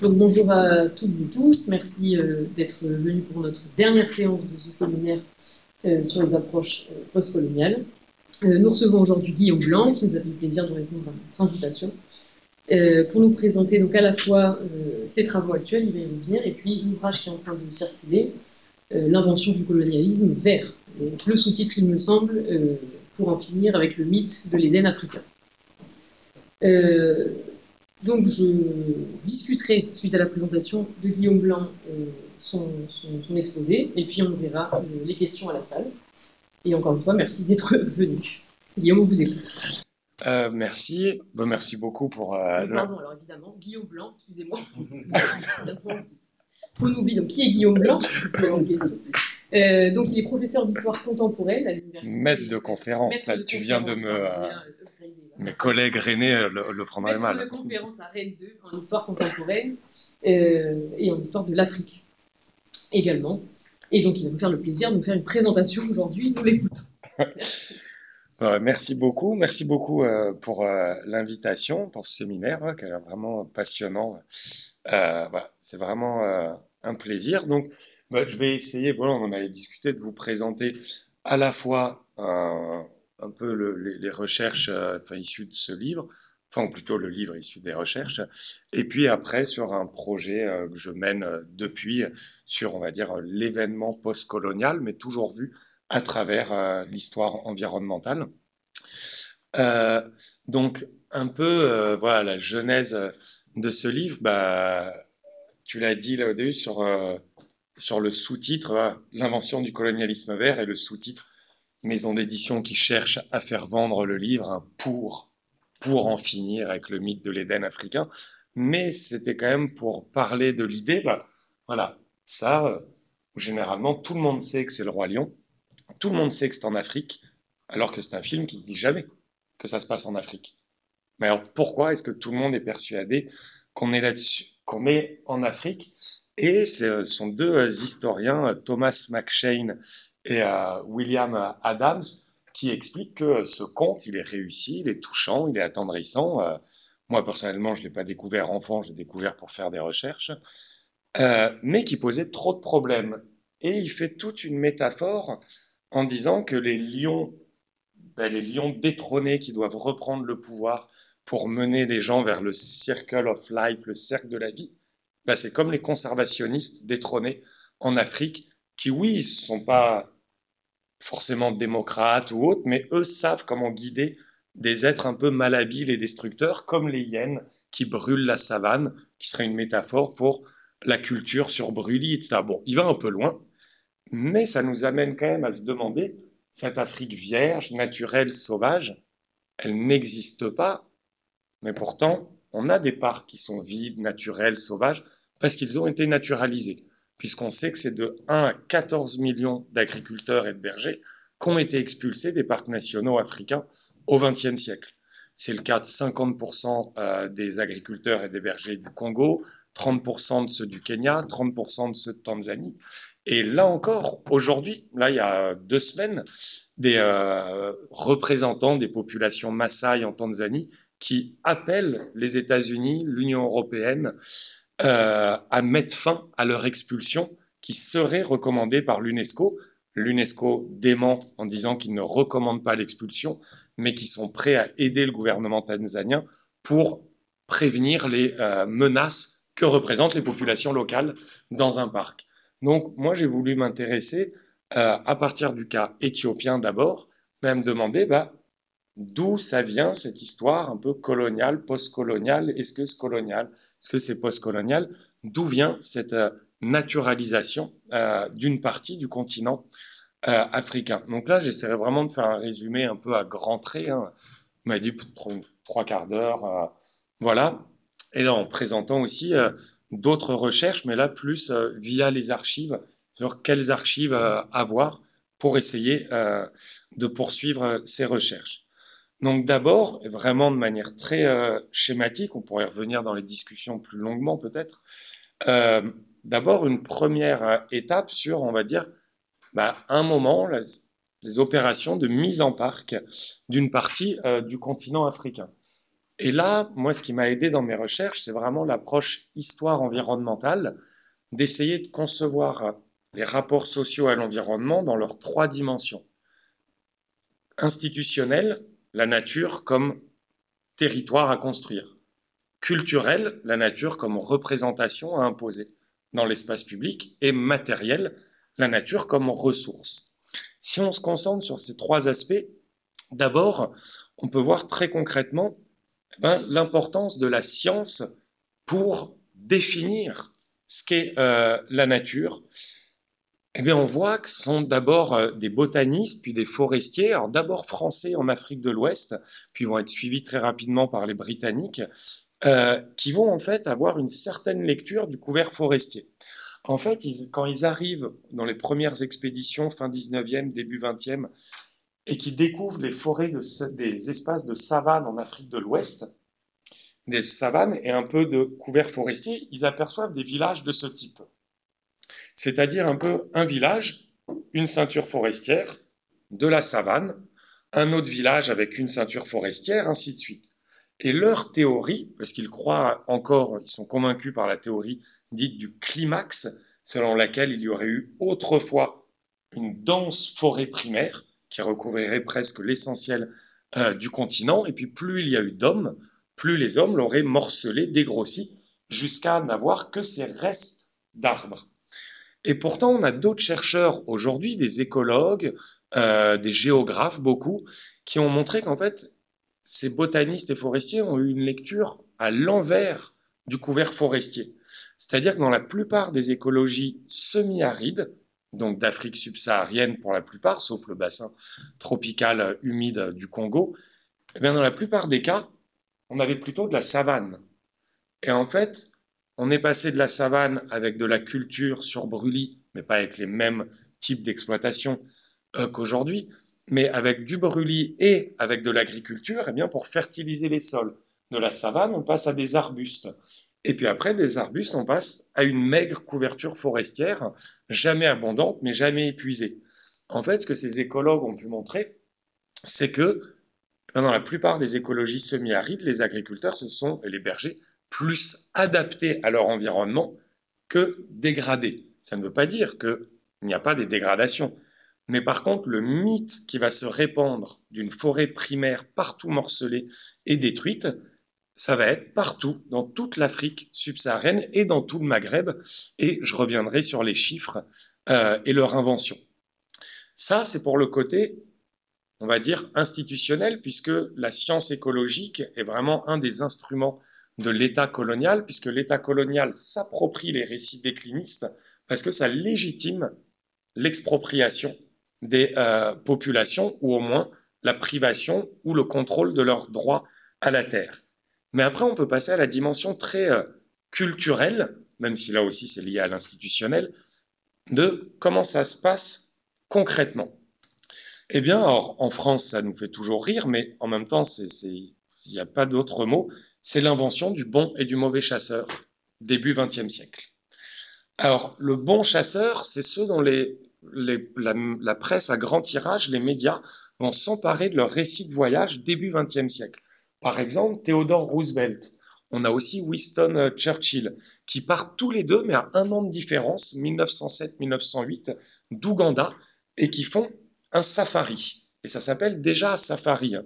Donc bonjour à toutes et tous, merci euh, d'être venus pour notre dernière séance de ce séminaire euh, sur les approches euh, postcoloniales. nous recevons aujourd'hui Guillaume Blanc qui nous a fait le plaisir de répondre à notre invitation pour nous présenter donc à la fois ses travaux actuels, il va y revenir, et puis l'ouvrage qui est en train de circuler, L'invention du colonialisme vert. le sous-titre, il me semble, pour en finir avec le mythe de l'Éden africain. Donc je discuterai, suite à la présentation de Guillaume Blanc, euh, son, exposé, et puis on verra euh, les questions à la salle. Et encore une fois, merci d'être venu. Guillaume, vous écoute. Euh, merci, bon, merci beaucoup pour. Pardon, alors évidemment, Guillaume Blanc, excusez-moi. on oublie donc qui est Guillaume Blanc? Donc il est professeur d'histoire contemporaine à l'université. Maître de conférence, là, tu viens de me. Mes collègues rennais euh, le, le prendraient mal. de conférence à Rennes 2 en histoire contemporaine euh, et en histoire de l'Afrique également. Et donc, il va nous faire le plaisir de nous faire une présentation aujourd'hui. Nous l'écoutons. merci beaucoup. Merci beaucoup euh, pour l'invitation, pour ce séminaire, qui est vraiment passionnant. c'est vraiment un plaisir. Donc, bah, je vais essayer, voilà, on en avait discuté, de vous présenter à la fois un un peu les, recherches euh, issues de ce livre, enfin plutôt le livre issu des recherches, et puis après sur un projet euh, que je mène euh, depuis sur, on va dire, l'événement postcolonial, mais toujours vu à travers l'histoire environnementale. donc un peu, voilà, la genèse de ce livre, bah, tu l'as dit là au début sur, sur le sous-titre, l'invention du colonialisme vert et le sous-titre maison d'édition qui cherche à faire vendre le livre hein, pour, pour en finir avec le mythe de l'Éden africain. Mais c'était quand même pour parler de l'idée, bah, voilà, ça, euh, généralement, tout le monde sait que c'est le roi lion, tout le monde sait que c'est en Afrique, alors que c'est un film qui ne dit jamais que ça se passe en Afrique. Mais alors pourquoi est-ce que tout le monde est persuadé qu'on est là-dessus, qu'on est en Afrique Et ce sont deux euh, historiens, Thomas McShane et euh, William Adams qui explique que ce conte, il est réussi, il est touchant, il est attendrissant. Euh, moi, personnellement, je ne l'ai pas découvert enfant, je l'ai découvert pour faire des recherches, euh, mais qui posait trop de problèmes. Et il fait toute une métaphore en disant que les lions, ben, les lions détrônés qui doivent reprendre le pouvoir pour mener les gens vers le circle of life, le cercle de la vie, ben, c'est comme les conservationnistes détrônés en Afrique qui, oui, ne sont pas forcément démocrates ou autres, mais eux savent comment guider des êtres un peu malhabiles et destructeurs, comme les hyènes qui brûlent la savane, qui serait une métaphore pour la culture sur etc. Bon, il va un peu loin, mais ça nous amène quand même à se demander, cette Afrique vierge, naturelle, sauvage, elle n'existe pas, mais pourtant, on a des parcs qui sont vides, naturels, sauvages, parce qu'ils ont été naturalisés puisqu'on sait que c'est de 1 à 14 millions d'agriculteurs et de bergers qui ont été expulsés des parcs nationaux africains au XXe siècle. C'est le cas de 50% euh, des agriculteurs et des bergers du Congo, 30% de ceux du Kenya, 30% de ceux de Tanzanie. Et là encore, aujourd'hui, là il y a deux semaines, des euh, représentants des populations Maasai en Tanzanie qui appellent les États-Unis, l'Union européenne, euh, à mettre fin à leur expulsion qui serait recommandée par l'UNESCO. L'UNESCO dément en disant qu'ils ne recommandent pas l'expulsion, mais qu'ils sont prêts à aider le gouvernement tanzanien pour prévenir les euh, menaces que représentent les populations locales dans un parc. Donc moi j'ai voulu m'intéresser euh, à partir du cas éthiopien d'abord, même demander bah, d'où ça vient cette histoire un peu coloniale, post-coloniale? Est-ce que c'est colonial? Est-ce que c'est post-colonial? D'où vient cette euh, naturalisation euh, d'une partie du continent euh, africain? Donc là, j'essaierai vraiment de faire un résumé un peu à grands traits. Hein. On m'a dit trois quarts d'heure. voilà. Et là, en présentant aussi d'autres recherches, mais là, plus via les archives, sur quelles archives avoir pour essayer de poursuivre ces recherches. Donc d'abord, vraiment de manière très euh, schématique, on pourrait revenir dans les discussions plus longuement peut-être, euh, d'abord une première euh, étape sur, on va dire, bah, un moment, les, opérations de mise en parc d'une partie du continent africain. Et là, moi, ce qui m'a aidé dans mes recherches, c'est vraiment l'approche histoire environnementale, d'essayer de concevoir les rapports sociaux à l'environnement dans leurs trois dimensions. Institutionnelle, la nature comme territoire à construire. Culturelle, la nature comme représentation à imposer dans l'espace public. Et matérielle, la nature comme ressource. Si on se concentre sur ces trois aspects, d'abord, on peut voir très concrètement ben, l'importance de la science pour définir ce qu'est euh, la nature. Eh bien, on voit que ce sont d'abord euh, des botanistes, puis des forestiers, alors d'abord français en Afrique de l'Ouest, puis vont être suivis très rapidement par les Britanniques, euh, qui vont en fait avoir une certaine lecture du couvert forestier. En fait, quand ils arrivent dans les premières expéditions fin 19e, début 20e, et qui découvrent les forêts des espaces de savane en Afrique de l'Ouest, des savanes et un peu de couverts forestiers, ils aperçoivent des villages de ce type. C'est-à-dire un peu un village, une ceinture forestière, de la savane, un autre village avec une ceinture forestière, ainsi de suite. Et leur théorie, parce qu'ils croient encore, ils sont convaincus par la théorie dite du climax, selon laquelle il y aurait eu autrefois une dense forêt primaire, qui recouvrirait presque l'essentiel euh, du continent. Et puis plus il y a eu d'hommes, plus les hommes l'auraient morcelé, dégrossi, jusqu'à n'avoir que ces restes d'arbres. Et pourtant, on a d'autres chercheurs aujourd'hui, des écologues, euh, des géographes, beaucoup, qui ont montré qu'en fait, ces botanistes et forestiers ont eu une lecture à l'envers du couvert forestier. C'est-à-dire que dans la plupart des écologies semi-arides, donc d'Afrique subsaharienne pour la plupart, sauf le bassin tropical humide du Congo, eh bien dans la plupart des cas, on avait plutôt de la savane. Et en fait, on est passé de la savane avec de la culture sur brûlis, mais pas avec les mêmes types d'exploitation euh, qu'aujourd'hui, mais avec du brûlis et avec de l'agriculture, eh bien pour fertiliser les sols. De la savane, on passe à des arbustes. Et puis après, des arbustes, on passe à une maigre couverture forestière, jamais abondante, mais jamais épuisée. En fait, ce que ces écologues ont pu montrer, c'est que dans la plupart des écologies semi-arides, les agriculteurs se sont, et les bergers, plus adaptés à leur environnement que dégradés. Ça ne veut pas dire qu'il n'y a pas des dégradations. Mais par contre, le mythe qui va se répandre d'une forêt primaire partout morcelée et détruite, ça va être partout, dans toute l'Afrique subsaharienne et dans tout le Maghreb. Et je reviendrai sur les chiffres euh, et leur invention. Ça, c'est pour le côté, on va dire, institutionnel, puisque la science écologique est vraiment un des instruments de l'État colonial, puisque l'État colonial s'approprie les récits déclinistes, parce que ça légitime l'expropriation des euh, populations, ou au moins la privation ou le contrôle de leurs droits à la terre. Mais après, on peut passer à la dimension très euh, culturelle, même si là aussi c'est lié à l'institutionnel, de comment ça se passe concrètement. Eh bien, en France, ça nous fait toujours rire, mais en même temps, il n'y a pas d'autre mot, c'est l'invention du bon et du mauvais chasseur, début XXe siècle. Alors, le bon chasseur, c'est ceux dont la, presse à grand tirage, les médias, vont s'emparer de leur récit de voyage début XXe siècle. Par exemple, Theodore Roosevelt. On a aussi Winston euh, Churchill, qui partent tous les deux, mais à un an de différence, 1907-1908, d'Ouganda, et qui font un safari. Et ça s'appelle déjà safari.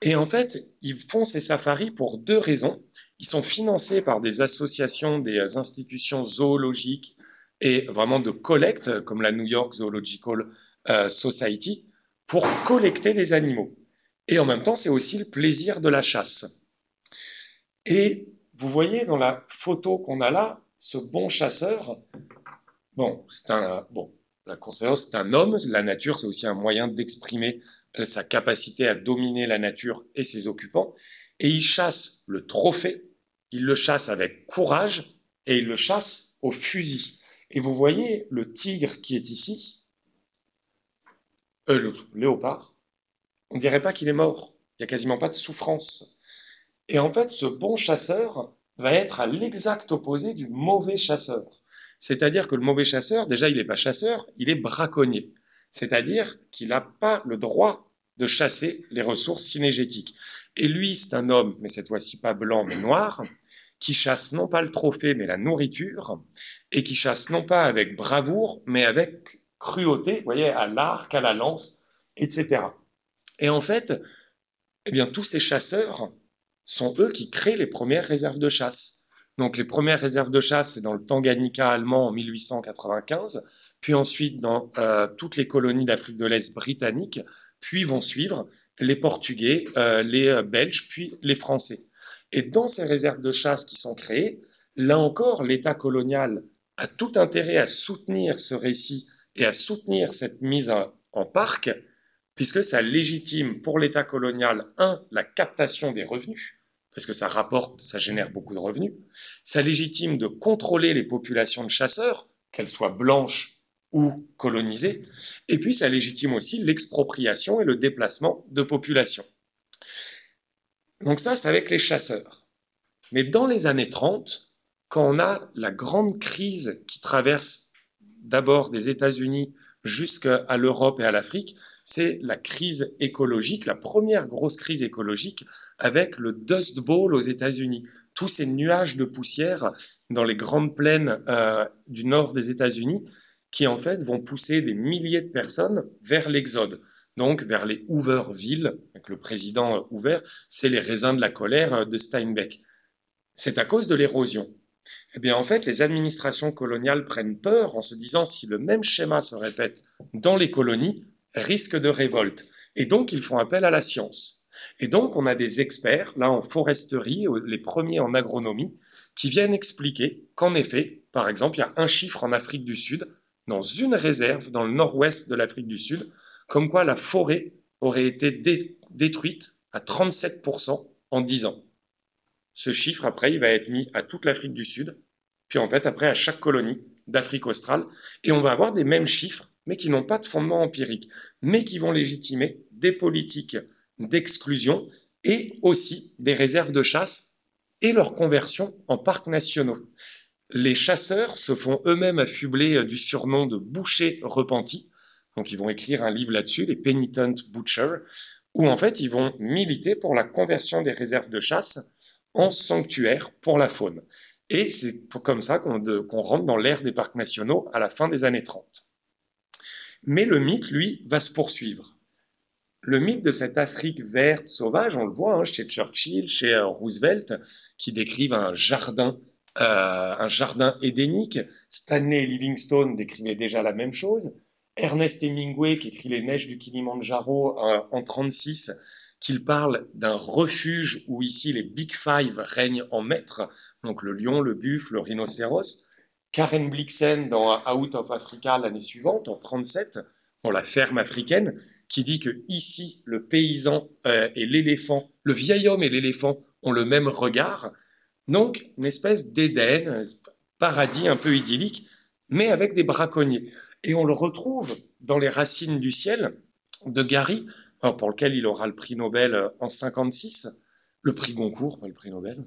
Et en fait, ils font ces safaris pour deux raisons. Ils sont financés par des associations, des institutions zoologiques et vraiment de collecte, comme la New York Zoological euh, Society, pour collecter des animaux. Et en même temps, c'est aussi le plaisir de la chasse. Et vous voyez dans la photo qu'on a là, ce bon chasseur, bon, c'est un, bon, la conséquence, c'est un homme. La nature, c'est aussi un moyen d'exprimer sa capacité à dominer la nature et ses occupants. Et il chasse le trophée, il le chasse avec courage et il le chasse au fusil. Et vous voyez le tigre qui est ici, euh, le léopard, on dirait pas qu'il est mort. Il y a quasiment pas de souffrance. Et en fait, ce bon chasseur va être à l'exact opposé du mauvais chasseur. C'est-à-dire que le mauvais chasseur, déjà, il n'est pas chasseur, il est braconnier. C'est-à-dire qu'il n'a pas le droit de chasser les ressources synergétiques. Et lui, c'est un homme, mais cette fois-ci pas blanc, mais noir, qui chasse non pas le trophée, mais la nourriture, et qui chasse non pas avec bravoure, mais avec cruauté, vous voyez, à l'arc, à la lance, etc. Et en fait, eh bien, tous ces chasseurs sont eux qui créent les premières réserves de chasse. Donc, les premières réserves de chasse, c'est dans le Tanganyika allemand en 1895, puis ensuite dans euh, toutes les colonies d'Afrique de l'Est britanniques, puis vont suivre les Portugais, euh, les euh, Belges, puis les Français. Et dans ces réserves de chasse qui sont créées, là encore, l'État colonial a tout intérêt à soutenir ce récit et à soutenir cette mise en parc, puisque ça légitime pour l'État colonial, un, la captation des revenus, parce que ça rapporte, ça génère beaucoup de revenus, ça légitime de contrôler les populations de chasseurs, qu'elles soient blanches ou colonisées, et puis ça légitime aussi l'expropriation et le déplacement de populations. Donc ça, c'est avec les chasseurs. Mais dans les années 30, quand on a la grande crise qui traverse d'abord des États-Unis jusqu'à l'Europe et à l'Afrique, c'est la crise écologique, la première grosse crise écologique avec le Dust Bowl aux États-Unis. Tous ces nuages de poussière dans les grandes plaines euh, du nord des États-Unis qui en fait vont pousser des milliers de personnes vers l'exode donc vers les Hooverville, avec le président euh, Hoover, c'est les raisins de la colère euh, de Steinbeck. C'est à cause de l'érosion. Eh bien, en fait, les administrations coloniales prennent peur en se disant si le même schéma se répète dans les colonies, risque de révolte. Et donc, ils font appel à la science. Et donc, on a des experts, là en foresterie, les premiers en agronomie, qui viennent expliquer qu'en effet, par exemple, il y a un chiffre en Afrique du Sud, dans une réserve dans le nord-ouest de l'Afrique du Sud, comme quoi la forêt aurait été détruite à 37% en 10 ans. Ce chiffre, après, il va être mis à toute l'Afrique du Sud, puis en fait, après, à chaque colonie d'Afrique australe, et on va avoir des mêmes chiffres, mais qui n'ont pas de fondement empirique, mais qui vont légitimer des politiques d'exclusion et aussi des réserves de chasse et leur conversion en parcs nationaux. Les chasseurs se font eux-mêmes affubler du surnom de bouchers repentis, donc ils vont écrire un livre là-dessus, les Penitent Butcher, où en fait ils vont militer pour la conversion des réserves de chasse en sanctuaires pour la faune. Et c'est comme ça qu'on rentre dans l'ère des parcs nationaux à la fin des années 30. Mais le mythe, lui, va se poursuivre. Le mythe de cette Afrique verte, sauvage, on le voit hein, chez Churchill, chez euh, Roosevelt, qui décrivent un jardin, euh, un jardin édénique. Stanley Livingstone décrivait déjà la même chose. Ernest Hemingway, qui écrit Les Neiges du Kilimanjaro euh, en 36, qu'il parle d'un refuge où ici les Big Five règnent en maître, donc le lion, le buffle, le rhinocéros. Karen Blixen dans Out of Africa l'année suivante, en 37, pour la ferme africaine, qui dit que ici le paysan euh, et l'éléphant, le vieil homme et l'éléphant ont le même regard. Donc une espèce d'Éden, paradis un peu idyllique, mais avec des braconniers. Et on le retrouve dans Les Racines du ciel de Gary, pour lequel il aura le prix Nobel euh, en 56, le prix Goncourt, pas le prix Nobel.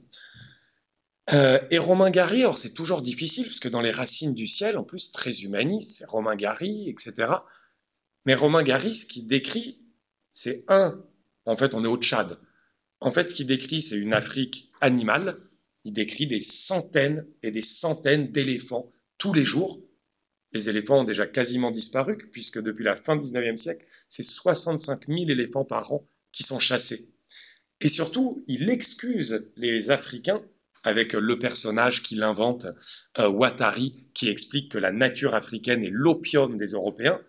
Euh, et Romain Gary, alors c'est toujours difficile, parce que dans Les Racines du ciel, en plus, très humaniste, c'est Romain Gary, etc. Mais Romain Gary, ce qu'il décrit, c'est un, en fait, on est au Tchad. En fait, ce qu'il décrit, c'est une Afrique animale. Il décrit des centaines et des centaines d'éléphants tous les jours les éléphants ont déjà quasiment disparu, puisque depuis la fin du 19e siècle, c'est 65 000 éléphants par an qui sont chassés. Et surtout, il excuse les Africains avec le personnage qu'il invente, euh, Watari, qui explique que la nature africaine est l'opium des Européens,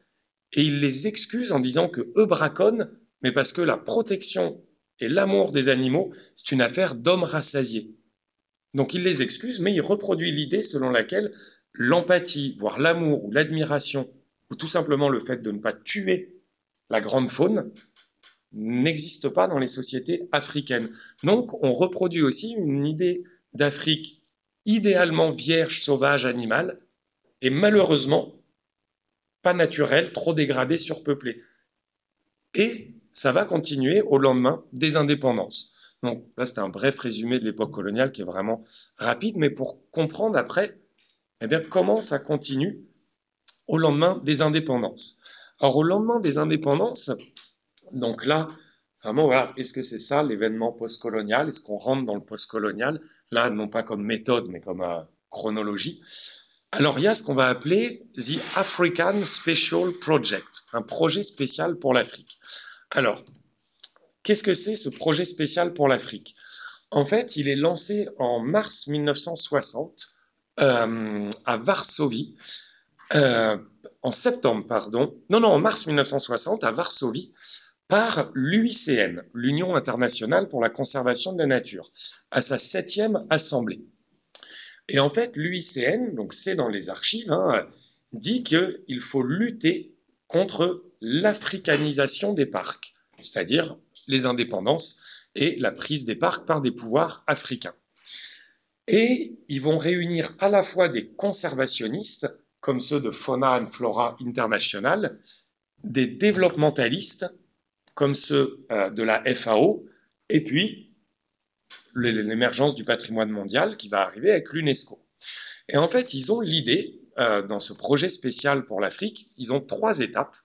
et il les excuse en disant que eux braconnent, mais parce que la protection et l'amour des animaux, c'est une affaire d'hommes rassasiés. Donc il les excuse, mais il reproduit l'idée selon laquelle l'empathie, voire l'amour ou l'admiration, ou tout simplement le fait de ne pas tuer la grande faune, n'existe pas dans les sociétés africaines. Donc on reproduit aussi une idée d'Afrique idéalement vierge, sauvage, animale, et malheureusement pas naturelle, trop dégradée, surpeuplée. Et ça va continuer au lendemain des indépendances. Donc là, c'est un bref résumé de l'époque coloniale qui est vraiment rapide, mais pour comprendre après eh bien, comment ça continue au lendemain des indépendances Alors, au lendemain des indépendances, Donc là, vraiment, voilà, est-ce que c'est ça l'événement postcolonial? Est-ce qu'on rentre dans le postcolonial? Là, non pas comme méthode, mais comme euh, chronologie. Alors, il y a ce qu'on va appeler The African Special Project, un projet spécial pour l'Afrique. Alors, qu'est-ce que c'est ce projet spécial pour l'Afrique? En fait, il est lancé en mars 1960 euh, à Varsovie, euh, en septembre, pardon, non, non, en mars 1960 à Varsovie, par l'UICN, l'Union internationale pour la conservation de la nature, à sa septième assemblée. Et en fait, l'UICN, donc c'est dans les archives, hein, dit qu'il faut lutter contre l'africanisation des parcs, c'est-à-dire les indépendances et la prise des parcs par des pouvoirs africains. Et ils vont réunir à la fois des conservationnistes, comme ceux de Fauna and Flora International, des développementalistes, comme ceux euh, de la FAO, et puis l'émergence du patrimoine mondial qui va arriver avec l'UNESCO. Et en fait, ils ont l'idée, euh, dans ce projet spécial pour l'Afrique, ils ont trois étapes.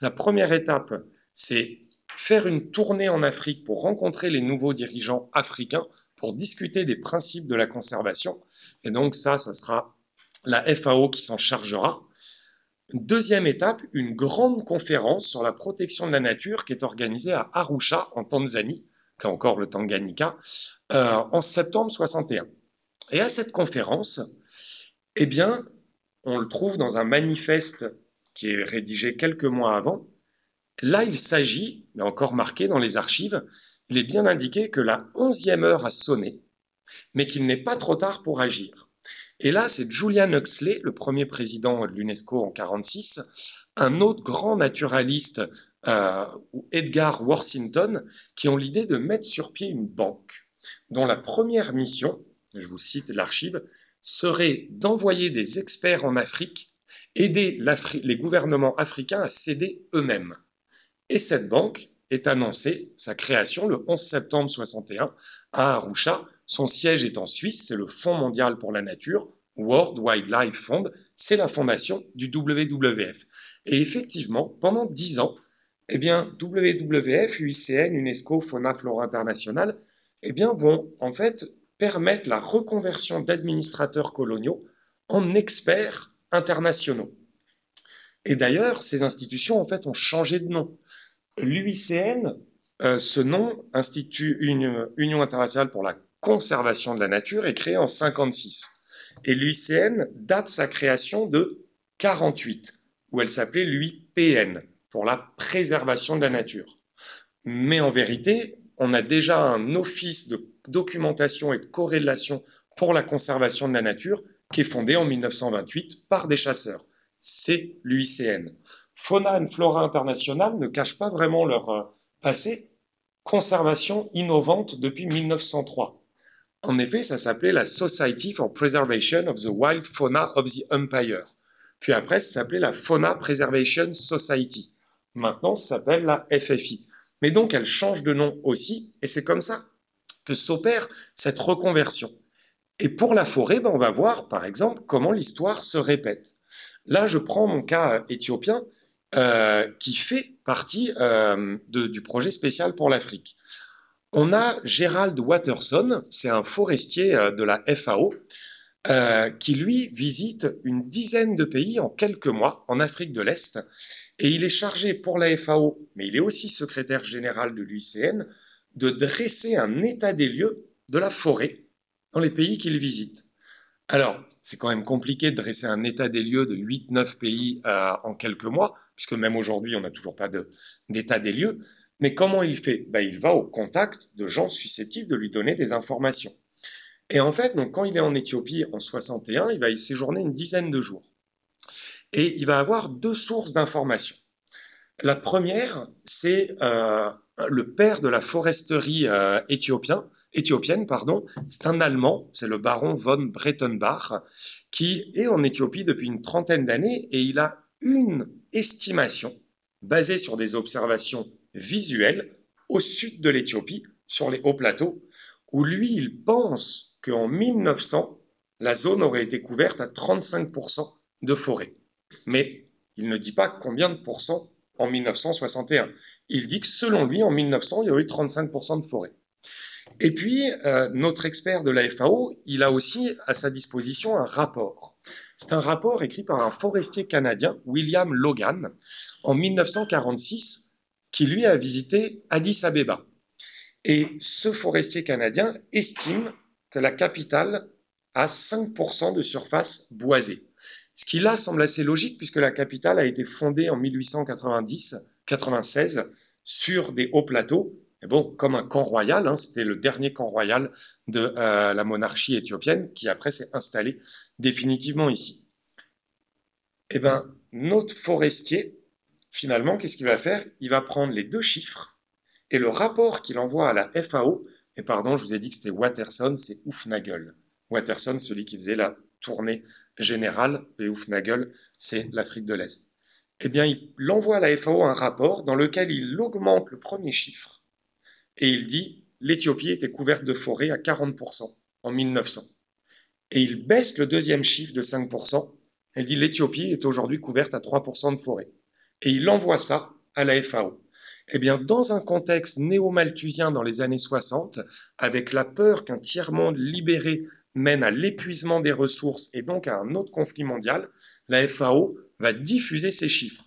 La première étape, c'est faire une tournée en Afrique pour rencontrer les nouveaux dirigeants africains pour discuter des principes de la conservation. Et donc ça, ça sera la FAO qui s'en chargera. Deuxième étape, une grande conférence sur la protection de la nature qui est organisée à Arusha, en Tanzanie, qui encore le Tanganyika, euh, en septembre 61. Et à cette conférence, eh bien, on le trouve dans un manifeste qui est rédigé quelques mois avant. Là, il s'agit, mais encore marqué dans les archives, il est bien indiqué que la onzième heure a sonné, mais qu'il n'est pas trop tard pour agir. Et là, c'est Julian Huxley, le premier président de l'UNESCO en 1946, un autre grand naturaliste euh, Edgar Worthington, qui ont l'idée de mettre sur pied une banque dont la première mission, je vous cite l'archive, serait d'envoyer des experts en Afrique, aider les gouvernements africains à céder eux-mêmes. Et cette banque est annoncée, sa création, le 11 septembre 61 à Arusha. Son siège est en Suisse, c'est le Fonds mondial pour la nature, World Wildlife Fund, c'est la fondation du WWF. Et effectivement, pendant dix ans, eh WWF, UICN, UNESCO, Fauna Flora International, eh vont en fait permettre la reconversion d'administrateurs coloniaux en experts internationaux. Et d'ailleurs, ces institutions en fait ont changé de nom. L'UICN, euh, ce nom, Institut Union internationale pour la conservation de la nature, est créé en 56. Et l'UICN date sa création de 48, où elle s'appelait l'UIPN, pour la préservation de la nature. Mais en vérité, on a déjà un office de documentation et de corrélation pour la conservation de la nature qui est fondé en 1928 par des chasseurs. C'est l'UICN. Fauna and Flora International ne cache pas vraiment leur euh, passé. Conservation innovante depuis 1903. En effet, ça s'appelait la Society for Preservation of the Wild Fauna of the Empire. Puis après, ça s'appelait la Fauna Preservation Society. Maintenant, ça s'appelle la FFI. Mais donc, elle change de nom aussi, et c'est comme ça que s'opère cette reconversion. Et pour la forêt, ben, on va voir, par exemple, comment l'histoire se répète. Là, je prends mon cas euh, éthiopien, euh, qui fait partie euh, du projet spécial pour l'Afrique. On a Gerald Watterson, c'est un forestier de la FAO, qui lui visite une dizaine de pays en quelques mois en Afrique de l'Est et il est chargé pour la FAO, mais il est aussi secrétaire général de l'UICN, de dresser un état des lieux de la forêt dans les pays qu'il visite. Alors, c'est quand même compliqué de dresser un état des lieux de 8-9 pays euh, en quelques mois, puisque même aujourd'hui, on n'a toujours pas d'état des lieux. Mais comment il fait? Ben, Il va au contact de gens susceptibles de lui donner des informations. Et en fait, donc, quand il est en Éthiopie en 61, il va y séjourner une dizaine de jours et il va avoir deux sources d'informations. La première, c'est euh, le père de la foresterie euh, éthiopienne, c'est un Allemand, c'est le baron von Brettenbach, qui est en Éthiopie depuis une trentaine d'années et il a une estimation basée sur des observations visuelles au sud de l'Éthiopie, sur les hauts plateaux, où lui, il pense qu'en 1900, la zone aurait été couverte à 35% de forêt mais il ne dit pas combien de pourcents en 1961. Il dit que selon lui, en 1900, il y a eu 35% de forêt. Et puis, euh, notre expert de la FAO, il a aussi à sa disposition un rapport. C'est un rapport écrit par un forestier canadien, William Logan, en 1946, qui lui a visité Addis Abeba. Et ce forestier canadien estime que la capitale a 5% de surface boisée. Ce qui là semble assez logique puisque la capitale a été fondée en 1890-96 sur des hauts plateaux. Bon, comme un camp royal, hein, c'était le dernier camp royal de euh, la monarchie éthiopienne qui après s'est installé définitivement ici. Eh bien, notre forestier, finalement, qu'est-ce qu'il va faire? Il va prendre les deux chiffres et le rapport qu'il envoie à la FAO, et pardon, je vous ai dit que c'était Watterson, c'est Oufnagel. Watterson, celui qui faisait la tournée générale, et Oufnagel, c'est l'Afrique de l'Est. Eh bien, il envoie à la FAO un rapport dans lequel il augmente le premier chiffre et il dit l'Éthiopie était couverte de forêt à 40% en 1900. Et il baisse le deuxième chiffre de 5%. Il dit l'Éthiopie est aujourd'hui couverte à 3% de forêt. Et il envoie ça à la FAO. Eh bien, dans un contexte néo-malthusien dans les années 60, avec la peur qu'un tiers-monde libéré mène à l'épuisement des ressources et donc à un autre conflit mondial, la FAO va diffuser ces chiffres.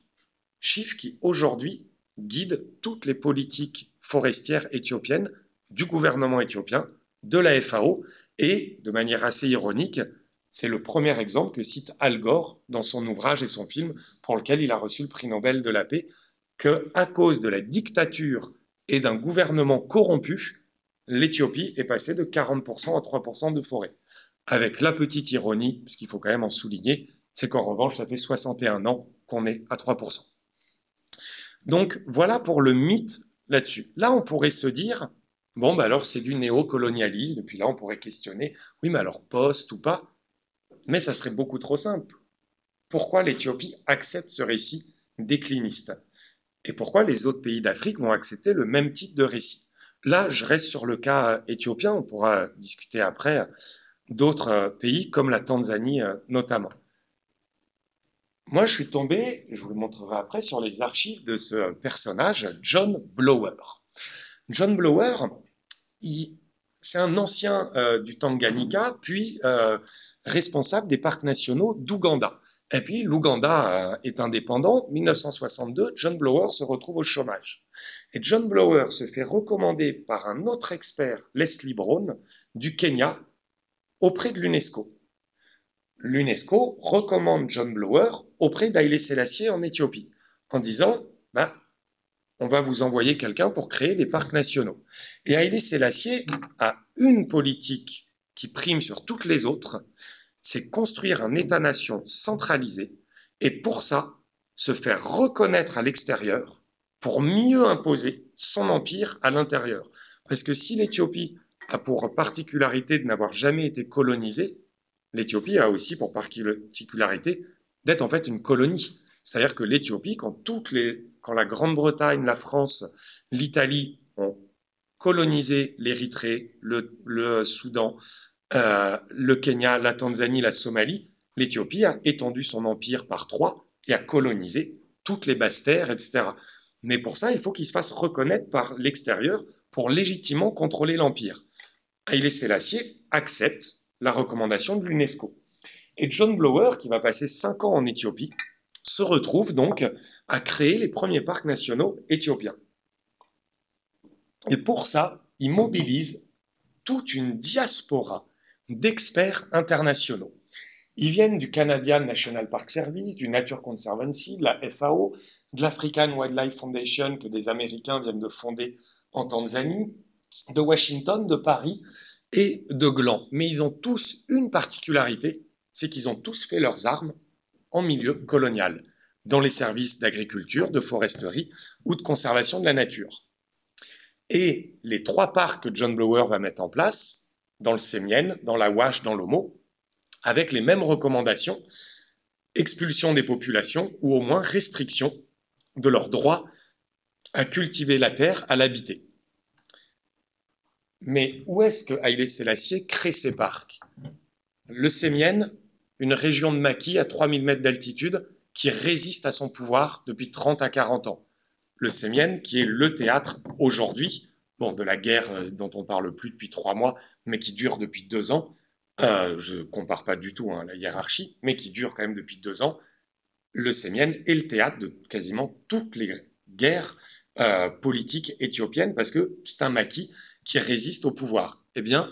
Chiffres qui, aujourd'hui, guident toutes les politiques forestières éthiopiennes, du gouvernement éthiopien, de la FAO, et, de manière assez ironique, c'est le premier exemple que cite Al Gore dans son ouvrage et son film pour lequel il a reçu le prix Nobel de la paix, que à cause de la dictature et d'un gouvernement corrompu, l'Éthiopie est passée de 40% à 3% de forêt. Avec la petite ironie, puisqu'il faut quand même en souligner, c'est qu'en revanche, ça fait 61 ans qu'on est à 3%. Donc voilà pour le mythe là-dessus. Là, on pourrait se dire, bon, bah alors c'est du néocolonialisme, et puis là, on pourrait questionner, oui, mais alors poste ou pas? Mais ça serait beaucoup trop simple. Pourquoi l'Éthiopie accepte ce récit décliniste? Et pourquoi les autres pays d'Afrique vont accepter le même type de récit? Là, je reste sur le cas éthiopien, on pourra discuter après d'autres pays comme la Tanzanie euh, notamment. Moi, je suis tombé, je vous le montrerai après, sur les archives de ce personnage, John Blower. John Blower, c'est un ancien euh, du Tanganyika, puis euh, responsable des parcs nationaux d'Ouganda. Et puis l'Ouganda euh, est indépendant. 1962, John Blower se retrouve au chômage. Et John Blower se fait recommander par un autre expert, Leslie Brown, du Kenya, auprès de l'UNESCO. L'UNESCO recommande John Blower auprès d'Haïlé Sélassié en Éthiopie, en disant bah, on va vous envoyer quelqu'un pour créer des parcs nationaux. Et Haïlé Sélassié a une politique qui prime sur toutes les autres, c'est construire un État-nation centralisé et pour ça, se faire reconnaître à l'extérieur pour mieux imposer son empire à l'intérieur. Parce que si l'Éthiopie a pour particularité de n'avoir jamais été colonisée, l'Éthiopie a aussi pour particularité d'être en fait une colonie. C'est-à-dire que l'Éthiopie, quand, la Grande-Bretagne, la France, l'Italie ont colonisé l'Érythrée, le Soudan, euh, le Kenya, la Tanzanie, la Somalie, l'Éthiopie a étendu son empire par trois et a colonisé toutes les basses terres, etc. Mais pour ça, il faut qu'il se fasse reconnaître par l'extérieur pour légitimement contrôler l'empire. Haïlé Sélassié accepte la recommandation de l'UNESCO. Et John Blower, qui va passer cinq ans en Éthiopie, se retrouve donc à créer les premiers parcs nationaux éthiopiens. Et pour ça, il mobilise toute une diaspora d'experts internationaux. Ils viennent du Canadian National Park Service, du Nature Conservancy, de la FAO, de l'African Wildlife Foundation que des Américains viennent de fonder en Tanzanie, de Washington, de Paris et de Gland. Mais ils ont tous une particularité, c'est qu'ils ont tous fait leurs armes en milieu colonial, dans les services d'agriculture, de foresterie ou de conservation de la nature. Et les trois parcs que John Blower va mettre en place, dans le Sémien, dans la Wash, dans l'Homo, avec les mêmes recommandations, expulsion des populations ou au moins restriction de leur droit à cultiver la terre, à l'habiter. Mais où est-ce que Haïlé Sélassié crée ses parcs? Le Sémien, une région de maquis à 3000 mètres d'altitude, qui résiste à son pouvoir depuis 30 à 40 ans. Le Sémien, qui est le théâtre aujourd'hui, bon, de la guerre euh, dont on parle plus depuis trois mois, mais qui dure depuis deux ans. Euh, je compare pas du tout hein, la hiérarchie, mais qui dure quand même depuis deux ans. Le Sémien est le théâtre de quasiment toutes les guerres euh, politiques éthiopiennes parce que c'est un maquis qui résiste au pouvoir. Eh bien,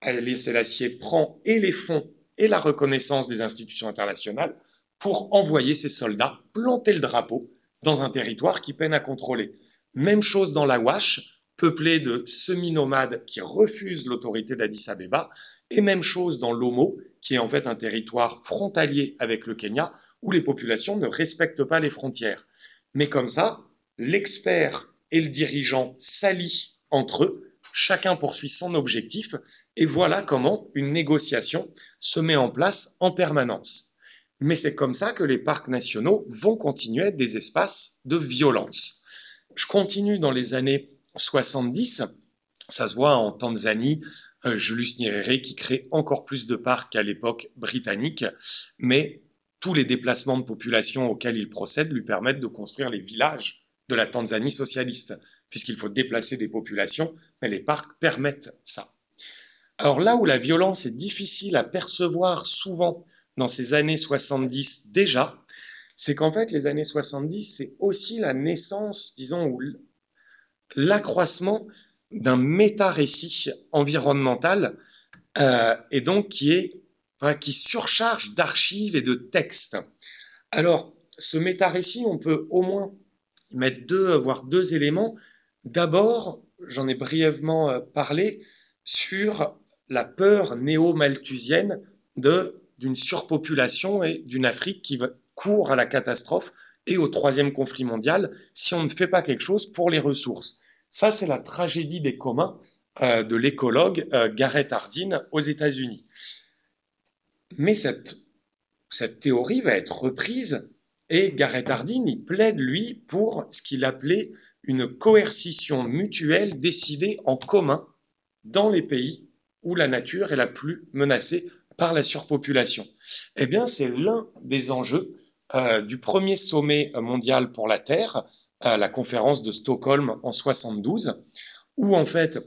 Haïlé Selassie prend et les fonds et la reconnaissance des institutions internationales pour envoyer ses soldats planter le drapeau dans un territoire qui peine à contrôler. Même chose dans la Wash, peuplée de semi-nomades qui refusent l'autorité d'Addis Abeba, et même chose dans l'Omo, qui est en fait un territoire frontalier avec le Kenya, où les populations ne respectent pas les frontières. Mais comme ça, l'expert et le dirigeant s'allient entre eux, chacun poursuit son objectif, et voilà comment une négociation se met en place en permanence. Mais c'est comme ça que les parcs nationaux vont continuer à être des espaces de violence. Je continue dans les années 70, ça se voit en Tanzanie, euh, Julius Nyerere qui crée encore plus de parcs qu'à l'époque britannique, mais tous les déplacements de population auxquels il procède lui permettent de construire les villages de la Tanzanie socialiste, puisqu'il faut déplacer des populations, mais les parcs permettent ça. Alors là où la violence est difficile à percevoir souvent dans ces années 70 déjà, c'est qu'en fait les années 70, c'est aussi la naissance, disons, ou l'accroissement d'un méta-récit environnemental, euh, et donc qui surcharge d'archives et de textes. Alors, ce méta-récit, on peut au moins mettre deux, voire deux éléments. D'abord, j'en ai brièvement euh, parlé sur la peur néo-malthusienne d'une surpopulation et d'une Afrique qui court à la catastrophe et au troisième conflit mondial si on ne fait pas quelque chose pour les ressources. Ça, c'est la tragédie des communs euh, de l'écologue euh, Gareth Hardin aux États-Unis. Mais cette, théorie va être reprise et Gareth Hardin y plaide, lui, pour ce qu'il appelait une coercition mutuelle décidée en commun dans les pays où la nature est la plus menacée par la surpopulation. Eh bien, c'est l'un des enjeux euh, du premier sommet mondial pour la Terre, euh, la conférence de Stockholm en 72, où en fait,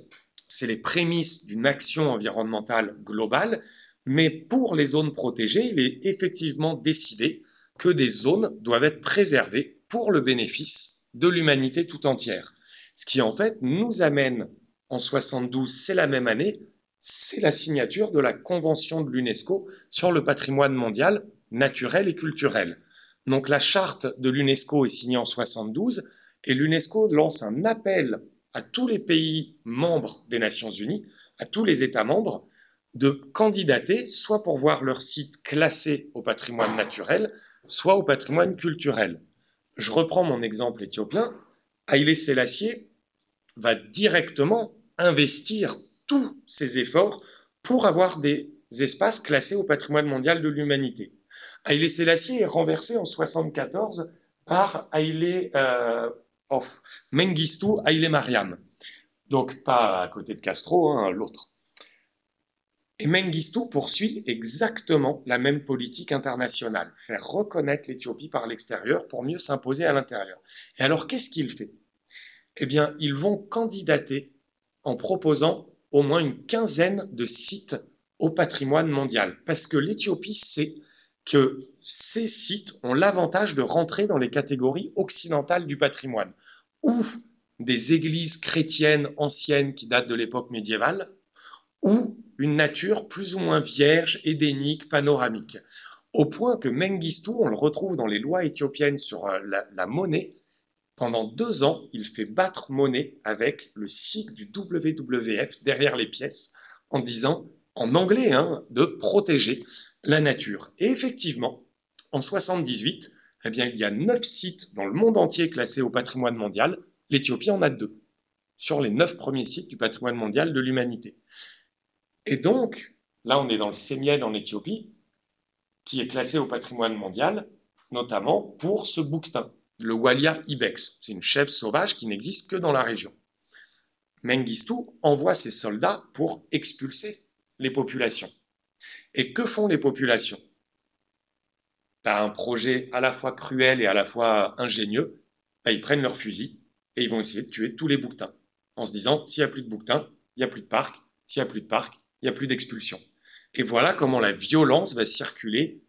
c'est les prémices d'une action environnementale globale, mais pour les zones protégées, il est effectivement décidé que des zones doivent être préservées pour le bénéfice de l'humanité tout entière. Ce qui en fait nous amène en 72, c'est la même année, c'est la signature de la Convention de l'UNESCO sur le patrimoine mondial naturel et culturel. Donc la charte de l'UNESCO est signée en 72 et l'UNESCO lance un appel à tous les pays membres des Nations Unies, à tous les États membres, de candidater soit pour voir leur site classé au patrimoine naturel, soit au patrimoine culturel. Je reprends mon exemple éthiopien. Haïlé Sélassié va directement investir tous ses efforts pour avoir des espaces classés au patrimoine mondial de l'humanité. Haïlé Sélassié est renversé en 74 par Haïlé euh, Mengistu Haïlé Mariam. Donc pas à côté de Castro, hein, l'autre. Et Mengistu poursuit exactement la même politique internationale, faire reconnaître l'Éthiopie par l'extérieur pour mieux s'imposer à l'intérieur. Et alors qu'est-ce qu'il fait? Eh bien, ils vont candidater en proposant au moins une quinzaine de sites au patrimoine mondial. Parce que l'Éthiopie sait que ces sites ont l'avantage de rentrer dans les catégories occidentales du patrimoine, ou des églises chrétiennes anciennes qui datent de l'époque médiévale, ou une nature plus ou moins vierge, édénique, panoramique. Au point que Mengistu, on le retrouve dans les lois éthiopiennes sur euh, la, monnaie, pendant deux ans, il fait battre monnaie avec le site du WWF derrière les pièces en disant, en anglais, hein, de protéger la nature. Et effectivement, en 78, eh bien, il y a neuf sites dans le monde entier classés au patrimoine mondial. L'Éthiopie en a deux sur les neuf premiers sites du patrimoine mondial de l'humanité. Et donc, là, on est dans le Sémiel en Éthiopie, qui est classé au patrimoine mondial, notamment pour ce bouquetin le Walia ibex. C'est une chèvre sauvage qui n'existe que dans la région. Mengistu envoie ses soldats pour expulser les populations. Et que font les populations? Tu un projet à la fois cruel et à la fois ingénieux, bah, ils prennent leur fusil et ils vont essayer de tuer tous les bouquetins en se disant s'il n'y a plus de bouquetins, il n'y a plus de parc, s'il n'y a plus de parc, il n'y a plus d'expulsion. Et voilà comment la violence va circuler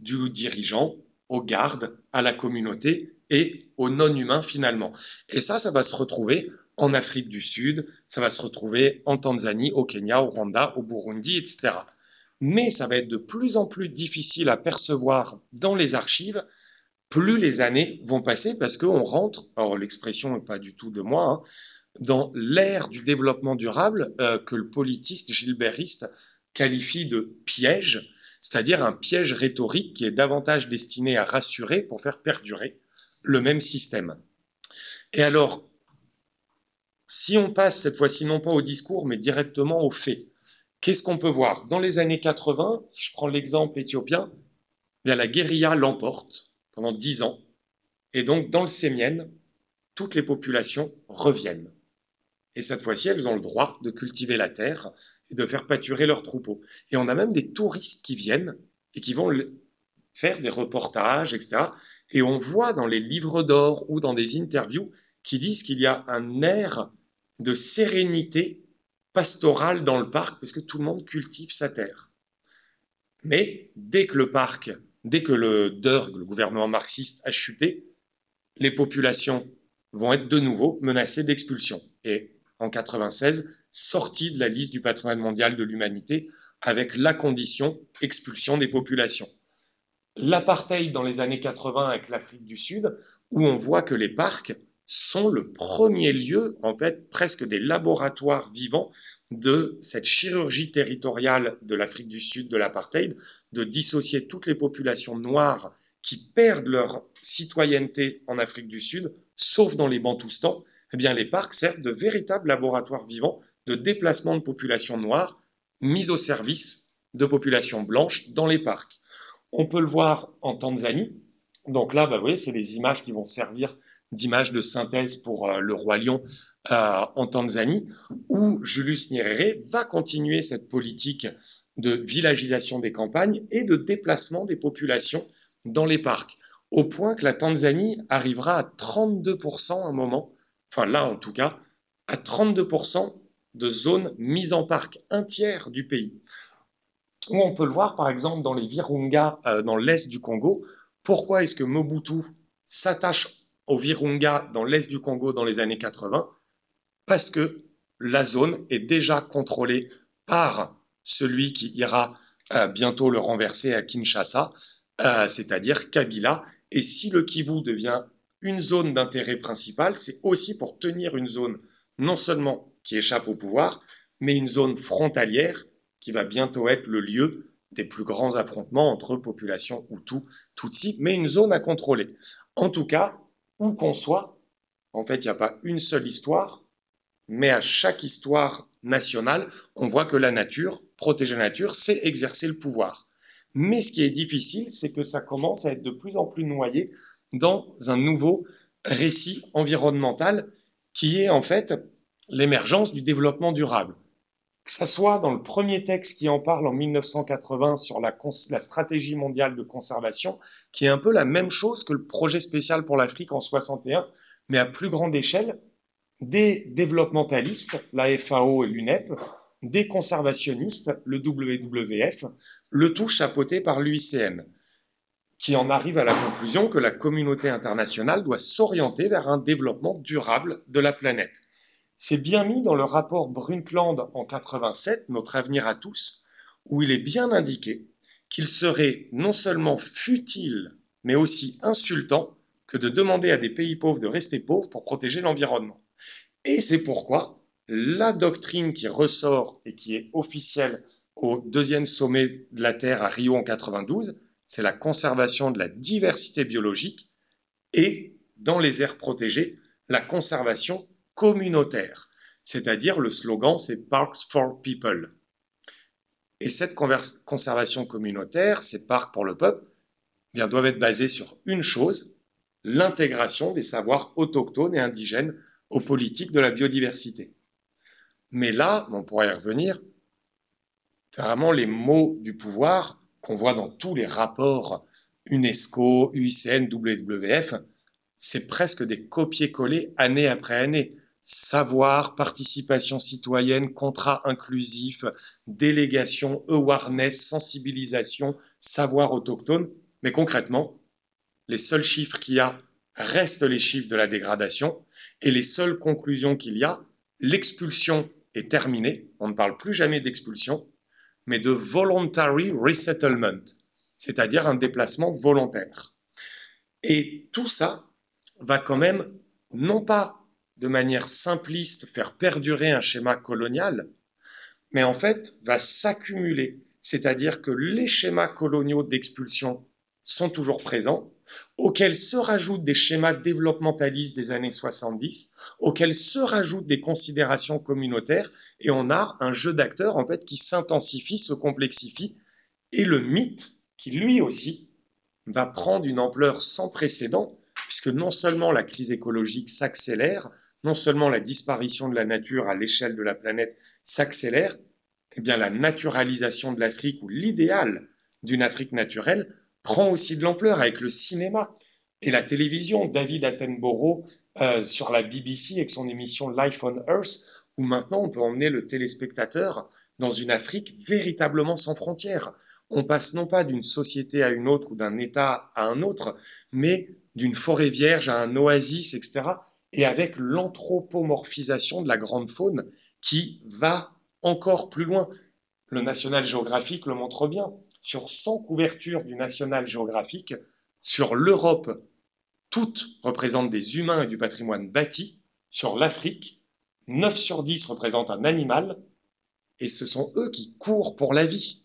du dirigeant aux gardes, à la communauté et aux non-humains finalement. Et ça, ça va se retrouver en Afrique du Sud, ça va se retrouver en Tanzanie, au Kenya, au Rwanda, au Burundi, etc. Mais ça va être de plus en plus difficile à percevoir dans les archives plus les années vont passer parce qu'on rentre, alors l'expression n'est pas du tout de moi, hein, dans l'ère du développement durable euh, que le politiste gilbertiste qualifie de piège, c'est-à-dire un piège rhétorique qui est davantage destiné à rassurer pour faire perdurer le même système. Et alors, si on passe cette fois-ci non pas au discours, mais directement aux faits, qu'est-ce qu'on peut voir? Dans les années 80, si je prends l'exemple éthiopien, bien, la guérilla l'emporte pendant dix ans, et donc dans le Sémien, toutes les populations reviennent. Et cette fois-ci, elles ont le droit de cultiver la terre et de faire pâturer leurs troupeaux. Et on a même des touristes qui viennent et qui vont faire des reportages, etc. Et on voit dans les livres d'or ou dans des interviews qui disent qu'il y a un air de sérénité pastorale dans le parc parce que tout le monde cultive sa terre. Mais dès que le parc, dès que le DERG, le gouvernement marxiste, a chuté, les populations vont être de nouveau menacées d'expulsion. Et en 96, sortie de la liste du patrimoine mondial de l'humanité avec la condition expulsion des populations. L'apartheid dans les années 80 avec l'Afrique du Sud, où on voit que les parcs sont le premier lieu, en fait, presque des laboratoires vivants de cette chirurgie territoriale de l'Afrique du Sud, de l'apartheid, de dissocier toutes les populations noires qui perdent leur citoyenneté en Afrique du Sud, sauf dans les Bantoustans, eh bien, les parcs servent de véritables laboratoires vivants de déplacement de populations noires mises au service de populations blanches dans les parcs. On peut le voir en Tanzanie. Donc là, bah, vous voyez, c'est des images qui vont servir d'images de synthèse pour euh, le roi lion euh, en Tanzanie, où Julius Nyerere va continuer cette politique de villagisation des campagnes et de déplacement des populations dans les parcs, au point que la Tanzanie arrivera à 32% à un moment enfin là en tout cas, à 32% de zones mises en parc, un tiers du pays. Où on peut le voir par exemple dans les Virunga euh, dans l'est du Congo. Pourquoi est-ce que Mobutu s'attache aux Virunga dans l'est du Congo dans les années 80 Parce que la zone est déjà contrôlée par celui qui ira euh, bientôt le renverser à Kinshasa, euh, c'est-à-dire Kabila. Et si le Kivu devient une zone d'intérêt principal, c'est aussi pour tenir une zone non seulement qui échappe au pouvoir, mais une zone frontalière qui va bientôt être le lieu des plus grands affrontements entre populations Hutu, Tutsi, mais une zone à contrôler. En tout cas, où qu'on soit, en fait, il n'y a pas une seule histoire, mais à chaque histoire nationale, on voit que la nature, protéger la nature, c'est exercer le pouvoir. Mais ce qui est difficile, c'est que ça commence à être de plus en plus noyé dans un nouveau récit environnemental qui est en fait l'émergence du développement durable. Que ce soit dans le premier texte qui en parle en 1980 sur la, la, stratégie mondiale de conservation, qui est un peu la même chose que le projet spécial pour l'Afrique en 61, mais à plus grande échelle, des développementalistes, la FAO et l'UNEP, des conservationnistes, le WWF, le tout chapeauté par l'UICN qui en arrive à la conclusion que la communauté internationale doit s'orienter vers un développement durable de la planète. C'est bien mis dans le rapport Brundtland en 87, Notre avenir à tous, où il est bien indiqué qu'il serait non seulement futile, mais aussi insultant que de demander à des pays pauvres de rester pauvres pour protéger l'environnement. Et c'est pourquoi la doctrine qui ressort et qui est officielle au deuxième sommet de la Terre à Rio en 92, c'est la conservation de la diversité biologique et, dans les aires protégées, la conservation communautaire. C'est-à-dire, le slogan, c'est Parks for People. Et cette conservation communautaire, ces parcs pour le peuple, eh bien, doivent être basés sur une chose, l'intégration des savoirs autochtones et indigènes aux politiques de la biodiversité. Mais là, on pourrait y revenir, c'est vraiment les mots du pouvoir qu'on voit dans tous les rapports UNESCO, UICN, WWF, c'est presque des copier-coller année après année. Savoir, participation citoyenne, contrat inclusif, délégation, awareness, sensibilisation, savoir autochtone. Mais concrètement, les seuls chiffres qu'il y a restent les chiffres de la dégradation et les seules conclusions qu'il y a, l'expulsion est terminée, on ne parle plus jamais d'expulsion, mais de voluntary resettlement, c'est-à-dire un déplacement volontaire. Et tout ça va quand même, non pas de manière simpliste faire perdurer un schéma colonial, mais en fait va s'accumuler, c'est-à-dire que les schémas coloniaux d'expulsion sont toujours présents, auxquels se rajoutent des schémas développementalistes des années 70, auxquels se rajoutent des considérations communautaires, et on a un jeu d'acteurs en fait qui s'intensifie, se complexifie, et le mythe qui lui aussi va prendre une ampleur sans précédent, puisque non seulement la crise écologique s'accélère, non seulement la disparition de la nature à l'échelle de la planète s'accélère, eh bien la naturalisation de l'Afrique ou l'idéal d'une Afrique naturelle prend aussi de l'ampleur avec le cinéma et la télévision. David Attenborough euh, sur la BBC avec son émission Life on Earth, où maintenant on peut emmener le téléspectateur dans une Afrique véritablement sans frontières. On passe non pas d'une société à une autre ou d'un État à un autre, mais d'une forêt vierge à un oasis, etc. Et avec l'anthropomorphisation de la grande faune qui va encore plus loin. Le National Geographic le montre bien. Sur 100 couvertures du National Geographic, sur l'Europe, toutes représentent des humains et du patrimoine bâti. Sur l'Afrique, 9 sur 10 représentent un animal, et ce sont eux qui courent pour la vie.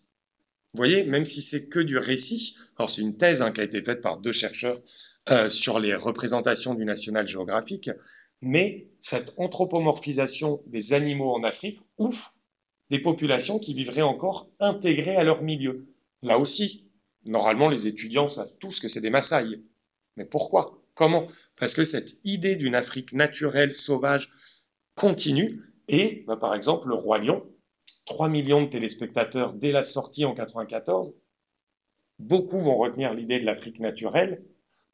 Vous voyez, même si c'est que du récit, alors c'est une thèse hein, qui a été faite par deux chercheurs euh, sur les représentations du National Geographic, mais cette anthropomorphisation des animaux en Afrique ouf des populations qui vivraient encore intégrées à leur milieu. Là aussi, normalement, les étudiants savent tous que c'est des Maasai. Mais pourquoi? Comment? Parce que cette idée d'une Afrique naturelle, sauvage, continue. Et, bah, par exemple, le Roi Lion, 3 millions de téléspectateurs dès la sortie en 94, beaucoup vont retenir l'idée de l'Afrique naturelle,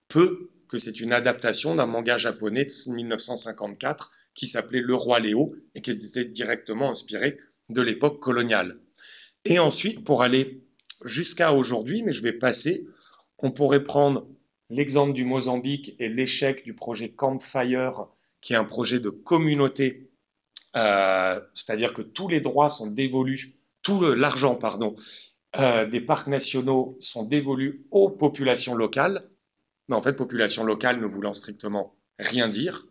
peu que c'est une adaptation d'un manga japonais de 1954 qui s'appelait Le Roi Léo et qui était directement inspiré de l'époque coloniale. Et ensuite, pour aller jusqu'à aujourd'hui, mais je vais passer, on pourrait prendre l'exemple du Mozambique et l'échec du projet Campfire, qui est un projet de communauté, euh, c'est-à-dire que tous les droits sont dévolus, tout l'argent, pardon, euh, des parcs nationaux sont dévolus aux populations locales, mais en fait, population locale ne voulant strictement rien dire,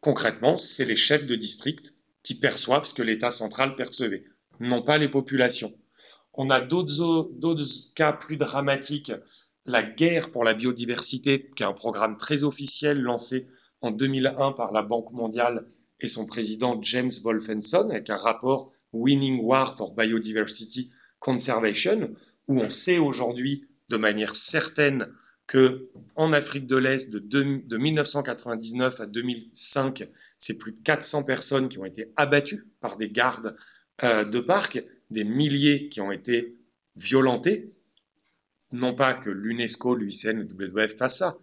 concrètement, c'est les chefs de district qui perçoivent ce que l'État central percevait, non pas les populations. On a d'autres cas plus dramatiques. La guerre pour la biodiversité, qui est un programme très officiel lancé en 2001 par la Banque mondiale et son président James Wolfenson, avec un rapport Winning War for Biodiversity Conservation, où on sait aujourd'hui de manière certaine que en Afrique de l'Est, de, de, 1999 à 2005, c'est plus de 400 personnes qui ont été abattues par des gardes euh, de parc, des milliers qui ont été violentés. Non pas que l'UNESCO, l'UICN, le WWF fassent ça,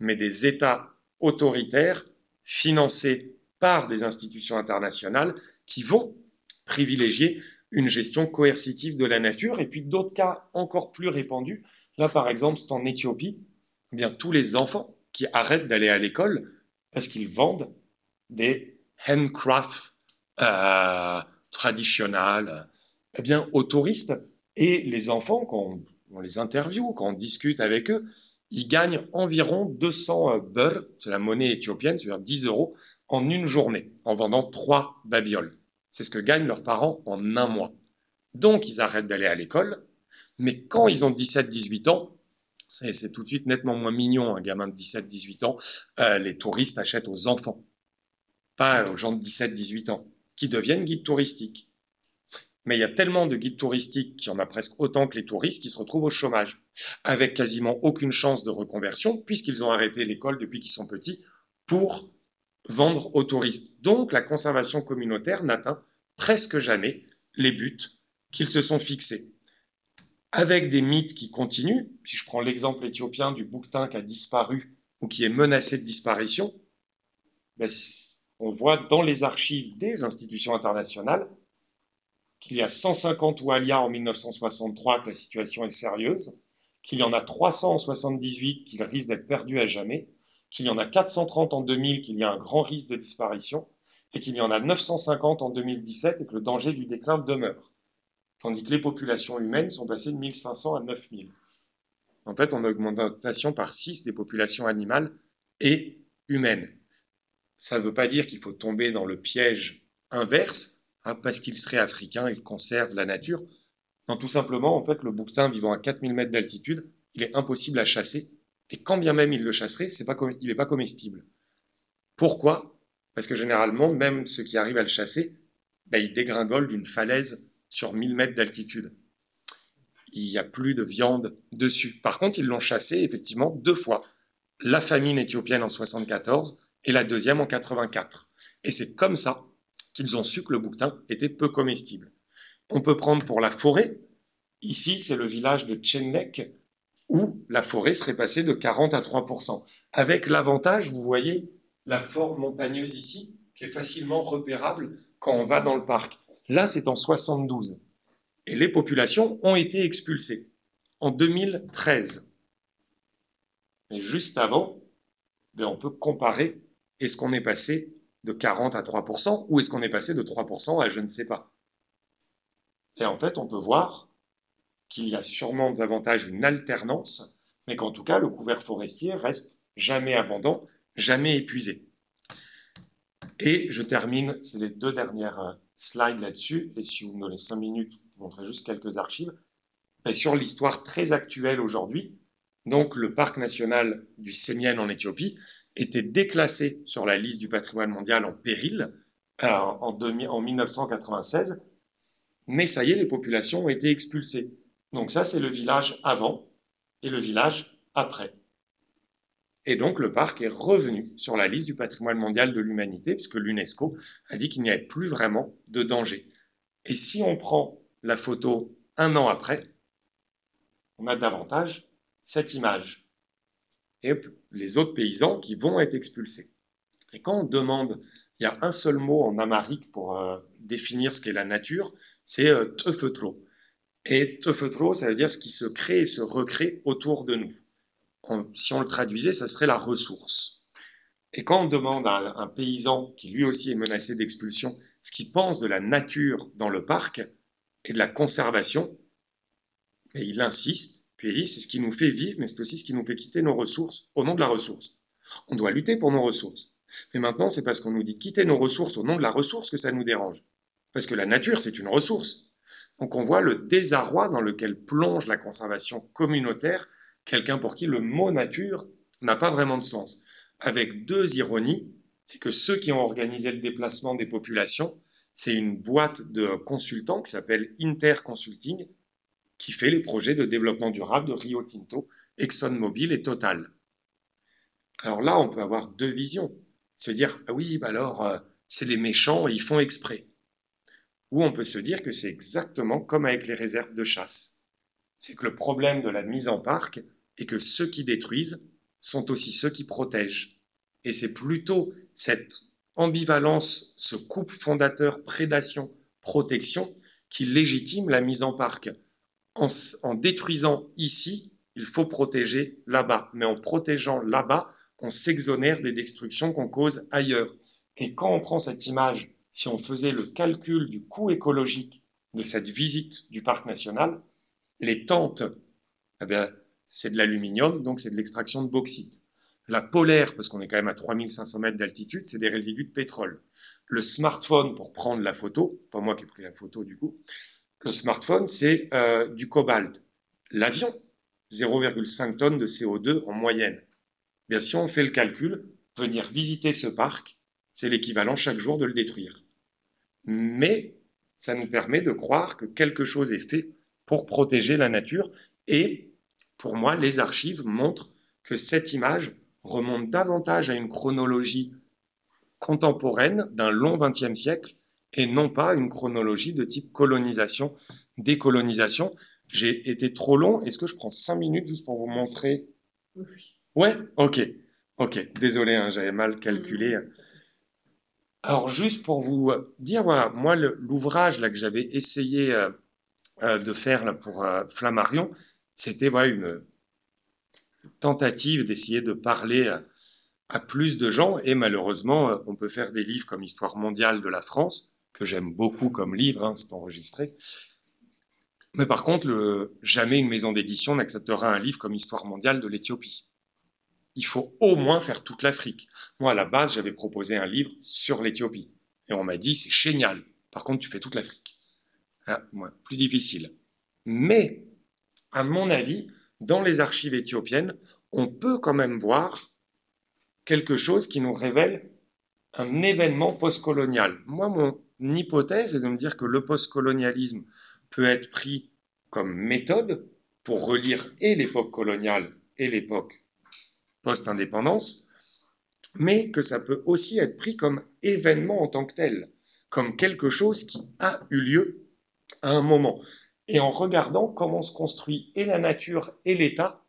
mais des États autoritaires financés par des institutions internationales qui vont privilégier une gestion coercitive de la nature. Et puis d'autres cas encore plus répandus, Là, par exemple, c'est en Éthiopie, eh bien, tous les enfants qui arrêtent d'aller à l'école parce qu'ils vendent des handcrafts euh, traditionnels eh bien, aux touristes. Et les enfants, quand on, les interviewe, quand on discute avec eux, ils gagnent environ 200 euh, beurres, c'est la monnaie éthiopienne, c'est-à-dire 10 euros, en une journée, en vendant trois babioles. C'est ce que gagnent leurs parents en un mois. Donc, ils arrêtent d'aller à l'école, mais quand ils ont 17-18 ans, c'est tout de suite nettement moins mignon, un gamin de 17-18 ans, euh, les touristes achètent aux enfants, pas aux gens de 17-18 ans, qui deviennent guides touristiques. Mais il y a tellement de guides touristiques qui en a presque autant que les touristes qui se retrouvent au chômage, avec quasiment aucune chance de reconversion, puisqu'ils ont arrêté l'école depuis qu'ils sont petits, pour vendre aux touristes. Donc la conservation communautaire n'atteint presque jamais les buts qu'ils se sont fixés. avec des mythes qui continuent. Si je prends l'exemple éthiopien du bouquetin qui a disparu ou qui est menacé de disparition, ben, on voit dans les archives des institutions internationales qu'il y a 150 Walia en 1963, que la situation est sérieuse, qu'il y en a 378 qui risquent d'être perdus à jamais, qu'il y en a 430 en 2000, qu'il y a un grand risque de disparition, et qu'il y en a 950 en 2017 et que le danger du déclin demeure. Tandis que les populations humaines sont passées de 1500 à 9000. En fait, on a augmentation par 6 des populations animales et humaines. Ça ne veut pas dire qu'il faut tomber dans le piège inverse, hein, parce qu'il serait africain, il conserve la nature. Non, tout simplement, en fait, le bouquetin vivant à 4000 mètres d'altitude, il est impossible à chasser. Et quand bien même il le chasserait, il n'est pas comestible. Pourquoi? Parce que généralement, même ceux qui arrivent à le chasser, ben, ils dégringolent d'une falaise sur 1000 mètres d'altitude. Il n'y a plus de viande dessus. Par contre, ils l'ont chassé effectivement deux fois. La famine éthiopienne en 74 et la deuxième en 84. Et c'est comme ça qu'ils ont su que le bouquetin était peu comestible. On peut prendre pour la forêt. Ici, c'est le village de Tchennek, où la forêt serait passée de 40 à 3% Avec l'avantage, vous voyez, la forme montagneuse ici, qui est facilement repérable quand on va dans le parc. Là, c'est en 72. Et les populations ont été expulsées en 2013. Et juste avant, ben, on peut comparer est-ce qu'on est passé de 40 à 3% ou est-ce qu'on est passé de 3% à je ne sais pas Et en fait, on peut voir qu'il y a sûrement davantage une alternance, mais qu'en tout cas, le couvert forestier reste jamais abondant, jamais épuisé. Et je termine, c'est les deux dernières euh, slides là-dessus, et si vous me donnez cinq minutes, je vous montrerai juste quelques archives, ben, sur l'histoire très actuelle aujourd'hui. Donc, le parc national du Sémien en Éthiopie était déclassé sur la liste du patrimoine mondial en péril euh, en 1996, mais ça y est, les populations ont été expulsées. Donc ça, c'est le village avant et le village après. Et donc le parc est revenu sur la liste du patrimoine mondial de l'humanité, puisque l'UNESCO a dit qu'il n'y avait plus vraiment de danger. Et si on prend la photo un an après, on a davantage cette image et les autres paysans qui vont être expulsés. Et quand on demande, il y a un seul mot en amharique pour euh, définir ce qu'est la nature, c'est euh, Et tefetro, ça veut dire ce qui se crée et se recrée autour de nous. si on le traduisait, ça serait la ressource. Et quand on demande à un, paysan qui lui aussi est menacé d'expulsion ce qu'il pense de la nature dans le parc et de la conservation, il insiste, puis c'est ce qui nous fait vivre, mais c'est aussi ce qui nous fait quitter nos ressources au nom de la ressource. On doit lutter pour nos ressources. Mais maintenant, c'est parce qu'on nous dit quitter nos ressources au nom de la ressource que ça nous dérange. Parce que la nature, c'est une ressource. Donc on voit le désarroi dans lequel plonge la conservation communautaire, quelqu'un pour qui le mot nature n'a pas vraiment de sens. Avec deux ironies, c'est que ceux qui ont organisé le déplacement des populations, c'est une boîte de consultants qui s'appelle Interconsulting, qui fait les projets de développement durable de Rio Tinto, ExxonMobil et Total. Alors là, on peut avoir deux visions. Se dire, ah oui, bah alors, euh, c'est les méchants, ils font exprès. Ou on peut se dire que c'est exactement comme avec les réserves de chasse. C'est que le problème de la mise en parc est que ceux qui détruisent sont aussi ceux qui protègent. Et c'est plutôt cette ambivalence, ce couple fondateur prédation-protection qui légitime la mise en parc en, détruisant ici, il faut protéger là-bas. Mais en protégeant là-bas, on s'exonère des destructions qu'on cause ailleurs. Et quand on prend cette image, si on faisait le calcul du coût écologique de cette visite du parc national, les tentes, eh c'est de l'aluminium, donc c'est de l'extraction de bauxite. La polaire, parce qu'on est quand même à 3500 mètres d'altitude, c'est des résidus de pétrole. Le smartphone pour prendre la photo, pas moi qui ai pris la photo du coup, le smartphone, c'est euh, du cobalt. L'avion, 0,5 tonnes de CO2 en moyenne. Bien, si on fait le calcul, venir visiter ce parc, c'est l'équivalent chaque jour de le détruire. Mais ça nous permet de croire que quelque chose est fait pour protéger la nature. Et pour moi, les archives montrent que cette image remonte davantage à une chronologie contemporaine d'un long XXe siècle et non pas une chronologie de type colonisation, décolonisation, j'ai été trop long. Est-ce que je prends cinq minutes juste pour vous montrer? Ouais, ok, ok. Désolé, hein, j'avais mal calculé. Alors juste pour vous dire, voilà, moi l'ouvrage là que j'avais essayé euh, euh, de faire là, pour euh, Flammarion, c'était voilà, une tentative d'essayer de parler à plus de gens et malheureusement on peut faire des livres comme Histoire mondiale de la France que j'aime beaucoup comme livre, hein, c'est enregistré. Mais par contre, le, jamais une maison d'édition n'acceptera un livre comme Histoire mondiale de l'Éthiopie il faut au moins faire toute l'Afrique. Moi, à la base, j'avais proposé un livre sur l'Éthiopie. Et on m'a dit, c'est génial. Par contre, tu fais toute l'Afrique. Ah, plus difficile. Mais, à mon avis, dans les archives éthiopiennes, on peut quand même voir quelque chose qui nous révèle un événement postcolonial. Moi, mon hypothèse est de me dire que le postcolonialisme peut être pris comme méthode pour relire et l'époque coloniale et l'époque post-indépendance, mais que ça peut aussi être pris comme événement en tant que tel, comme quelque chose qui a eu lieu à un moment. Et en regardant comment se construit et la nature et l'État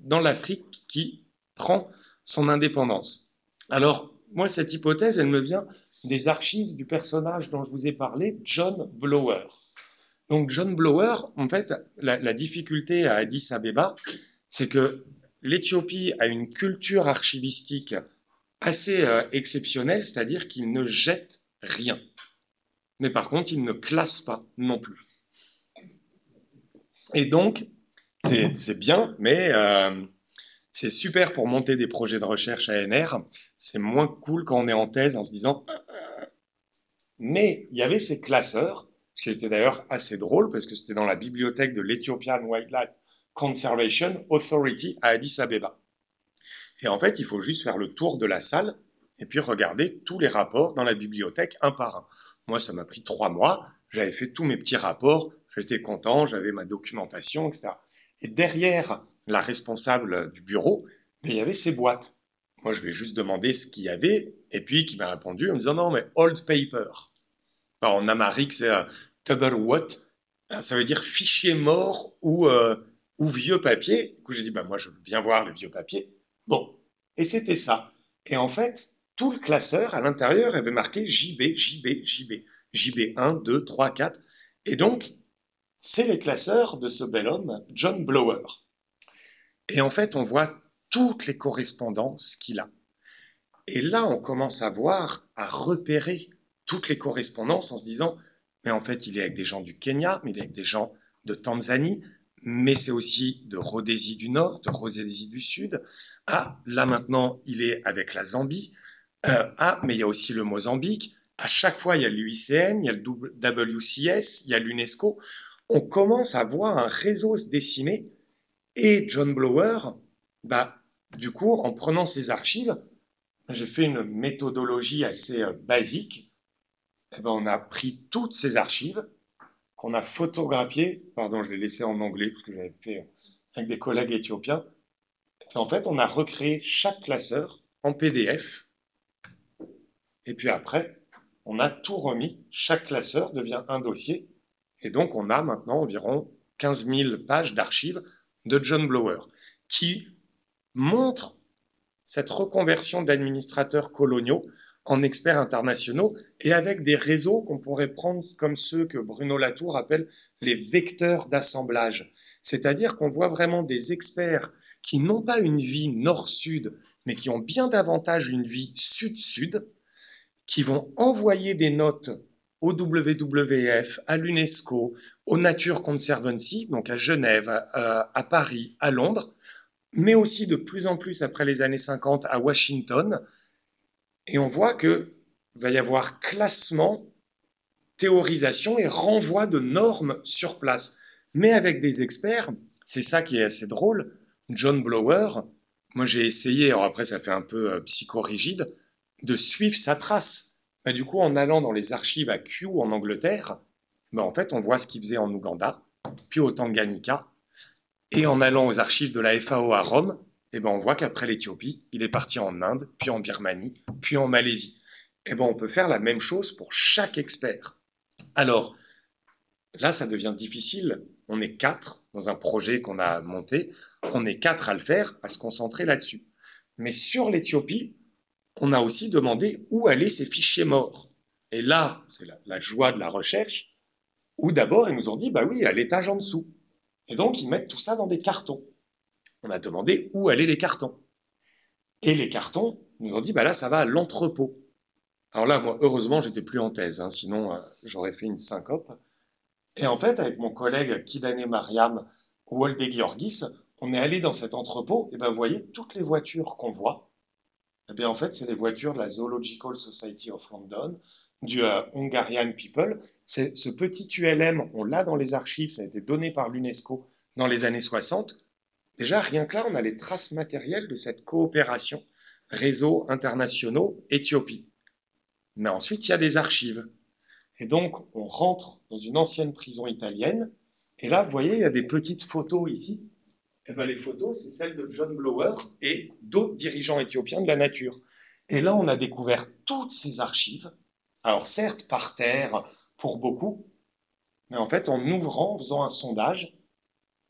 dans l'Afrique qui prend son indépendance. Alors, moi, cette hypothèse, elle me vient des archives du personnage dont je vous ai parlé, John Blower. Donc, John Blower, en fait, la, la difficulté à Addis Abeba, c'est que l'Éthiopie a une culture archivistique assez euh, exceptionnelle, c'est-à-dire qu'il ne jette rien. Mais par contre, il ne classe pas non plus. Et donc, c'est bien, mais euh, c'est super pour monter des projets de recherche ANR. C'est moins cool quand on est en thèse en se disant. Mais il y avait ces classeurs, ce qui était d'ailleurs assez drôle parce que c'était dans la bibliothèque de l'Ethiopian Wildlife Conservation Authority à Addis Abeba. Et en fait, il faut juste faire le tour de la salle et puis regarder tous les rapports dans la bibliothèque un par un. Moi, ça m'a pris trois mois. J'avais fait tous mes petits rapports. J'étais content. J'avais ma documentation, etc. Et derrière la responsable du bureau, ben, il y avait ces boîtes. Moi, je vais juste demander ce qu'il y avait. Et puis, qui m'a répondu en me disant non, mais old paper. en amérique, c'est uh, what. Ça veut dire fichier mort ou euh, ou vieux papier. Du coup, j'ai dit, bah, moi, je veux bien voir le vieux papier. Bon. Et c'était ça. Et en fait, tout le classeur à l'intérieur avait marqué JB, JB, JB. JB 1, 2, 3, 4. Et donc, c'est les classeurs de ce bel homme, John Blower. Et en fait, on voit toutes les correspondances qu'il a. Et là, on commence à voir, à repérer toutes les correspondances en se disant, mais en fait, il est avec des gens du Kenya, mais il est avec des gens de Tanzanie, mais c'est aussi de Rhodésie du Nord, de Rhodésie du Sud. Ah, là maintenant, il est avec la Zambie. Euh, ah, mais il y a aussi le Mozambique. À chaque fois, il y a l'UICN, il y a le WCS, il y a l'UNESCO. On commence à voir un réseau se dessiner. Et John Blower, bah, du coup, en prenant ces archives, j'ai fait une méthodologie assez euh, basique. Eh ben, on a pris toutes ces archives, qu'on a photographié, pardon, je l'ai laissé en anglais parce que j'avais fait avec des collègues éthiopiens. En fait, on a recréé chaque classeur en PDF. Et puis après, on a tout remis. Chaque classeur devient un dossier. Et donc, on a maintenant environ 15 000 pages d'archives de John Blower qui montrent cette reconversion d'administrateurs coloniaux en experts internationaux et avec des réseaux qu'on pourrait prendre comme ceux que Bruno Latour appelle les vecteurs d'assemblage. C'est-à-dire qu'on voit vraiment des experts qui n'ont pas une vie nord-sud, mais qui ont bien davantage une vie sud-sud, qui vont envoyer des notes au WWF, à l'UNESCO, au Nature Conservancy, donc à Genève, à, à Paris, à Londres, mais aussi de plus en plus après les années 50 à Washington, et on voit qu'il va y avoir classement, théorisation et renvoi de normes sur place. Mais avec des experts, c'est ça qui est assez drôle. John Blower, moi j'ai essayé, alors après ça fait un peu euh, psychorigide, de suivre sa trace. Mais du coup, en allant dans les archives à Kew en Angleterre, ben en fait, on voit ce qu'il faisait en Ouganda, puis au Tanganyika, et en allant aux archives de la FAO à Rome, eh ben on voit qu'après l'Éthiopie, il est parti en Inde, puis en Birmanie, puis en Malaisie. Eh ben on peut faire la même chose pour chaque expert. Alors, là, ça devient difficile on est quatre dans un projet qu'on a monté, on est quatre à le faire, à se concentrer là-dessus. Mais sur l'Éthiopie, on a aussi demandé où allaient ces fichiers morts. Et là, c'est la, joie de la recherche, où d'abord ils nous ont dit, bah oui, à l'étage en dessous. Et donc ils mettent tout ça dans des cartons. On a demandé où allaient les cartons. Et les cartons nous ont dit, bah là, ça va à l'entrepôt. Alors là, moi, heureusement, j'étais plus en thèse, hein, sinon euh, j'aurais fait une syncope. Et en fait, avec mon collègue Kidane Mariam Wolde Georgis, on est allé dans cet entrepôt, et ben vous voyez, toutes les voitures qu'on voit, eh bien en fait, c'est les voitures de la Zoological Society of London, du euh, Hungarian People. Ce petit ULM, on l'a dans les archives, ça a été donné par l'UNESCO dans les années 60. Déjà, rien que là, on a les traces matérielles de cette coopération réseaux internationaux Éthiopie. Mais ensuite, il y a des archives. Et donc, on rentre dans une ancienne prison italienne. Et là, vous voyez, il y a des petites photos ici. Et eh bien, les photos, c'est celles de John Blower et d'autres dirigeants éthiopiens de la nature. Et là, on a découvert toutes ces archives. Alors, certes, par terre, pour beaucoup, mais en fait, en ouvrant, en faisant un sondage,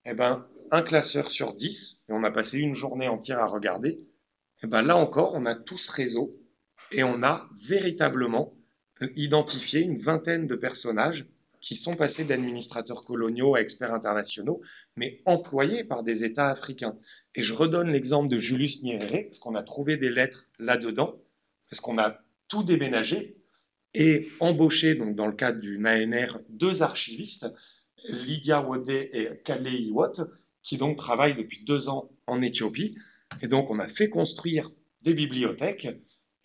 eh ben, un classeur sur dix, et on a passé une journée entière à regarder, et eh ben là encore, on a tout ce réseau et on a véritablement identifié une vingtaine de personnages qui sont passés d'administrateurs coloniaux à experts internationaux, mais employés par des États africains. Et je redonne l'exemple de Julius Nyerere, parce qu'on a trouvé des lettres là-dedans, parce qu'on a tout déménagé et embauché, donc dans le cadre du ANR, deux archivistes, Lydia Wode et Kalei Iwot, qui donc travaillent depuis deux ans en Éthiopie. Et donc on a fait construire des bibliothèques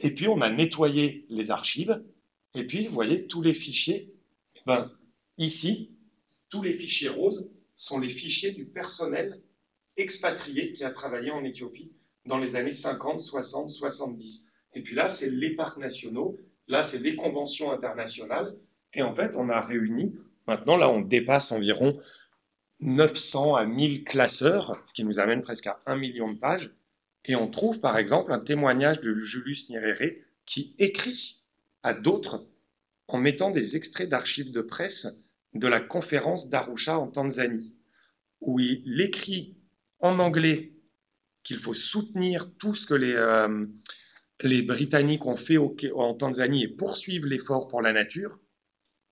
et puis, on a nettoyé les archives. Et puis, vous voyez, tous les fichiers, ben, ici, tous les fichiers roses sont les fichiers du personnel expatrié qui a travaillé en Éthiopie dans les années 50, 60, 70. Et puis là, c'est les parcs nationaux, là, c'est les conventions internationales. Et en fait, on a réuni, maintenant, là, on dépasse environ 900 à 1000 classeurs, ce qui nous amène presque à 1 million de pages. Et on trouve par exemple un témoignage de Julius Nyerere qui écrit à d'autres en mettant des extraits d'archives de presse de la conférence d'Arusha en Tanzanie, où il écrit en anglais qu'il faut soutenir tout ce que les, euh, les Britanniques ont fait en Tanzanie et poursuivre l'effort pour la nature,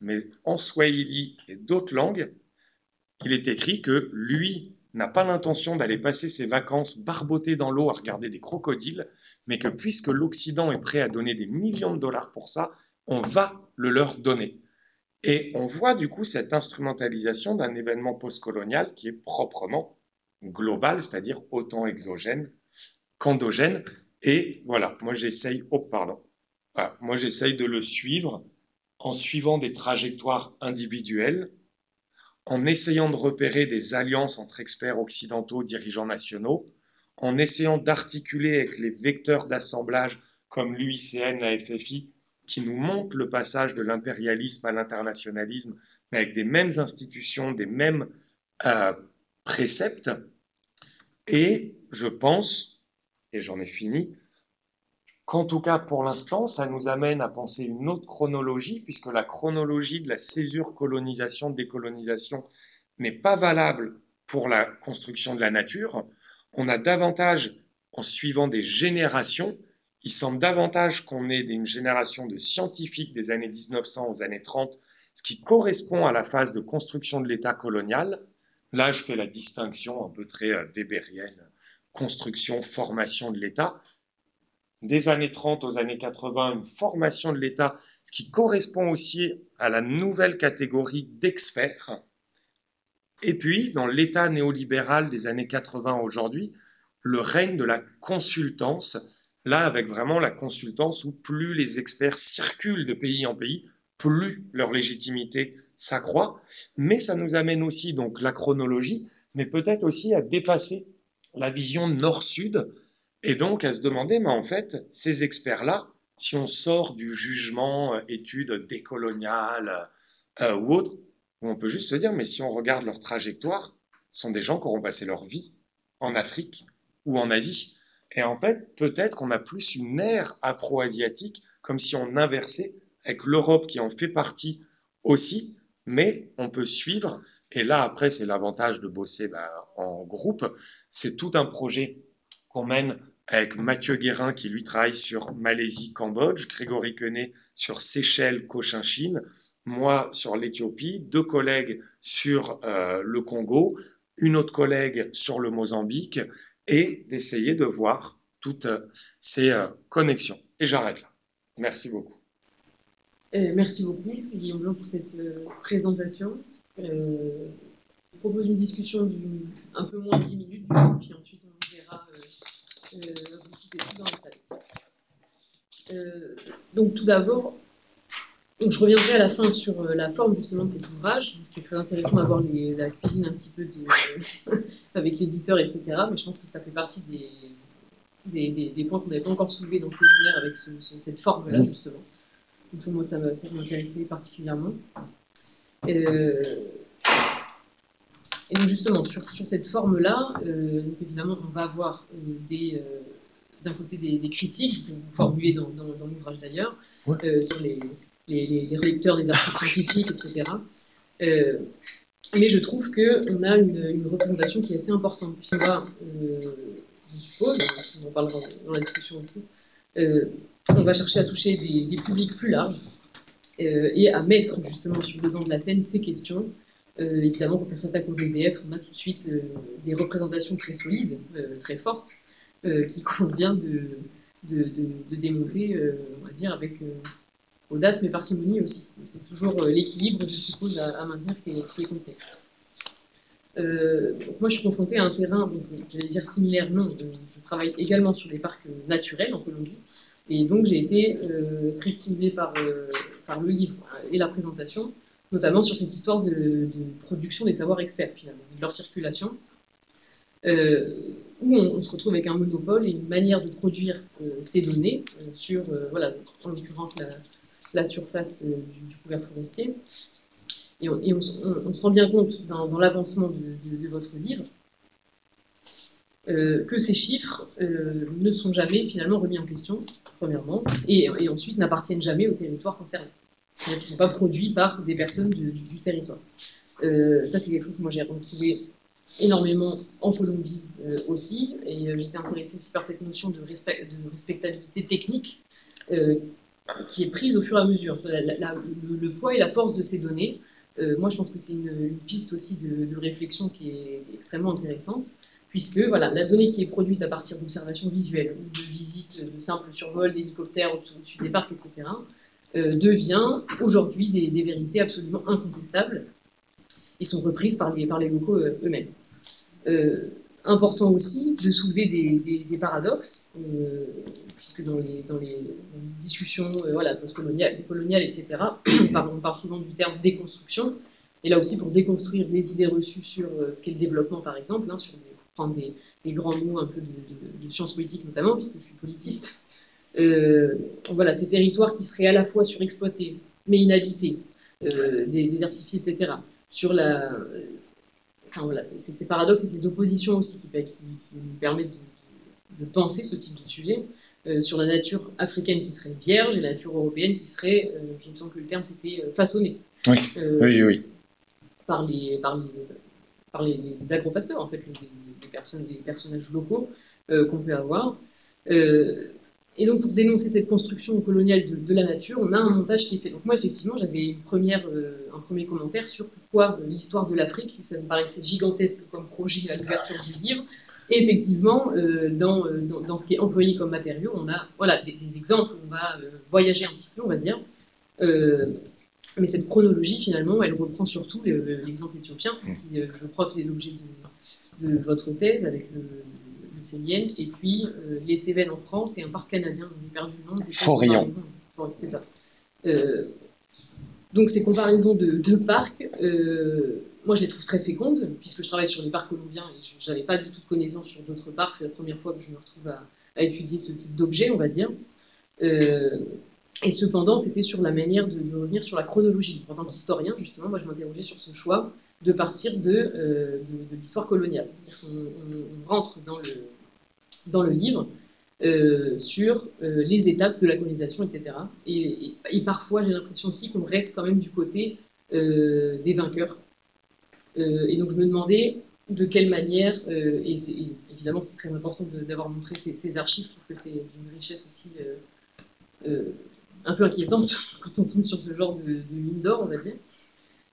mais en swahili et d'autres langues, il est écrit que lui n'a pas l'intention d'aller passer ses vacances barboté dans l'eau à regarder des crocodiles, mais que puisque l'Occident est prêt à donner des millions de dollars pour ça, on va le leur donner. Et on voit du coup cette instrumentalisation d'un événement postcolonial qui est proprement global, c'est-à-dire autant exogène qu'endogène. Et voilà, moi j'essaye, oh pardon, moi j'essaye de le suivre en suivant des trajectoires individuelles en essayant de repérer des alliances entre experts occidentaux, dirigeants nationaux, en essayant d'articuler avec les vecteurs d'assemblage comme l'UICN, la FFI, qui nous montrent le passage de l'impérialisme à l'internationalisme, mais avec des mêmes institutions, des mêmes euh, préceptes. Et je pense, et j'en ai fini, qu'en tout cas pour l'instant, ça nous amène à penser une autre chronologie, puisque la chronologie de la césure colonisation-décolonisation n'est pas valable pour la construction de la nature. On a davantage, en suivant des générations, il semble davantage qu'on ait une génération de scientifiques des années 1900 aux années 30, ce qui correspond à la phase de construction de l'État colonial. Là, je fais la distinction un peu très euh, weberienne, construction, formation de l'État des années 30 aux années 80 une formation de l'État, ce qui correspond aussi à la nouvelle catégorie d'experts. Et puis, dans l'État néolibéral des années 80 aujourd'hui, le règne de la consultance, là avec vraiment la consultance où plus les experts circulent de pays en pays, plus leur légitimité s'accroît. Mais ça nous amène aussi donc la chronologie, mais peut-être aussi à dépasser la vision nord-sud, et donc à se demander, mais en fait, ces experts-là, si on sort du jugement, euh, études décoloniales euh, ou autre, on peut juste se dire, mais si on regarde leur trajectoire, ce sont des gens qui auront passé leur vie en Afrique ou en Asie. Et en fait, peut-être qu'on a plus une ère afro-asiatique, comme si on inversait avec l'Europe qui en fait partie aussi, mais on peut suivre Et là, après, c'est l'avantage de bosser bah, en groupe. C'est tout un projet qu'on mène avec Mathieu Guérin qui lui travaille sur Malaisie, Cambodge, Grégory Quenet sur Seychelles, Cochinchine, moi sur l'Éthiopie, deux collègues sur euh, le Congo, une autre collègue sur le Mozambique, et d'essayer de voir toutes euh, ces euh, connexions. Et j'arrête là. Merci beaucoup. merci beaucoup, Guillaume Blanc, pour cette présentation. je propose une discussion d'un peu moins de 10 minutes, puis on euh, donc tout d'abord, je reviendrai à la fin sur euh, la forme justement de cet ouvrage. Ce qui est très intéressant d'avoir la cuisine un petit peu avec l'éditeur, etc. Mais je pense que ça fait partie des, des, points qu'on n'avait pas encore soulevés dans ces séminaire avec cette forme-là, justement. Donc ça, moi, ça m'intéressait particulièrement. Euh, et donc justement, sur, cette forme-là, évidemment, on va avoir des, d'un côté des, critiques que vous formulez dans, l'ouvrage d'ailleurs, euh, sur les, les, les, relecteurs des articles scientifiques, etc. Euh, mais je trouve qu'on a une, recommandation qui est assez importante, puisqu'on va, euh, je suppose, on en parlera dans la discussion aussi, on va chercher à toucher des, publics plus larges et à mettre justement sur le devant de la scène ces questions. Évidemment, quand on s'attaque au VBF, on a tout de suite des représentations très solides, très fortes, euh, qui convient de, démonter, euh, on va dire, avec euh, audace mais parcimonie aussi. C'est toujours l'équilibre, je suppose, à, maintenir qui est, est complexe. moi, je suis confrontée à un terrain, j'allais dire similaire, non. je travaille également sur des parcs naturels en Colombie. Et donc, j'ai été très stimulée par le livre et la présentation, notamment sur cette histoire de, production des savoirs experts, finalement, de leur circulation où on, se retrouve avec un monopole et une manière de produire euh, ces données euh, sur, euh, voilà, en l'occurrence, la, surface du, couvert forestier. Et on, se rend bien compte dans, l'avancement de, votre livre que ces chiffres ne sont jamais finalement remis en question, premièrement, et, ensuite n'appartiennent jamais au territoire concerné. Ils ne sont pas produits par des personnes du, territoire. ça, c'est quelque chose que moi j'ai retrouvé énormément en Colombie euh, aussi, et euh, j'étais intéressée aussi par cette notion de, respect, de respectabilité technique euh, qui est prise au fur et à mesure. le, poids et la force de ces données, moi je pense que c'est une, piste aussi de, réflexion qui est extrêmement intéressante, puisque voilà, la donnée qui est produite à partir d'observations visuelles ou de visites de simples survols d'hélicoptères au-dessus des parcs, etc., devient aujourd'hui des, vérités absolument incontestables et sont reprises par les, par les locaux eux-mêmes. Euh, important aussi de soulever des, paradoxes, euh, puisque dans les, dans les discussions euh, voilà, postcoloniales, coloniales, etc., on parle souvent du terme déconstruction, et là aussi pour déconstruire des idées reçues sur ce qu'est le développement, par exemple, hein, sur pour prendre des, grands mots un peu de, sciences politiques notamment, puisque je suis politiste. Voilà, ces territoires qui seraient à la fois surexploités, mais inhabités, désertifiés, etc., sur la, voilà, c'est ces paradoxes et ces oppositions aussi qui, qui, nous permettent de, penser ce type de sujet euh, sur la nature africaine qui serait vierge et la nature européenne qui serait, euh, je me sens que le terme c'était euh, façonné. Oui, oui, oui. Par les, par les, par les, agropasteurs, en fait, les, personnes, les personnages locaux qu'on peut avoir. Et donc, pour dénoncer cette construction coloniale de, la nature, on a un montage qui est fait. Donc, moi, effectivement, j'avais euh, un premier commentaire sur pourquoi euh, l'histoire de l'Afrique, ça me paraissait gigantesque comme projet à l'ouverture du livre. Et effectivement, euh, dans, ce qui est employé comme matériau, on a voilà, des, exemples, on va voyager un petit peu, on va dire. mais cette chronologie, finalement, elle reprend surtout l'exemple éthiopien, qui, je crois, c'est l'objet de, de, votre thèse avec le et puis euh, les Cévennes en France et un parc canadien, j'ai perdu le nom. Forillon. c'est ça. Euh, donc ces comparaisons de deux parcs, euh, moi je les trouve très fécondes, puisque je travaille sur les parcs colombiens et je n'avais pas du tout de connaissances sur d'autres parcs, c'est la première fois que je me retrouve à, étudier ce type d'objet, on va dire. et cependant, c'était sur la manière de, revenir sur la chronologie. En tant qu'historien, justement, moi je m'interrogeais sur ce choix de partir de, de, l'histoire coloniale. on, rentre dans le, dans le livre euh, sur euh, les étapes de la colonisation, etc. Et, parfois, j'ai l'impression aussi qu'on reste quand même du côté euh, des vainqueurs, et donc je me demandais de quelle manière, et, évidemment c'est très important d'avoir montré ces, archives, je trouve que c'est d'une richesse aussi un peu inquiétante quand on tombe sur ce genre de, mine d'or, on va dire.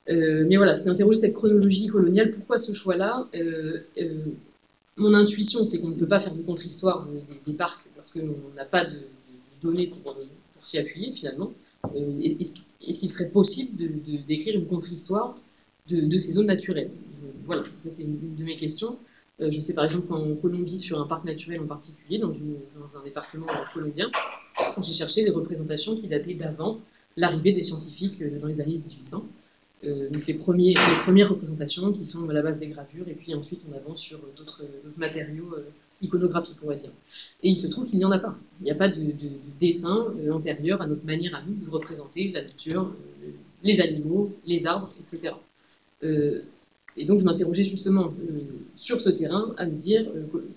mais voilà, c'est interroger cette chronologie coloniale. Pourquoi ce choix-là? Mon intuition, c'est qu'on ne peut pas faire de contre-histoire des, parcs parce qu'on n'a pas de, données pour, s'y appuyer finalement. Est-ce qu'il serait possible de, d'écrire une contre-histoire de, ces zones naturelles? Voilà, ça c'est une, de mes questions. je sais par exemple qu'en Colombie, sur un parc naturel en particulier, dans, dans un département colombien, j'ai cherché des représentations qui dataient d'avant l'arrivée des scientifiques euh, dans les années 1800. Euh, les, premières représentations qui sont à la base des gravures, et puis ensuite on avance sur d'autres matériaux euh, iconographiques, on va dire. Et il se trouve qu'il n'y en a pas. Il n'y a pas de, dessin antérieur à notre manière à nous de représenter la nature, les animaux, les arbres, etc. et donc je m'interrogeais justement sur ce terrain à me dire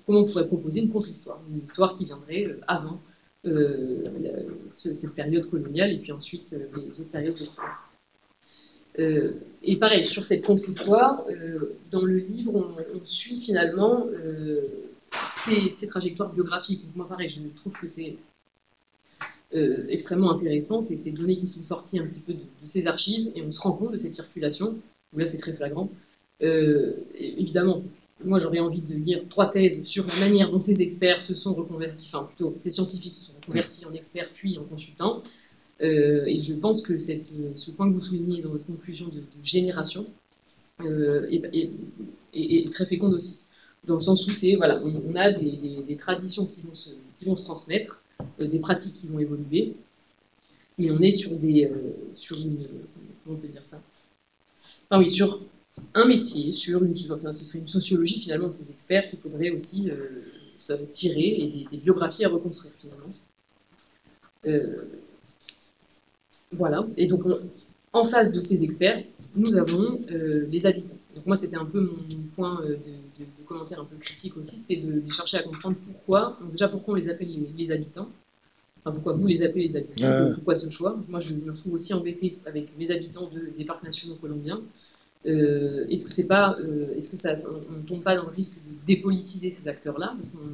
comment on pourrait proposer une contre-histoire, une histoire qui viendrait avant euh, cette période coloniale et puis ensuite euh, les autres périodes de euh, et pareil, sur cette contre-histoire, dans le livre, on, suit finalement ces, trajectoires biographiques. moi, pareil, je trouve que c'est extrêmement intéressant, c'est ces données qui sont sorties un petit peu de, ces archives, et on se rend compte de cette circulation, là c'est très flagrant. évidemment, moi j'aurais envie de lire trois thèses sur la manière dont ces experts se sont reconvertis, enfin plutôt ces scientifiques se sont reconvertis en experts puis en consultants. Euh, et je pense que cette, ce point que vous soulignez dans votre conclusion de, génération euh, est, très féconde aussi. Dans le sens où c'est, voilà, on, a des, traditions qui vont se, qui vont se transmettre, euh, des pratiques qui vont évoluer, et on est sur des, sur une, comment dire ça? Ah oui, sur un métier, sur une, enfin, ce serait une sociologie finalement de ces experts qu'il faudrait aussi euh, tirer et des, biographies à reconstruire finalement. Euh, voilà, et donc en face de ces experts, nous avons euh, les habitants. Donc moi c'était un peu mon, point de, commentaire un peu critique aussi, c'était de, chercher à comprendre pourquoi, déjà pourquoi on les appelle les, habitants, enfin pourquoi vous les appelez les habitants, pourquoi ce choix. Moi je me retrouve aussi embêté avec mes habitants des parcs nationaux colombiens, euh, est-ce que c'est pas, euh, est-ce que ça, on ne tombe pas dans le risque de dépolitiser ces acteurs-là? Parce qu'on,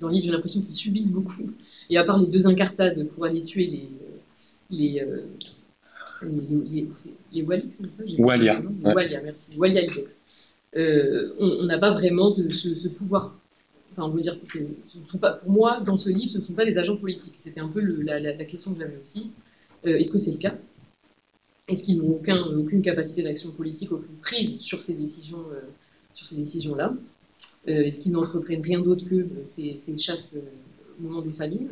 dans le livre, j'ai l'impression qu'ils subissent beaucoup. Et à part les deux incartades pour aller tuer les, les, euh, les, ça Walia. Walia, merci. Walia Ibex. on n'a pas vraiment de ce, pouvoir. Enfin, on veut dire que ce sont pas, pour moi, dans ce livre, ce ne sont pas des agents politiques. C'était un peu la, la, la, question que j'avais aussi. Est-ce que c'est le cas? Est-ce qu'ils n'ont aucun, aucune capacité d'action politique, aucune prise sur ces décisions, euh, sur ces décisions-là? Euh, Est-ce qu'ils n'entreprennent rien d'autre que euh, ces, chasses au moment des famines?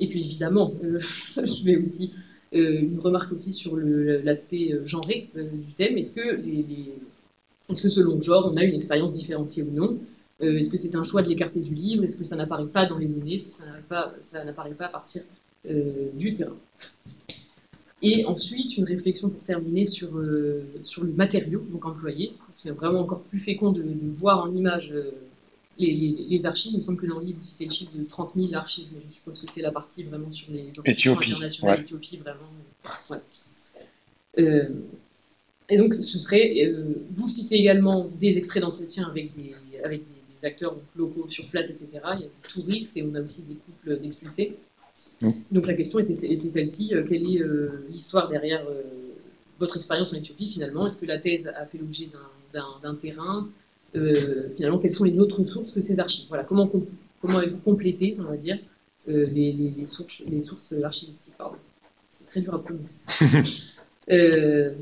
Et puis évidemment, je fais aussi une remarque aussi sur l'aspect genré du thème. Est-ce que, selon le genre, on a une expérience différenciée ou non? Est-ce que c'est un choix de l'écarter du livre? Est-ce que ça n'apparaît pas dans les données? Est-ce que ça n'apparaît pas, à partir du terrain? Et ensuite, une réflexion pour terminer sur, euh, sur le matériau donc employé. C'est vraiment encore plus fécond de, voir en image euh, les, les, archives. Il me semble que dans le livre, vous citez le chiffre de 30 000 archives, mais je suppose que c'est la partie vraiment sur les institutions internationales, Éthiopie, vraiment. Euh, et donc, ce serait, vous citez également des extraits d'entretien avec des, avec des, acteurs locaux sur place, etc. Il y a des touristes et on a aussi des couples d'expulsés. Donc la question était, celle-ci, euh, quelle est euh, l'histoire derrière euh, votre expérience en Éthiopie finalement? Est-ce que la thèse a fait l'objet d'un terrain? Finalement, quelles sont les autres sources que ces archives? Voilà, comment, comment avez-vous complété, on va dire, les, sources, les sources archivistiques C'est très dur à prononcer.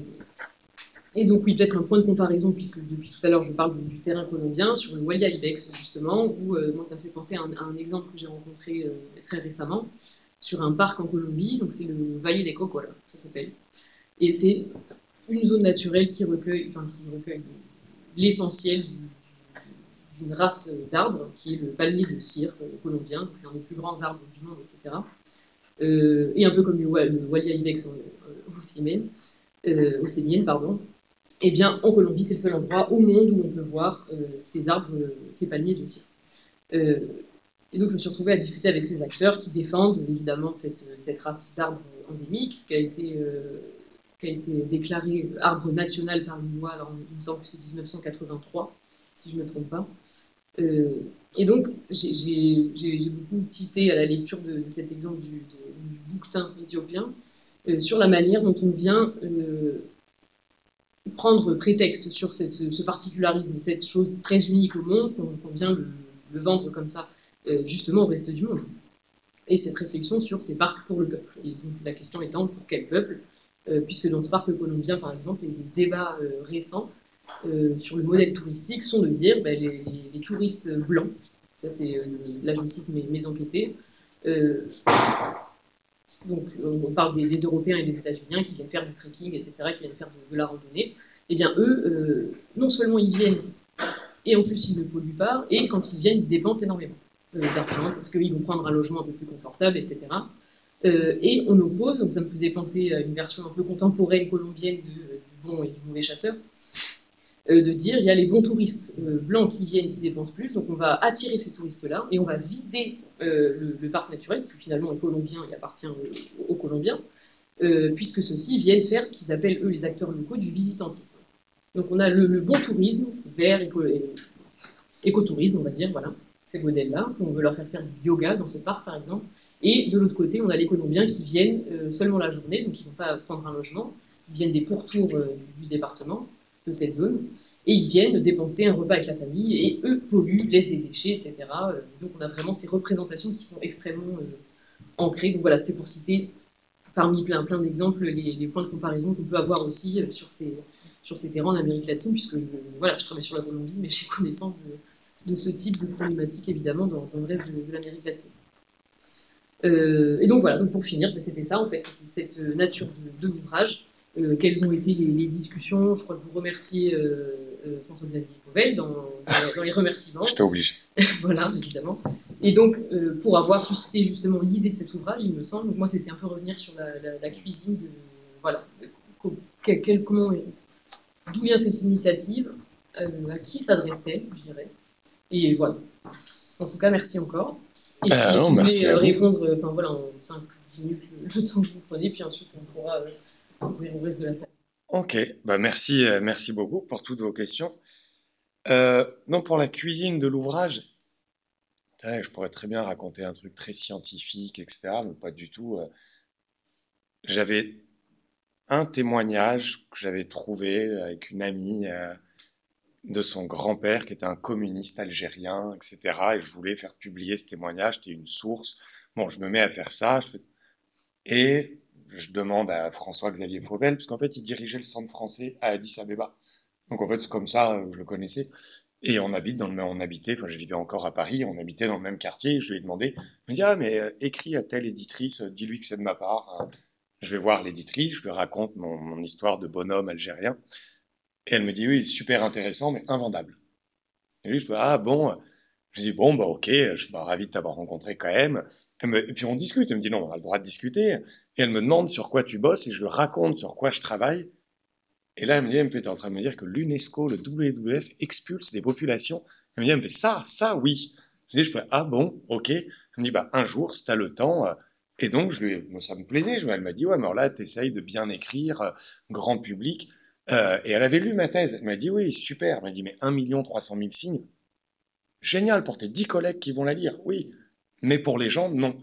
Et donc, oui, peut-être un point de comparaison, puisque depuis tout à l'heure, je parle du, terrain colombien, sur le Walia Ibex, justement, où moi, ça me fait penser à un, exemple que j'ai rencontré très récemment, sur un parc en Colombie, donc c'est le Valle des Cocola, ça s'appelle. Et c'est une zone naturelle qui recueille, enfin, recueille l'essentiel d'une race d'arbres, qui est le palmier de cire colombien, c'est un des plus grands arbres du monde, etc. Euh, et un peu comme le, Walia Ibex au Sémienne, euh, pardon, eh bien, en Colombie, c'est le seul endroit au monde où on peut voir euh, ces arbres, ces palmiers de cire. Et donc, je me suis retrouvée à discuter avec ces acteurs qui défendent évidemment cette, cette race d'arbres endémique qui a été, euh, a été déclaré arbre national par une loi, alors il me semble que c'est 1983, si je ne me trompe pas. Euh, et donc, j'ai beaucoup tité à la lecture de, cet exemple du, du bouquetin éthiopien euh, sur la manière dont on vient euh, prendre prétexte sur cette, ce particularisme, cette chose très unique au monde, qu'on vient le, le, vendre comme ça, justement au reste du monde. Et cette réflexion sur ces parcs pour le peuple. Et donc, la question étant pour quel peuple puisque dans ce parc colombien, par exemple, des débats récents euh, sur le modèle touristique sont de dire ben, les, touristes blancs, ça c'est euh, là je cite mes, enquêtés, euh, donc on parle des, Européens et des États-Unis qui viennent faire du trekking, etc., qui viennent faire de, la randonnée, et eh bien eux, non seulement ils viennent, et en plus ils ne polluent pas, et quand ils viennent, ils dépensent énormément d'argent, parce qu'ils vont prendre un logement un peu plus confortable, etc. et on oppose, donc ça me faisait penser à une version un peu contemporaine colombienne du bon et du mauvais chasseur, euh, de dire il y a les bons touristes euh, blancs qui viennent, qui dépensent plus, donc on va attirer ces touristes-là et on va vider euh, le, parc naturel, qui finalement est colombien et appartient aux, Colombiens, puisque ceux-ci viennent faire ce qu'ils appellent, eux, les acteurs locaux, du visitantisme. Donc on a le, bon tourisme, vert, éco, écotourisme, on va dire, voilà, ces modèles-là, on veut leur faire faire du yoga dans ce parc, par exemple, et de l'autre côté, on a les Colombiens qui viennent seulement la journée, donc ils ne vont pas prendre un logement, ils viennent des pourtours du département, de cette zone, et ils viennent dépenser un repas avec la famille, et eux polluent, laissent des déchets, etc. Euh, donc on a vraiment ces représentations qui sont extrêmement euh, ancrées. Donc voilà, c'était pour citer parmi plein, plein d'exemples les, points de comparaison qu'on peut avoir aussi euh, sur ces, sur ces terrains en Amérique latine, puisque je, voilà, je travaille sur la Colombie, mais j'ai connaissance de, de, ce type de problématique évidemment dans, le reste de, l'Amérique latine. Et donc voilà, donc pour finir, ben, c'était ça en fait, c'était cette nature de, de l'ouvrage euh, quelles ont été les, discussions? Je crois que vous remerciez euh, euh, François-Xavier Pauvel dans, les remerciements. Je t'oblige. voilà, évidemment. Et donc, pour avoir suscité justement l'idée de cet ouvrage, il me semble, moi, c'était un peu revenir sur la, cuisine, de, voilà, comment, d'où vient cette initiative, à qui s'adressait, je dirais? Et voilà. En tout cas, merci encore. Et puis, si vous voulez répondre, enfin voilà, en 5-10 minutes, le, temps que vous prenez, puis ensuite on pourra reste de la salle. Ok, bah merci, euh, merci beaucoup pour toutes vos questions. Euh, non, pour la cuisine de l'ouvrage, je pourrais très bien raconter un truc très scientifique, etc., mais pas du tout. Euh. J'avais un témoignage que j'avais trouvé avec une amie de son grand-père qui était un communiste algérien, etc. Et je voulais faire publier ce témoignage, c'était une source. Bon, je me mets à faire ça. Et je demande à François-Xavier Fauvel, parce qu'en fait, il dirigeait le centre français à Addis Abeba. Donc en fait, comme ça, je le connaissais. Et on habite dans le même, on habitait, enfin, je vivais encore à Paris, on habitait dans le même quartier. Je lui ai demandé, il me dit, ah, mais euh, écris à telle éditrice, euh, dis-lui que c'est de ma part. Je vais voir l'éditrice, je lui raconte mon, histoire de bonhomme algérien. Et elle me dit, oui, super intéressant, mais invendable. Et lui, je dis, ah bon, je dis, bon, bah ok, je suis bah, ravi de t'avoir rencontré quand même. et puis on discute, elle me dit, non, on a le droit de discuter. Et elle me demande sur quoi tu bosses, et je lui raconte sur quoi je travaille. Et là, elle me dit, elle me fait, en train de me dire que l'UNESCO, le WWF, expulse des populations. Elle me dit, elle me fait, ça, ça, oui. Je dis, je fais, ah bon, ok. Elle me dit, bah un jour, si t'as le temps. Et donc, je lui, moi, ça me plaisait. Elle m'a dit, ouais, mais alors là, t'essayes de bien écrire, euh, grand public. Euh, et elle avait lu ma thèse. Elle m'a dit, oui, super. Elle m'a dit, mais 1 300 000 signes, Génial pour tes dix collègues qui vont la lire, oui. Mais pour les gens, non.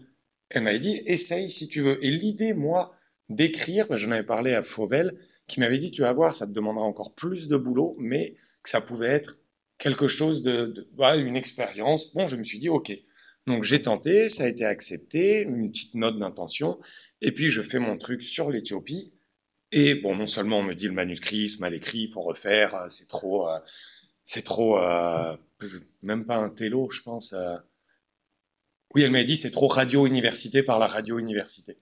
Elle m'avait dit, essaye si tu veux. Et l'idée, moi, d'écrire, j'en avais parlé à Fauvel, qui m'avait dit, tu vas voir, ça te demandera encore plus de boulot, mais que ça pouvait être quelque chose de, une expérience. Bon, je me suis dit, ok. Donc j'ai tenté, ça a été accepté, une petite note d'intention, et puis je fais mon truc sur l'Éthiopie. Et bon, non seulement on me dit le manuscrit, c'est mal écrit, il faut refaire, c'est trop, euh, c'est trop, euh, même pas un télo, je pense. Euh. Oui, elle m'a dit c'est trop radio-université par la radio-université.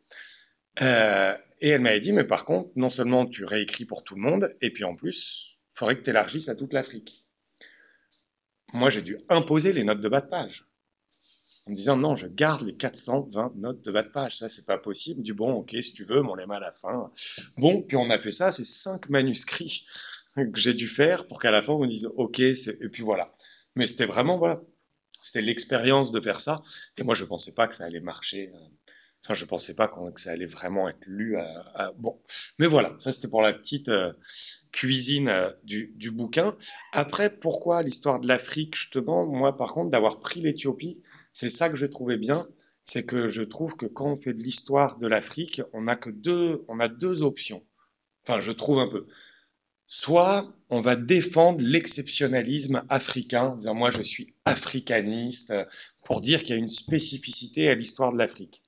Euh, et elle m'avait dit, mais par contre, non seulement tu réécris pour tout le monde, et puis en plus, faudrait que tu élargisses à toute l'Afrique. Moi, j'ai dû imposer les notes de bas de page. En me disant, non, je garde les 420 notes de bas de page. Ça, c'est pas possible. Du bon, ok, si tu veux, mais on les met à la fin. Bon, puis on a fait ça, c'est cinq manuscrits que j'ai dû faire pour qu'à la fin on me dise ok et puis voilà mais c'était vraiment voilà c'était l'expérience de faire ça et moi je pensais pas que ça allait marcher Enfin, je pensais pas que ça allait vraiment être lu. À, Bon, mais voilà, ça c'était pour la petite euh, cuisine euh, du, du, bouquin. Après, pourquoi l'histoire de l'Afrique Justement, moi, par contre, d'avoir pris l'Éthiopie, c'est ça que je trouvais bien. C'est que je trouve que quand on fait de l'histoire de l'Afrique, on a que deux, on a deux options. Enfin, je trouve un peu. Soit on va défendre l'exceptionnalisme africain, en disant moi je suis africaniste, pour dire qu'il y a une spécificité à l'histoire de l'Afrique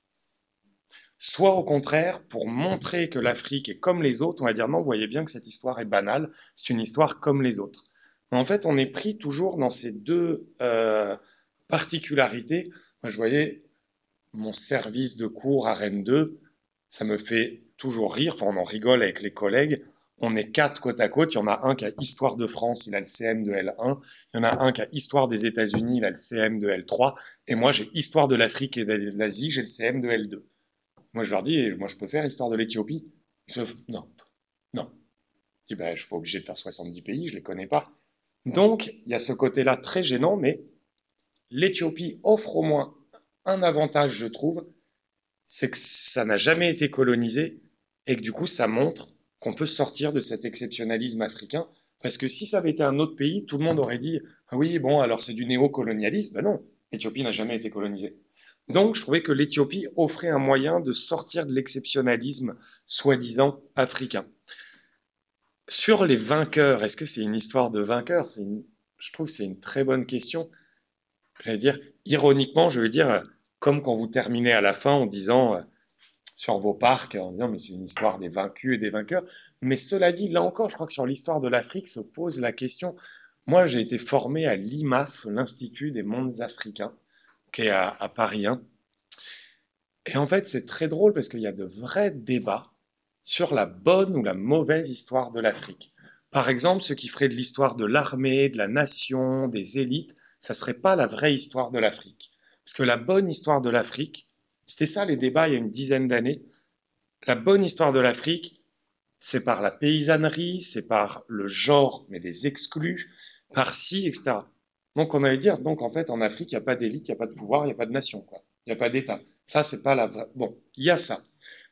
soit au contraire, pour montrer que l'Afrique est comme les autres, on va dire non, vous voyez bien que cette histoire est banale, c'est une histoire comme les autres. en fait, on est pris toujours dans ces deux euh, particularités. Moi, je voyais mon service de cours à Rennes 2, ça me fait toujours rire, enfin on en rigole avec les collègues. On est quatre côte à côte. Il y en a un qui a Histoire de France, il a le CM de L1. Il y en a un qui a Histoire des États-Unis, il a le CM de L3. Et moi, j'ai Histoire de l'Afrique et de l'Asie, j'ai le CM de L2. Moi, je leur dis, moi, je peux faire l'histoire de l'Éthiopie. Sauf, non, non. Je dis, ben, je suis pas obligé de faire 70 pays, je les connais pas. Donc, il y a ce côté-là très gênant, mais l'Éthiopie offre au moins un avantage, je trouve, c'est que ça n'a jamais été colonisé et que du coup, ça montre qu'on peut sortir de cet exceptionnalisme africain. Parce que si ça avait été un autre pays, tout le monde aurait dit, ah oui, bon, alors c'est du néocolonialisme. Ben non, l'Éthiopie n'a jamais été colonisée. Donc, je trouvais que l'Éthiopie offrait un moyen de sortir de l'exceptionnalisme soi-disant africain. Sur les vainqueurs, est-ce que c'est une histoire de vainqueurs? Je trouve que c'est une très bonne question. J'allais dire, ironiquement, je veux dire, comme quand vous terminez à la fin en disant euh, sur vos parcs, en disant mais c'est une histoire des vaincus et des vainqueurs. Mais cela dit, là encore, je crois que sur l'histoire de l'Afrique se pose la question. Moi, j'ai été formé à l'IMAF, l'Institut des mondes africains à, Paris 1. Et en fait, c'est très drôle parce qu'il y a de vrais débats sur la bonne ou la mauvaise histoire de l'Afrique. Par exemple, ce qui ferait de l'histoire de l'armée, de la nation, des élites, ça serait pas la vraie histoire de l'Afrique. Parce que la bonne histoire de l'Afrique, c'était ça les débats il y a une dizaine d'années. La bonne histoire de l'Afrique, c'est par la paysannerie, c'est par le genre, mais des exclus, par ci, etc. Donc on allait dire, donc en fait en Afrique, il n'y a pas d'élite, il n'y a pas de pouvoir, il n'y a pas de nation, quoi. Il n'y a pas d'État. Ça, c'est pas la vraie. Bon, il y a ça.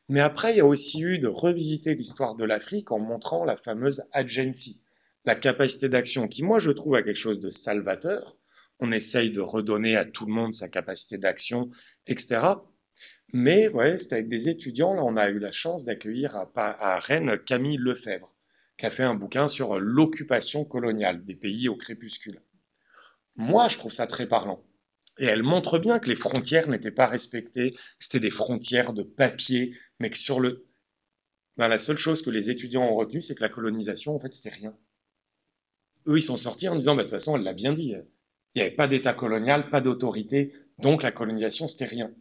Mais après, il y a aussi eu de revisiter l'histoire de l'Afrique en montrant la fameuse agency, la capacité d'action, qui moi je trouve a quelque chose de salvateur. On essaye de redonner à tout le monde sa capacité d'action, etc. Mais ouais, c'était avec des étudiants. Là, on a eu la chance d'accueillir à, à Rennes Camille Lefebvre, qui a fait un bouquin sur l'occupation coloniale des pays au crépuscule. Moi, je trouve ça très parlant. Et elle montre bien que les frontières n'étaient pas respectées, c'était des frontières de papier, mais que sur le... Ben, la seule chose que les étudiants ont retenu, c'est que la colonisation, en fait, c'était rien. Eux, ils sont sortis en disant, bah, de toute façon, elle l'a bien dit, il n'y avait pas d'État colonial, pas d'autorité, donc la colonisation, c'était rien.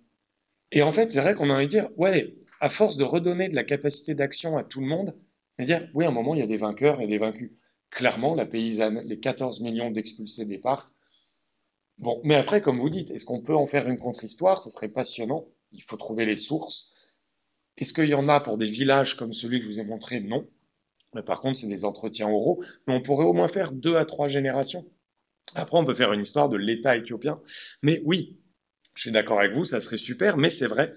Et en fait, c'est vrai qu'on a envie de dire, ouais, à force de redonner de la capacité d'action à tout le monde, et dire, oui, à un moment, il y a des vainqueurs et des vaincus. Clairement, la paysanne, les 14 millions d'expulsés des parcs, Bon, mais après, comme vous dites, est-ce qu'on peut en faire une contre-histoire? Ce serait passionnant. Il faut trouver les sources. Est-ce qu'il y en a pour des villages comme celui que je vous ai montré? Non. Mais par contre, c'est des entretiens oraux. Mais on pourrait au moins faire deux à trois générations. Après, on peut faire une histoire de l'État éthiopien. Mais oui, je suis d'accord avec vous, ça serait super, mais c'est vrai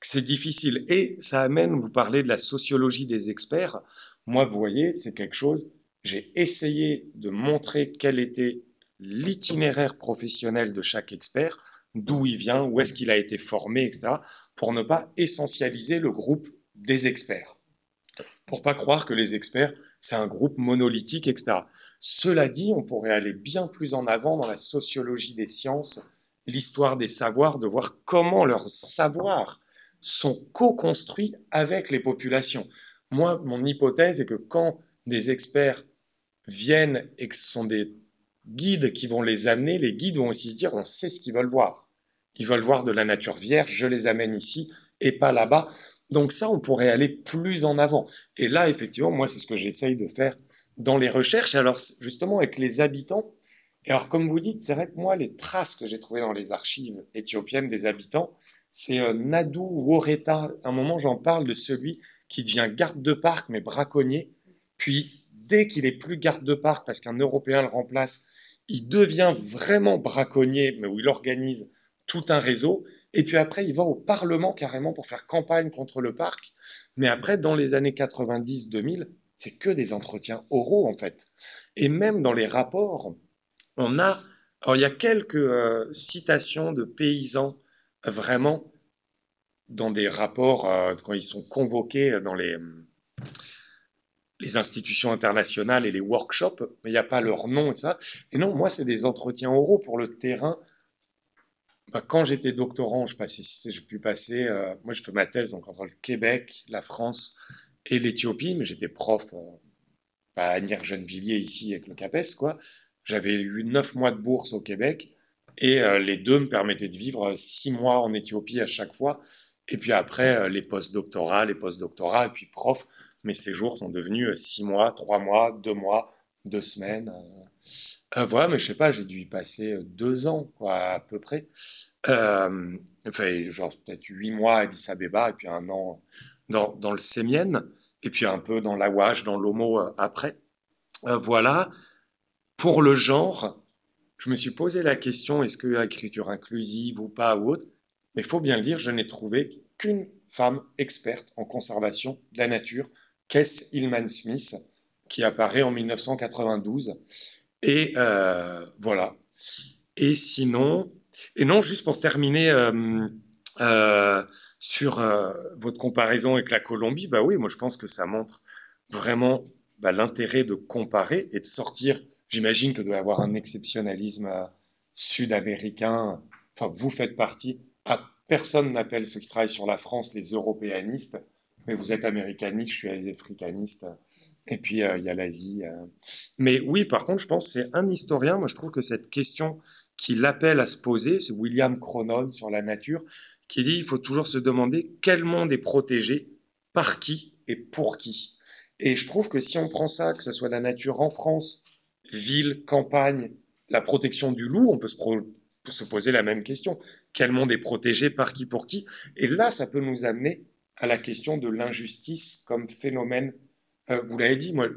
que c'est difficile. Et ça amène, vous parlez de la sociologie des experts. Moi, vous voyez, c'est quelque chose, j'ai essayé de montrer quelle était l'itinéraire professionnel de chaque expert, d'où il vient, où est-ce qu'il a été formé, etc., pour ne pas essentialiser le groupe des experts. Pour pas croire que les experts, c'est un groupe monolithique, etc. Cela dit, on pourrait aller bien plus en avant dans la sociologie des sciences, l'histoire des savoirs, de voir comment leurs savoirs sont co-construits avec les populations. Moi, mon hypothèse est que quand des experts viennent et que ce sont des guides qui vont les amener, les guides vont aussi se dire, on sait ce qu'ils veulent voir. Ils veulent voir de la nature vierge, je les amène ici et pas là-bas. Donc ça, on pourrait aller plus en avant. Et là, effectivement, moi, c'est ce que j'essaye de faire dans les recherches. Alors, justement, avec les habitants. Et alors, comme vous dites, c'est vrai que moi, les traces que j'ai trouvées dans les archives éthiopiennes des habitants, c'est euh, Nadou Woreta. À un moment, j'en parle de celui qui devient garde de parc, mais braconnier. Puis, dès qu'il est plus garde de parc, parce qu'un Européen le remplace, il devient vraiment braconnier, mais où il organise tout un réseau. Et puis après, il va au Parlement carrément pour faire campagne contre le parc. Mais après, dans les années 90-2000, c'est que des entretiens oraux, en fait. Et même dans les rapports, on a. Alors, il y a quelques euh, citations de paysans, vraiment, dans des rapports, euh, quand ils sont convoqués dans les, les institutions internationales et les workshops, mais il n'y a pas leur nom et ça. Et non, moi, c'est des entretiens oraux pour le terrain. Bah, quand j'étais doctorant, je passais, j'ai pu passer, euh, moi, je fais ma thèse donc entre le Québec, la France et l'Éthiopie, mais j'étais prof euh, à Nire-Gennevilliers ici avec le CAPES, quoi. J'avais eu neuf mois de bourse au Québec et euh, les deux me permettaient de vivre six mois en Éthiopie à chaque fois. Et puis après, les post-doctorats, les post-doctorats, et puis prof mes séjours sont devenus euh, six mois, trois mois, deux mois, deux semaines. Euh, euh, voilà, mais je sais pas, j'ai dû y passer deux ans, quoi, à peu près. enfin, genre peut-être huit mois à Addis Abeba, et puis un an dans, dans le Sémien, et puis un peu dans l'Awash, dans l'Omo après. voilà. Pour le genre, je me suis posé la question, est-ce que écriture inclusive ou pas ou autre? Mais il faut bien le dire, je n'ai trouvé qu'une femme experte en conservation de la nature Kess Hillman Smith, qui apparaît en 1992. Et euh, voilà. Et sinon, et non, juste pour terminer euh, euh, sur votre comparaison avec la Colombie, bah oui, moi je pense que ça montre vraiment bah, l'intérêt de comparer et de sortir. J'imagine que doit avoir un exceptionnalisme sud-américain. Enfin, vous faites partie. Ah, personne n'appelle ceux qui travaillent sur la France les européanistes mais vous êtes américaniste, je suis africaniste, et puis euh, il y a l'Asie. Euh. Mais oui, par contre, je pense c'est un historien, moi je trouve que cette question qui l'appelle à se poser, c'est William Cronon sur la nature, qui dit il faut toujours se demander quel monde est protégé, par qui et pour qui. Et je trouve que si on prend ça, que ce soit la nature en France, ville, campagne, la protection du loup, on peut se, se poser la même question. Quel monde est protégé, par qui, pour qui? Et là, ça peut nous amener à la question de l'injustice comme phénomène. Euh, vous l'avez dit, moi,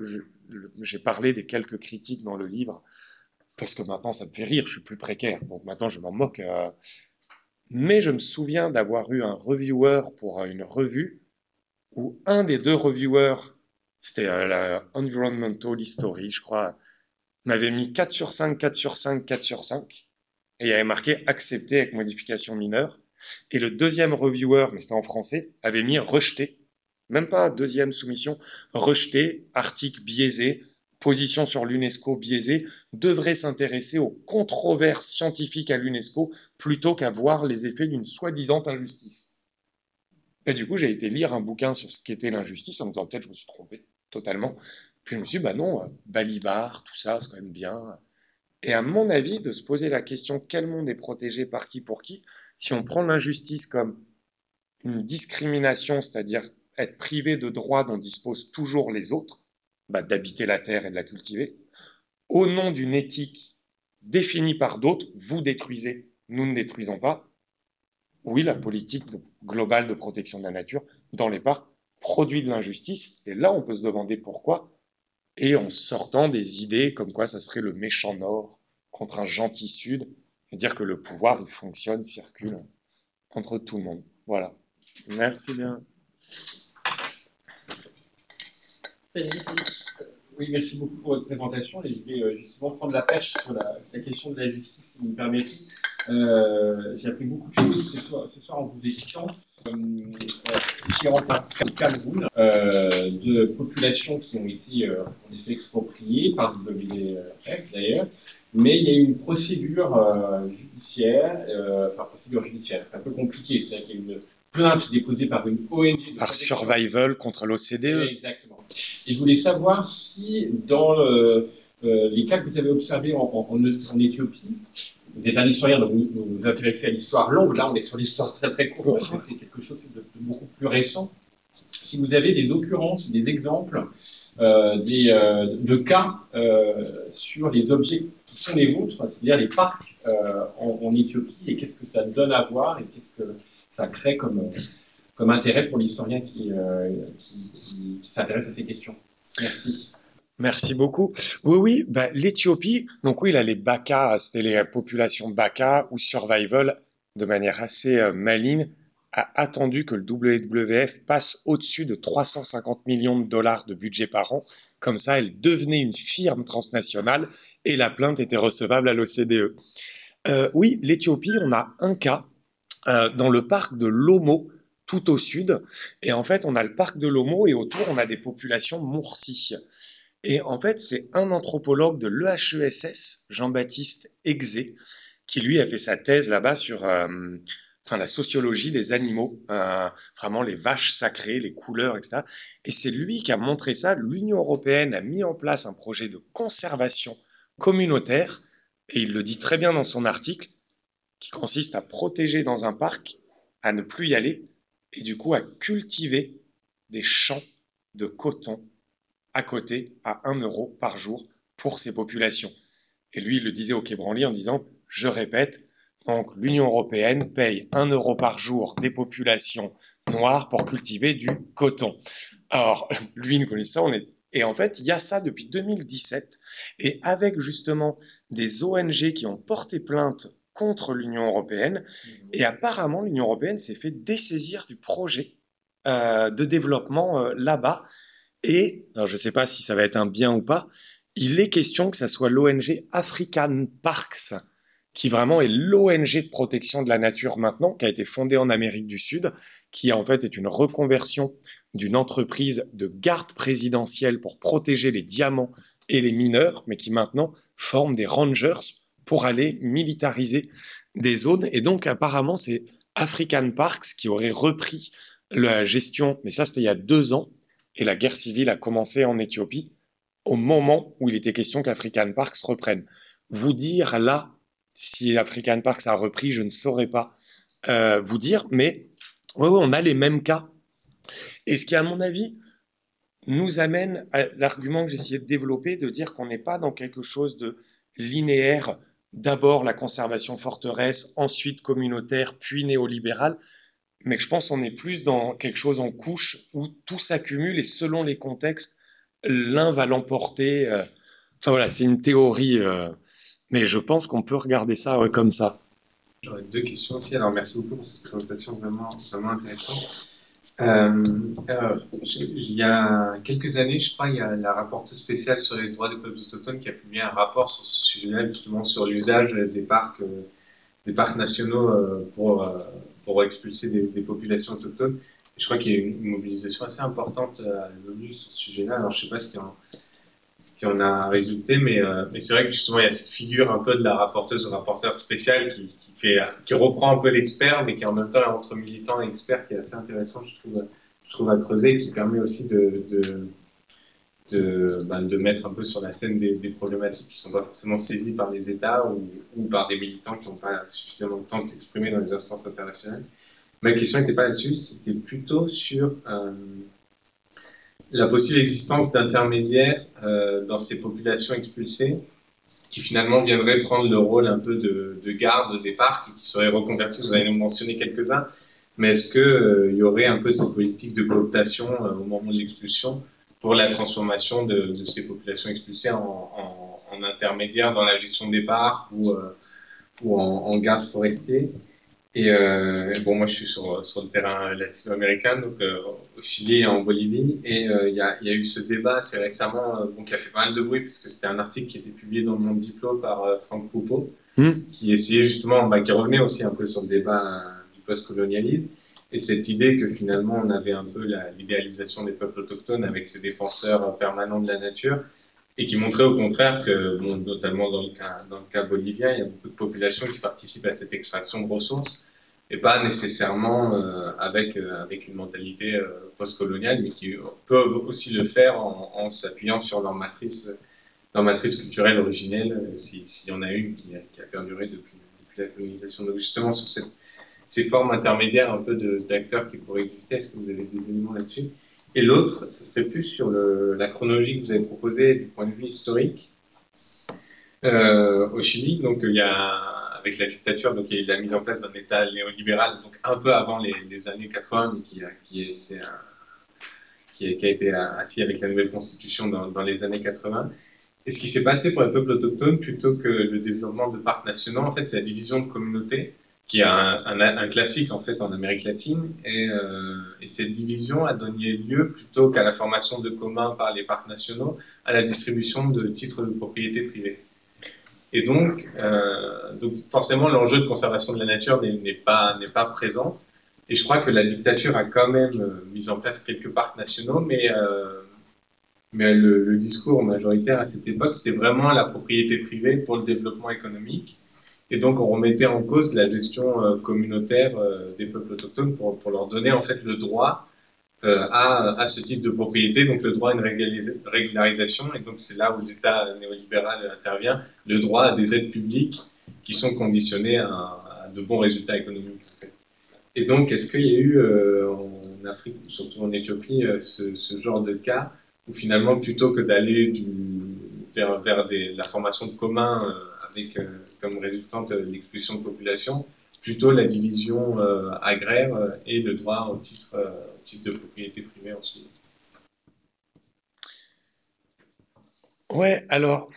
j'ai parlé des quelques critiques dans le livre, parce que maintenant, ça me fait rire, je suis plus précaire, donc maintenant, je m'en moque. Euh. Mais je me souviens d'avoir eu un reviewer pour une revue, où un des deux reviewers, c'était euh, la Environmental History, je crois, m'avait mis 4 sur 5, 4 sur 5, 4 sur 5, et il avait marqué accepté avec modification mineure. Et le deuxième reviewer, mais c'était en français, avait mis rejeté, même pas deuxième soumission, rejeté, article biaisé, position sur l'UNESCO biaisée, devrait s'intéresser aux controverses scientifiques à l'UNESCO plutôt qu'à voir les effets d'une soi-disant injustice. Et du coup, j'ai été lire un bouquin sur ce qu'était l'injustice en me disant peut-être je me suis trompé totalement. Puis je me suis dit, bah non, euh, Balibar, tout ça, c'est quand même bien. Et à mon avis, de se poser la question quel monde est protégé par qui pour qui, si on prend l'injustice comme une discrimination, c'est-à-dire être privé de droits dont disposent toujours les autres, bah, d'habiter la terre et de la cultiver, au nom d'une éthique définie par d'autres, vous détruisez, nous ne détruisons pas. Oui, la politique globale de protection de la nature dans les parcs produit de l'injustice, et là on peut se demander pourquoi, et en sortant des idées comme quoi ça serait le méchant Nord contre un gentil Sud, et dire que le pouvoir, il fonctionne, circule entre tout le monde. Voilà. Merci bien. Oui, merci beaucoup pour votre présentation. Et je vais euh, justement prendre la perche sur la, question de la justice, si vous me permettez. Euh, J'ai appris beaucoup de choses ce soir, ce soir en vous écoutant. Euh, différentes au Cameroun, euh, de populations qui ont été euh, en effet expropriées par WWF d'ailleurs, mais il y a eu une procédure euh, judiciaire, euh, enfin procédure judiciaire, c'est un peu compliqué, c'est-à-dire qu'il y a une plainte déposée par une ONG. Par Survival contre l'OCDE. Exactement. Et je voulais savoir si dans le, euh, les cas que vous avez observés en, en, en, Éthiopie, vous êtes un historien, donc vous vous, intéressez à l'histoire longue, là on est sur l'histoire très très courte, c'est quelque chose de beaucoup plus récent. Si vous avez des occurrences, des exemples euh, des, euh, de cas euh, sur les objets qui sont les vôtres, c'est-à-dire les parcs en, en, Éthiopie, et qu'est-ce que ça donne à voir, et qu'est-ce que ça crée comme, comme intérêt pour l'historien qui, qui, s'intéresse à ces questions. Merci. Merci beaucoup. Oui, oui, bah, l'Éthiopie, donc oui, là, les Baka, c'était les populations Baka ou Survival de manière assez euh, maligne, a attendu que le WWF passe au-dessus de 350 millions de dollars de budget par an. Comme ça, elle devenait une firme transnationale et la plainte était recevable à l'OCDE. Euh, oui, l'Éthiopie, on a un cas euh, dans le parc de Lomo, tout au sud. Et en fait, on a le parc de Lomo et autour, on a des populations Moursi. Et en fait, c'est un anthropologue de l'EHESS, Jean-Baptiste Exé, qui lui a fait sa thèse là-bas sur euh, enfin, la sociologie des animaux, euh, vraiment les vaches sacrées, les couleurs, etc. Et c'est lui qui a montré ça. L'Union européenne a mis en place un projet de conservation communautaire, et il le dit très bien dans son article, qui consiste à protéger dans un parc, à ne plus y aller, et du coup à cultiver des champs de coton à côté à 1 euro par jour pour ces populations. Et lui, il le disait au Quai Branly en disant, je répète, donc l'Union européenne paye 1 euro par jour des populations noires pour cultiver du coton. Alors, lui, il connaît ça, on est... Et en fait, il y a ça depuis 2017. Et avec justement des ONG qui ont porté plainte contre l'Union européenne. Et apparemment, l'Union européenne s'est fait dessaisir du projet euh, de développement euh, là-bas. Et, alors je ne sais pas si ça va être un bien ou pas, il est question que ça soit l'ONG African Parks, qui vraiment est l'ONG de protection de la nature maintenant, qui a été fondée en Amérique du Sud, qui en fait est une reconversion d'une entreprise de garde présidentielle pour protéger les diamants et les mineurs, mais qui maintenant forme des rangers pour aller militariser des zones. Et donc, apparemment, c'est African Parks qui aurait repris la gestion, mais ça, c'était il y a deux ans, et la guerre civile a commencé en Éthiopie au moment où il était question qu'African Parks reprenne. Vous dire là, si African Parks a repris, je ne saurais pas euh, vous dire, mais ouais, ouais, on a les mêmes cas. Et ce qui, à mon avis, nous amène à l'argument que j'essayais de développer, de dire qu'on n'est pas dans quelque chose de linéaire d'abord la conservation forteresse, ensuite communautaire, puis néolibérale, mais je pense qu'on est plus dans quelque chose en couche où tout s'accumule et selon les contextes, l'un va l'emporter. Euh. Enfin voilà, c'est une théorie, euh, mais je pense qu'on peut regarder ça comme ça. J'aurais deux questions aussi. Alors merci beaucoup pour cette présentation vraiment, vraiment intéressante. Euh, il y a quelques années, je crois, il y a la rapporteuse spéciale sur les droits des peuples autochtones qui a publié un rapport sur ce sujet-là, justement sur l'usage des parcs, euh, des parcs nationaux euh, pour, pour expulser des, populations autochtones. je crois qu'il y a une mobilisation assez importante à l'ONU sur ce sujet-là. Alors, je ne sais pas ce qu'il y a ce qui en a résulté, mais, euh, mais c'est vrai que justement il y a cette figure un peu de la rapporteuse ou rapporteur spécial qui, reprend un peu l'expert, mais qui en même temps est entre militant et expert, qui est assez intéressant, je trouve, je trouve à creuser, qui permet aussi de, de mettre un peu sur la scène des, problématiques qui ne sont pas forcément saisies par les États ou, ou par des militants qui n'ont pas suffisamment de temps de s'exprimer dans les instances internationales. Ma question n'était pas là-dessus, c'était plutôt sur euh, la possible existence d'intermédiaires euh, dans ces populations expulsées qui finalement viendraient prendre le rôle un peu de, de garde des parcs et qui seraient reconvertis. Vous avez mentionné quelques-uns, mais est-ce qu'il euh, y aurait un peu cette politique de cooptation euh, au moment de l'expulsion pour la transformation de, de ces populations expulsées en, en, en, intermédiaires dans la gestion des parcs ou, euh, ou en, en garde forestier et euh, bon, moi, je suis sur, sur le terrain latino-américain, donc euh, au Chili et en Bolivie. Et euh, il y, a, y, a, eu ce débat assez récemment, bon, qui a fait pas mal de bruit, puisque c'était un article qui était publié dans mon diplôme par Franck Poupeau, mmh. qui essayait justement, bah, qui revenait aussi un peu sur le débat du post-colonialisme. Et cette idée que finalement, on avait un peu l'idéalisation des peuples autochtones avec ces défenseurs permanents de la nature et qui montrait au contraire que, bon, notamment dans le, cas, dans le cas bolivien, il y a beaucoup de populations qui participent à cette extraction de ressources, et pas nécessairement euh, avec, euh, avec une mentalité euh, postcoloniale, mais qui peuvent aussi le faire en, en s'appuyant sur leur matrice, leur matrice culturelle originelle, s'il si y en a une qui a, qui a perduré depuis, depuis, la colonisation. Donc justement, sur cette, ces formes intermédiaires un peu d'acteurs qui pourraient exister, est-ce que vous avez des éléments là-dessus? Et l'autre, ce serait plus sur la chronologie que vous avez proposée du point de vue historique. Euh, au Chili, donc il y a, avec la dictature, donc il y a eu la mise en place d'un État néolibéral, donc un peu avant les, années 80, mais qui, qui, est, un, qui, qui, a été assis avec la nouvelle constitution dans, dans les années 80. Et ce qui s'est passé pour les peuples autochtones, plutôt que le développement de parcs nationaux, en fait, c'est la division de communautés qui est un, un, un, classique en fait en Amérique latine. Et, euh, et cette division a donné lieu, plutôt qu'à la formation de communs par les parcs nationaux, à la distribution de titres de propriété privée. Et donc, euh, donc forcément, l'enjeu de conservation de la nature n'est pas, pas présent. Et je crois que la dictature a quand même euh, mis en place quelques parcs nationaux, mais, euh, mais le, le, discours majoritaire à cette époque, c'était vraiment la propriété privée pour le développement économique. Et donc, on remettait en cause la gestion euh, communautaire euh, des peuples autochtones pour, pour, leur donner en fait le droit euh, à, à, ce type de propriété, donc le droit à une régularisation. Et donc, c'est là où l'État néolibéral intervient, le droit à des aides publiques qui sont conditionnées à, à de bons résultats économiques. Et donc, est-ce qu'il y a eu en Afrique, surtout en Éthiopie, ce, ce, genre de cas où finalement, plutôt que d'aller vers, vers des, la formation de communs euh, comme résultante l'expulsion de population, plutôt la division euh, agraire euh, et le droit au titre, au titre de propriété privée ensuite. Ouais, alors,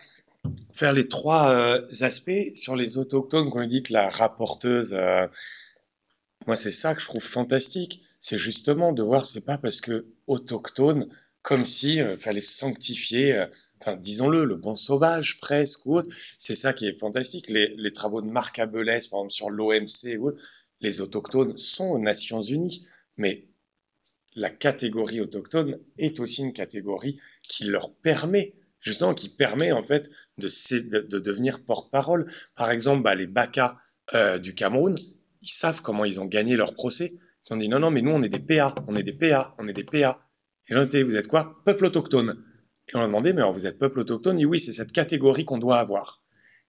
faire les trois euh, aspects sur les autochtones, quand on dit que la rapporteuse, euh, moi c'est ça que je trouve fantastique, c'est justement de voir, c'est pas parce que autochtone, comme si euh, fallait sanctifier, euh, enfin disons-le, le bon sauvage presque ou autre. C'est ça qui est fantastique. Les, travaux de Marc Abelès, par exemple sur l'OMC ou les autochtones sont aux Nations Unies, mais la catégorie autochtone est aussi une catégorie qui leur permet justement qui permet en fait de, de, de devenir porte-parole. Par exemple, bah, les Baka euh, du Cameroun, ils savent comment ils ont gagné leur procès. Ils ont dit non, non, mais nous on est des PA, on est des PA, on est des PA. Et étais, vous êtes quoi? Peuple autochtone. Et on a demandé, mais alors vous êtes peuple autochtone? Et oui, c'est cette catégorie qu'on doit avoir.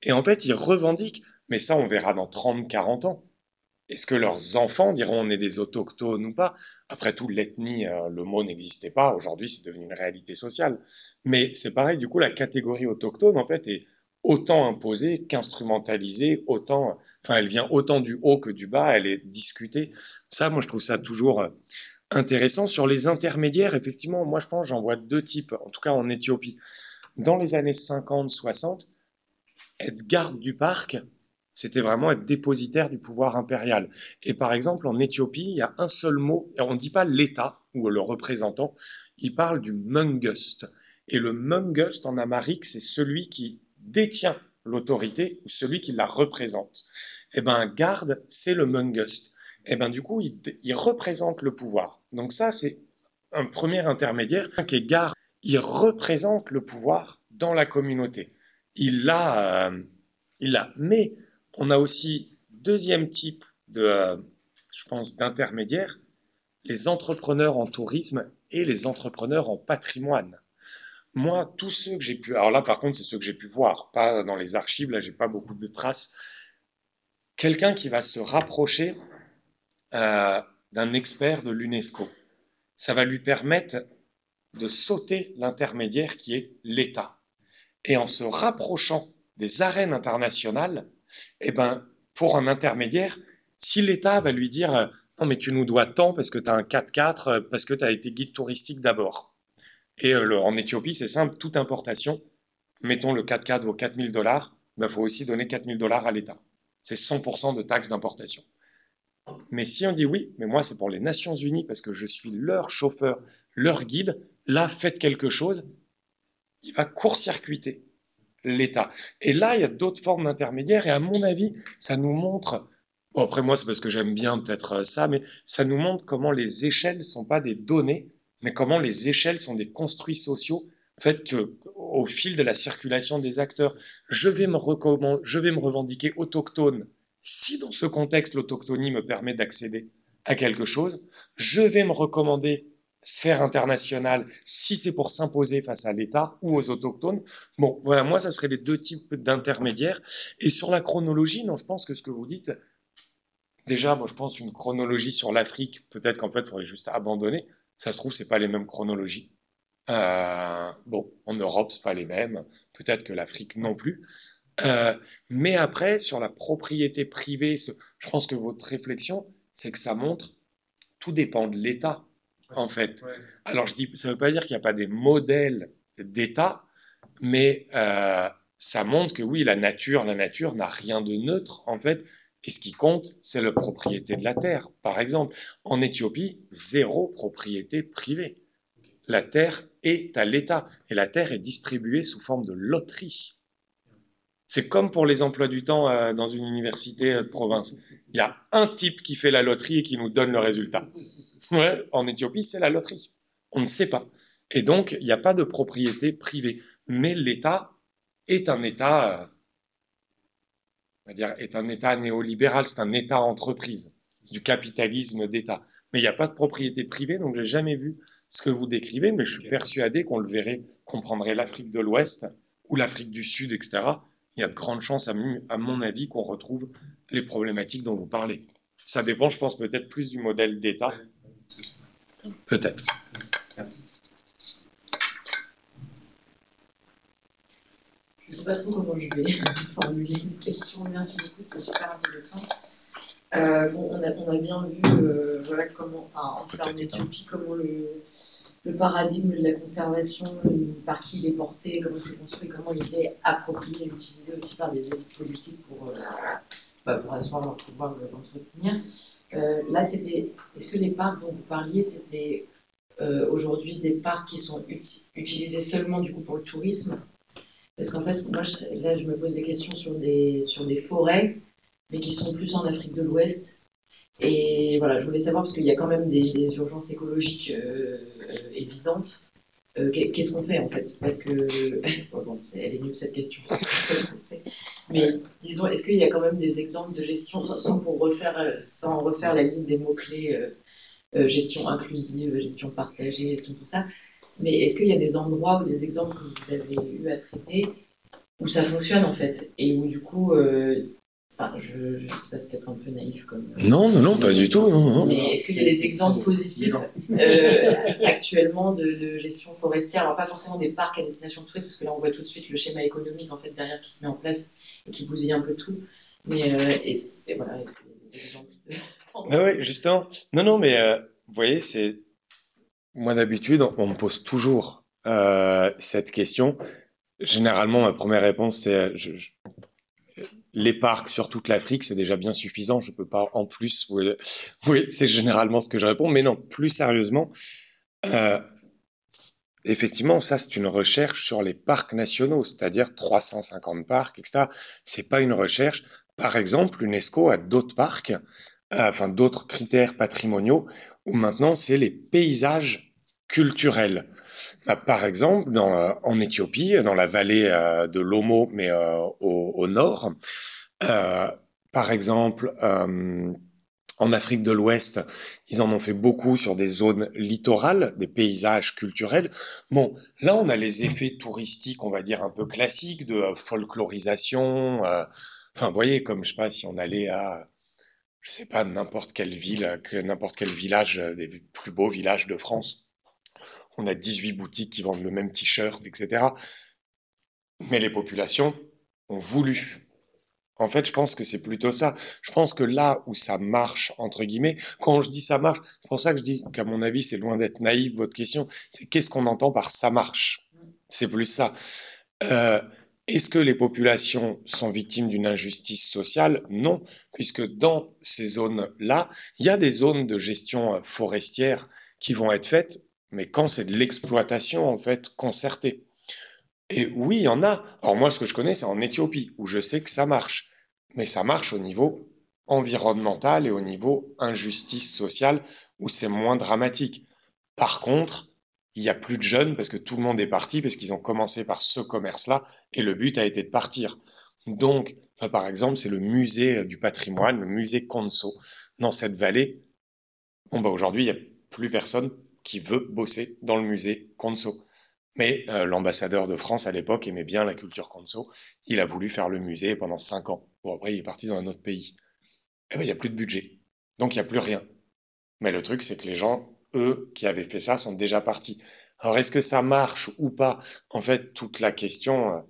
Et en fait, ils revendiquent, mais ça on verra dans 30, 40 ans. Est-ce que leurs enfants diront on est des autochtones ou pas? Après tout, l'ethnie, euh, le mot n'existait pas. Aujourd'hui, c'est devenu une réalité sociale. Mais c'est pareil, du coup, la catégorie autochtone, en fait, est autant imposée qu'instrumentalisée, autant, enfin, elle vient autant du haut que du bas, elle est discutée. Ça, moi, je trouve ça toujours euh, intéressant. Sur les intermédiaires, effectivement, moi, je pense, j'en vois deux types, en tout cas en Éthiopie. Dans les années 50, 60, être garde du parc, c'était vraiment être dépositaire du pouvoir impérial. Et par exemple, en Éthiopie, il y a un seul mot, on ne dit pas l'État ou le représentant, il parle du mungust. Et le mungust en amérique, c'est celui qui détient l'autorité ou celui qui la représente. Eh ben, garde, c'est le mungust. Eh ben, du coup, il, représente le pouvoir. Donc ça, c'est un premier intermédiaire qui est garde. Il représente le pouvoir dans la communauté. Il l'a, euh, il l'a. Mais on a aussi deuxième type de, euh, je pense, d'intermédiaires, les entrepreneurs en tourisme et les entrepreneurs en patrimoine. Moi, tous ceux que j'ai pu, alors là par contre, c'est ceux que j'ai pu voir, pas dans les archives, là j'ai pas beaucoup de traces. Quelqu'un qui va se rapprocher euh, d'un expert de l'UNESCO, ça va lui permettre de sauter l'intermédiaire qui est l'État. Et en se rapprochant des arènes internationales, eh ben, pour un intermédiaire, si l'État va lui dire non mais tu nous dois tant parce que tu as un 4x4, euh, parce que tu as été guide touristique d'abord. Et euh, en Éthiopie, c'est simple, toute importation, mettons le 4x4 vaut 4000 dollars, il ben, faut aussi donner 4000 dollars à l'État. C'est 100% de taxes d'importation. Mais si on dit oui, mais moi c'est pour les Nations Unies parce que je suis leur chauffeur, leur guide, là faites quelque chose, il va court-circuiter l'État. Et là, il y a d'autres formes d'intermédiaires, et à mon avis, ça nous montre, après moi c'est parce que j'aime bien peut-être ça, mais ça nous montre comment les échelles sont pas des données, mais comment les échelles sont des construits sociaux, fait que au fil de la circulation des acteurs, je vais me revendiquer autochtone. Si dans ce contexte l'autochtonie me permet d'accéder à quelque chose, je vais me recommander sphère internationale, si c'est pour s'imposer face à l'État ou aux autochtones. Bon, voilà, moi, ça serait les deux types d'intermédiaires. Et sur la chronologie, non, je pense que ce que vous dites, déjà, moi, je pense une chronologie sur l'Afrique, peut-être qu'en fait, il faudrait juste abandonner. Ça se trouve, c'est pas les mêmes chronologies. Euh, bon, en Europe, c'est pas les mêmes. Peut-être que l'Afrique non plus. Euh, mais après, sur la propriété privée, je pense que votre réflexion, c'est que ça montre, tout dépend de l'État en fait. Ouais. Alors, je dis, ça ne veut pas dire qu'il n'y a pas des modèles d'État, mais euh, ça montre que oui, la nature, la nature n'a rien de neutre, en fait, Et ce qui compte, c'est la propriété de la terre. Par exemple, en Éthiopie, zéro propriété privée. La terre est à l'État et la terre est distribuée sous forme de loterie. C'est comme pour les emplois du temps euh, dans une université de province. Il y a un type qui fait la loterie et qui nous donne le résultat. Ouais, en Éthiopie, c'est la loterie. On ne sait pas. Et donc, il n'y a pas de propriété privée. Mais l'État est un État, euh, on va dire, est un État néolibéral, c'est un État entreprise, du capitalisme d'État. Mais il n'y a pas de propriété privée, donc j'ai jamais vu ce que vous décrivez, mais je suis persuadé qu'on le verrait, qu'on prendrait l'Afrique de l'Ouest ou l'Afrique du Sud, etc. Il y a de grandes chances, à mon avis, qu'on retrouve les problématiques dont vous parlez. Ça dépend, je pense, peut-être plus du modèle d'État. Peut-être. Merci. Je ne sais pas trop comment je vais formuler une question. Merci beaucoup, c'était super intéressant. Euh, on, a, on, a, bien vu euh, voilà, comment, enfin, en, en Éthiopie, comment le, le, paradigme de la conservation, par qui il est porté, comment il s'est construit, comment il est approprié utilisé aussi par des élites politiques pour, euh, bah, pour asseoir leur pouvoir l'entretenir. Euh, là, c'était. Est-ce que les parcs dont vous parliez, c'était euh, aujourd'hui des parcs qui sont utilisés seulement du coup pour le tourisme? Parce qu'en fait, moi, là, je me pose des questions sur des, sur des forêts, mais qui sont plus en Afrique de l'Ouest. Et voilà, je voulais savoir, parce qu'il y a quand même des, urgences écologiques euh, euh, évidentes. Euh, qu'est-ce qu'on fait en fait? Parce que. bon, elle est nulle cette question, Mais disons, est-ce qu'il y a quand même des exemples de gestion, sans, pour refaire, sans refaire la liste des mots-clés, gestion inclusive, gestion partagée, gestion tout ça mais est-ce qu'il y a des endroits ou des exemples que vous avez eu à traiter où ça fonctionne en fait? Et où du coup, euh, enfin, je, je sais pas, c'est peut-être un peu naïf comme. Euh, non, non, non, pas du tout. Non, Mais est-ce qu'il y a des exemples positifs euh, actuellement de, gestion forestière? Alors pas forcément des parcs à destination de tourisme, parce que là on voit tout de suite le schéma économique en fait derrière qui se met en place et qui bousille un peu tout. Mais et voilà, est-ce qu'il y a des exemples de... ah ouais, justement. Non, non, mais vous voyez, c'est moi, d'habitude, on me pose toujours euh, cette question. Généralement, ma première réponse, c'est je, les parcs sur toute l'Afrique, c'est déjà bien suffisant. Je peux pas en plus. Oui, c'est généralement ce que je réponds. Mais non, plus sérieusement, euh, effectivement, ça, c'est une recherche sur les parcs nationaux, c'est-à-dire 350 parcs, etc. C'est pas une recherche. Par exemple, l'UNESCO a d'autres parcs, euh, enfin d'autres critères patrimoniaux où maintenant c'est les paysages culturels. Bah, par exemple, euh, en Éthiopie, dans la vallée euh, de l'Omo, mais euh, au, nord, par exemple, en Afrique de l'Ouest, ils en ont fait beaucoup sur des zones littorales, des paysages culturels. Bon, là, on a les effets touristiques, on va dire, un peu classiques de folklorisation. Enfin, vous voyez, comme, je sais pas, si on allait à je sais pas, n'importe quelle ville, n'importe quel village, des plus beaux villages de France. On a 18 boutiques qui vendent le même t-shirt, etc. Mais les populations ont voulu. En fait, je pense que c'est plutôt ça. Je pense que là où ça marche, entre guillemets, quand je dis ça marche, c'est pour ça que je dis qu'à mon avis, c'est loin d'être naïf, votre question, c'est qu'est-ce qu'on entend par ça marche? C'est plus ça. Euh, est-ce que les populations sont victimes d'une injustice sociale? Non, puisque dans ces zones-là, il y a des zones de gestion forestière qui vont être faites, mais quand c'est de l'exploitation en fait concertée. Et oui, il y en a. Alors moi, ce que je connais, c'est en Éthiopie, où je sais que ça marche. Mais ça marche au niveau environnemental et au niveau injustice sociale, où c'est moins dramatique. Par contre, il y a plus de jeunes parce que tout le monde est parti parce qu'ils ont commencé par ce commerce-là et le but a été de partir. Donc, par exemple, c'est le musée du patrimoine, le musée Konso dans cette vallée. Bon, bah aujourd'hui, il n'y a plus personne qui veut bosser dans le musée Konso. Mais euh, l'ambassadeur de France à l'époque aimait bien la culture Konso. Il a voulu faire le musée pendant cinq ans. Bon, après, il est parti dans un autre pays. Eh ben, il n'y a plus de budget. Donc, il n'y a plus rien. Mais le truc, c'est que les gens eux qui avaient fait ça sont déjà partis. Alors est-ce que ça marche ou pas? En fait, toute la question euh,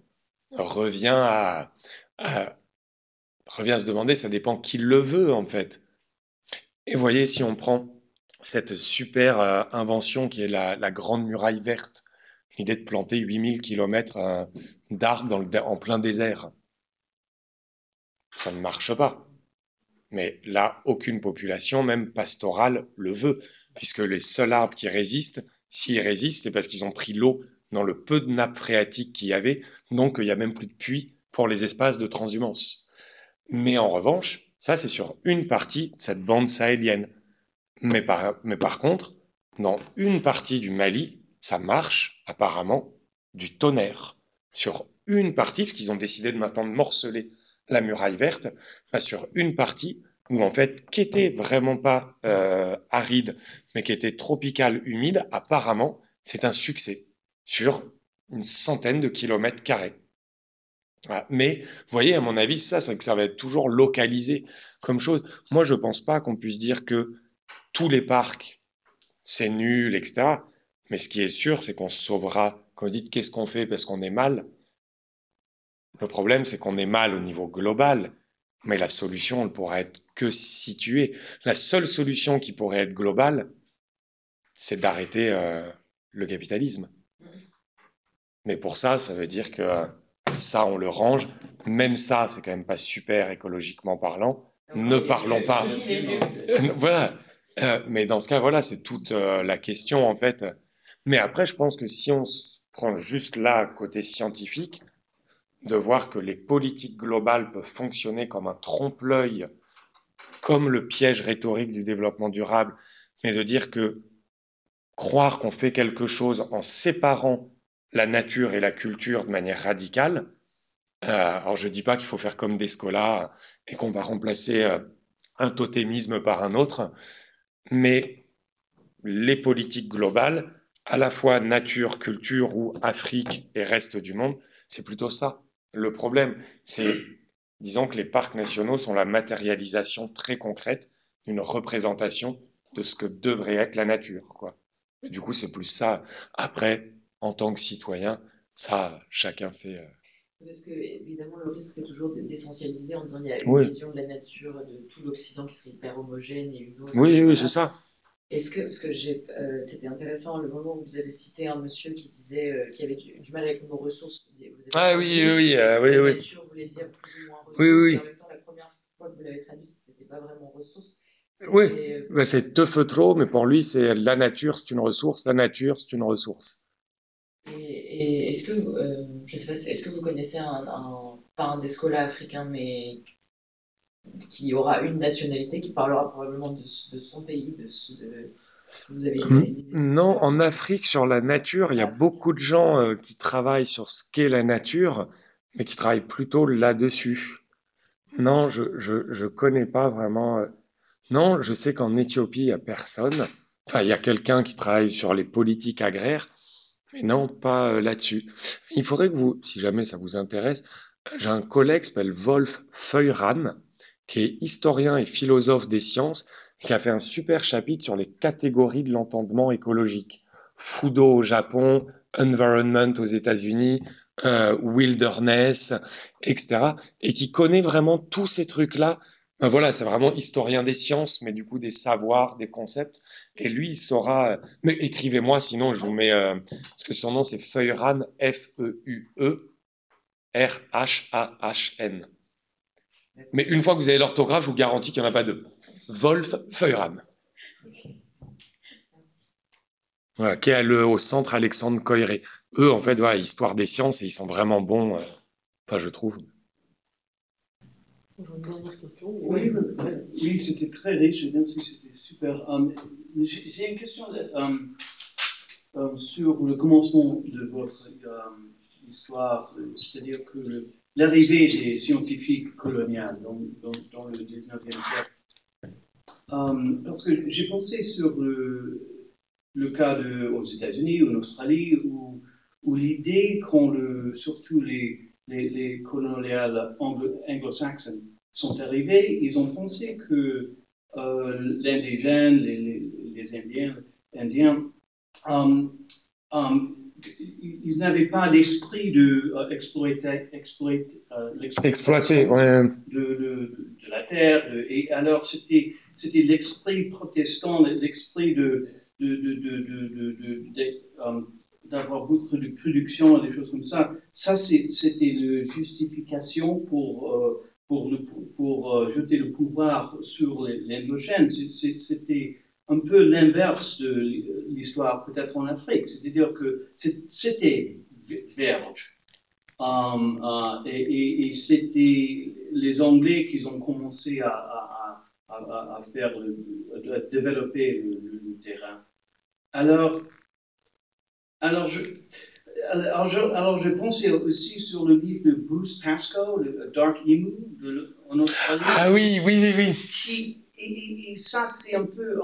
revient à, revient à se demander, ça dépend qui le veut en fait. Et voyez, si on prend cette super euh, invention qui est la, grande muraille verte, l'idée de planter 8000 km euh, d'arbres en plein désert, ça ne marche pas. Mais là, aucune population, même pastorale, le veut, puisque les seuls arbres qui résistent, s'ils résistent, c'est parce qu'ils ont pris l'eau dans le peu de nappes phréatiques qu'il y avait, donc il n'y a même plus de puits pour les espaces de transhumance. Mais en revanche, ça c'est sur une partie de cette bande sahélienne. Mais par, mais par contre, dans une partie du Mali, ça marche apparemment du tonnerre. Sur une partie, parce qu'ils ont décidé de maintenant de morceler la muraille verte, sur une partie où en fait, qui était vraiment pas euh, aride, mais qui était tropical humide, apparemment, c'est un succès sur une centaine de kilomètres carrés. Mais, vous voyez, à mon avis, ça, c'est que ça va être toujours localisé comme chose. Moi, je pense pas qu'on puisse dire que tous les parcs, c'est nul, etc. Mais ce qui est sûr, c'est qu'on se sauvera. Quand vous dites qu'est-ce qu'on fait parce qu'on est mal, le problème, c'est qu'on est mal au niveau global. Mais la solution, elle pourra être que située. La seule solution qui pourrait être globale, c'est d'arrêter euh, le capitalisme. Mais pour ça, ça veut dire que ça, on le range. Même ça, c'est quand même pas super écologiquement parlant. Ne parlons pas. voilà. Euh, mais dans ce cas, voilà, c'est toute euh, la question en fait. Mais après, je pense que si on se prend juste là côté scientifique, de voir que les politiques globales peuvent fonctionner comme un trompe-l'œil, comme le piège rhétorique du développement durable, mais de dire que croire qu'on fait quelque chose en séparant la nature et la culture de manière radicale, euh, alors je dis pas qu'il faut faire comme des scolas et qu'on va remplacer un totémisme par un autre, mais les politiques globales, à la fois nature, culture ou Afrique et reste du monde, c'est plutôt ça. Le problème, c'est, disons que les parcs nationaux sont la matérialisation très concrète d'une représentation de ce que devrait être la nature, quoi. Du coup, c'est plus ça. Après, en tant que citoyen, ça, chacun fait. Euh, parce que, évidemment, le risque, c'est toujours d'essentialiser en disant il y a une vision de la nature de tout l'Occident qui serait hyper homogène et une autre. Oui, oui, c'est ça. Est-ce que, parce que euh, c'était intéressant le moment où vous avez cité un monsieur qui disait euh, qu'il avait du, mal avec nos ressources. Vous avez ah oui, oui, oui, euh, oui, oui. La nature voulait dire plus ou moins ressources. Oui, oui. en même temps, la première fois que vous l'avez traduit, c'était pas vraiment ressources. Oui, bah, c'est te trop, mais pour lui, c'est la nature, c'est une ressource. La nature, c'est une ressource. Et, est-ce que, euh, je sais pas, est-ce que vous connaissez un, un, pas un des scolaires africains, mais qui aura une nationalité, qui parlera probablement de, son pays, de, de vous avez Non, en Afrique, sur la nature, il y a beaucoup de gens euh, qui travaillent sur ce qu'est la nature, mais qui travaillent plutôt là-dessus. Non, je, je, je connais pas vraiment. Euh, non, je sais qu'en Éthiopie, il y a personne. Enfin, il y a quelqu'un qui travaille sur les politiques agraires, mais non, pas euh, là-dessus. Il faudrait que vous, si jamais ça vous intéresse, j'ai un collègue qui s'appelle Wolf Feuran, qui est historien et philosophe des sciences, qui a fait un super chapitre sur les catégories de l'entendement écologique. Fudo au Japon, environment aux États-Unis, euh, wilderness, etc. Et qui connaît vraiment tous ces trucs-là ben voilà, c'est vraiment historien des sciences, mais du coup des savoirs, des concepts. Et lui, il saura. Mais écrivez-moi, sinon je vous mets. Euh, parce que son nom c'est Feuran, F-E-U-E, R-H-A-H-N. Mais une fois que vous avez l'orthographe, je vous garantis qu'il n'y en a pas deux. Wolf Feuran. Voilà, qui est le, au centre Alexandre Coiré. Eux, en fait, voilà, histoire des sciences, et ils sont vraiment bons. Euh, enfin, je trouve. Une dernière question. Oui, oui c'était très riche, merci, c'était super. Um, j'ai une question um, um, sur le commencement de votre histoire, c'est-à-dire que l'arrivée des scientifiques coloniales dans, le 19e siècle. parce que j'ai pensé sur le, cas de, aux États-Unis en Australie où, l'idée qu'ont le, surtout les les, les coloniales anglo-saxons sont arrivés, ils ont pensé que euh, l'indigène, les, Indiens, Indiens um, um, ils n'avaient pas l'esprit de euh, exploiter, exploiter, euh, exploiter ouais. de, de, de, la terre. et alors, c'était, c'était l'esprit protestant, l'esprit de, um, d'avoir beaucoup de production et des choses comme ça. Ça, c'était la justification pour, euh, pour, le, pour euh, jeter le pouvoir sur l'Indogène. C'était un peu l'inverse de l'histoire peut-être en Afrique. C'est-à-dire que c'était vierge. Um, uh, et, c'était les Anglais qui ont commencé à, à, à, à faire, à développer le, terrain. Alors, alors je, alors je, alors je pensais aussi sur le livre de Bruce Pascoe, le Dark Emu, de, en Australie. Ah oui, oui, oui, oui. et, ça, c'est un peu.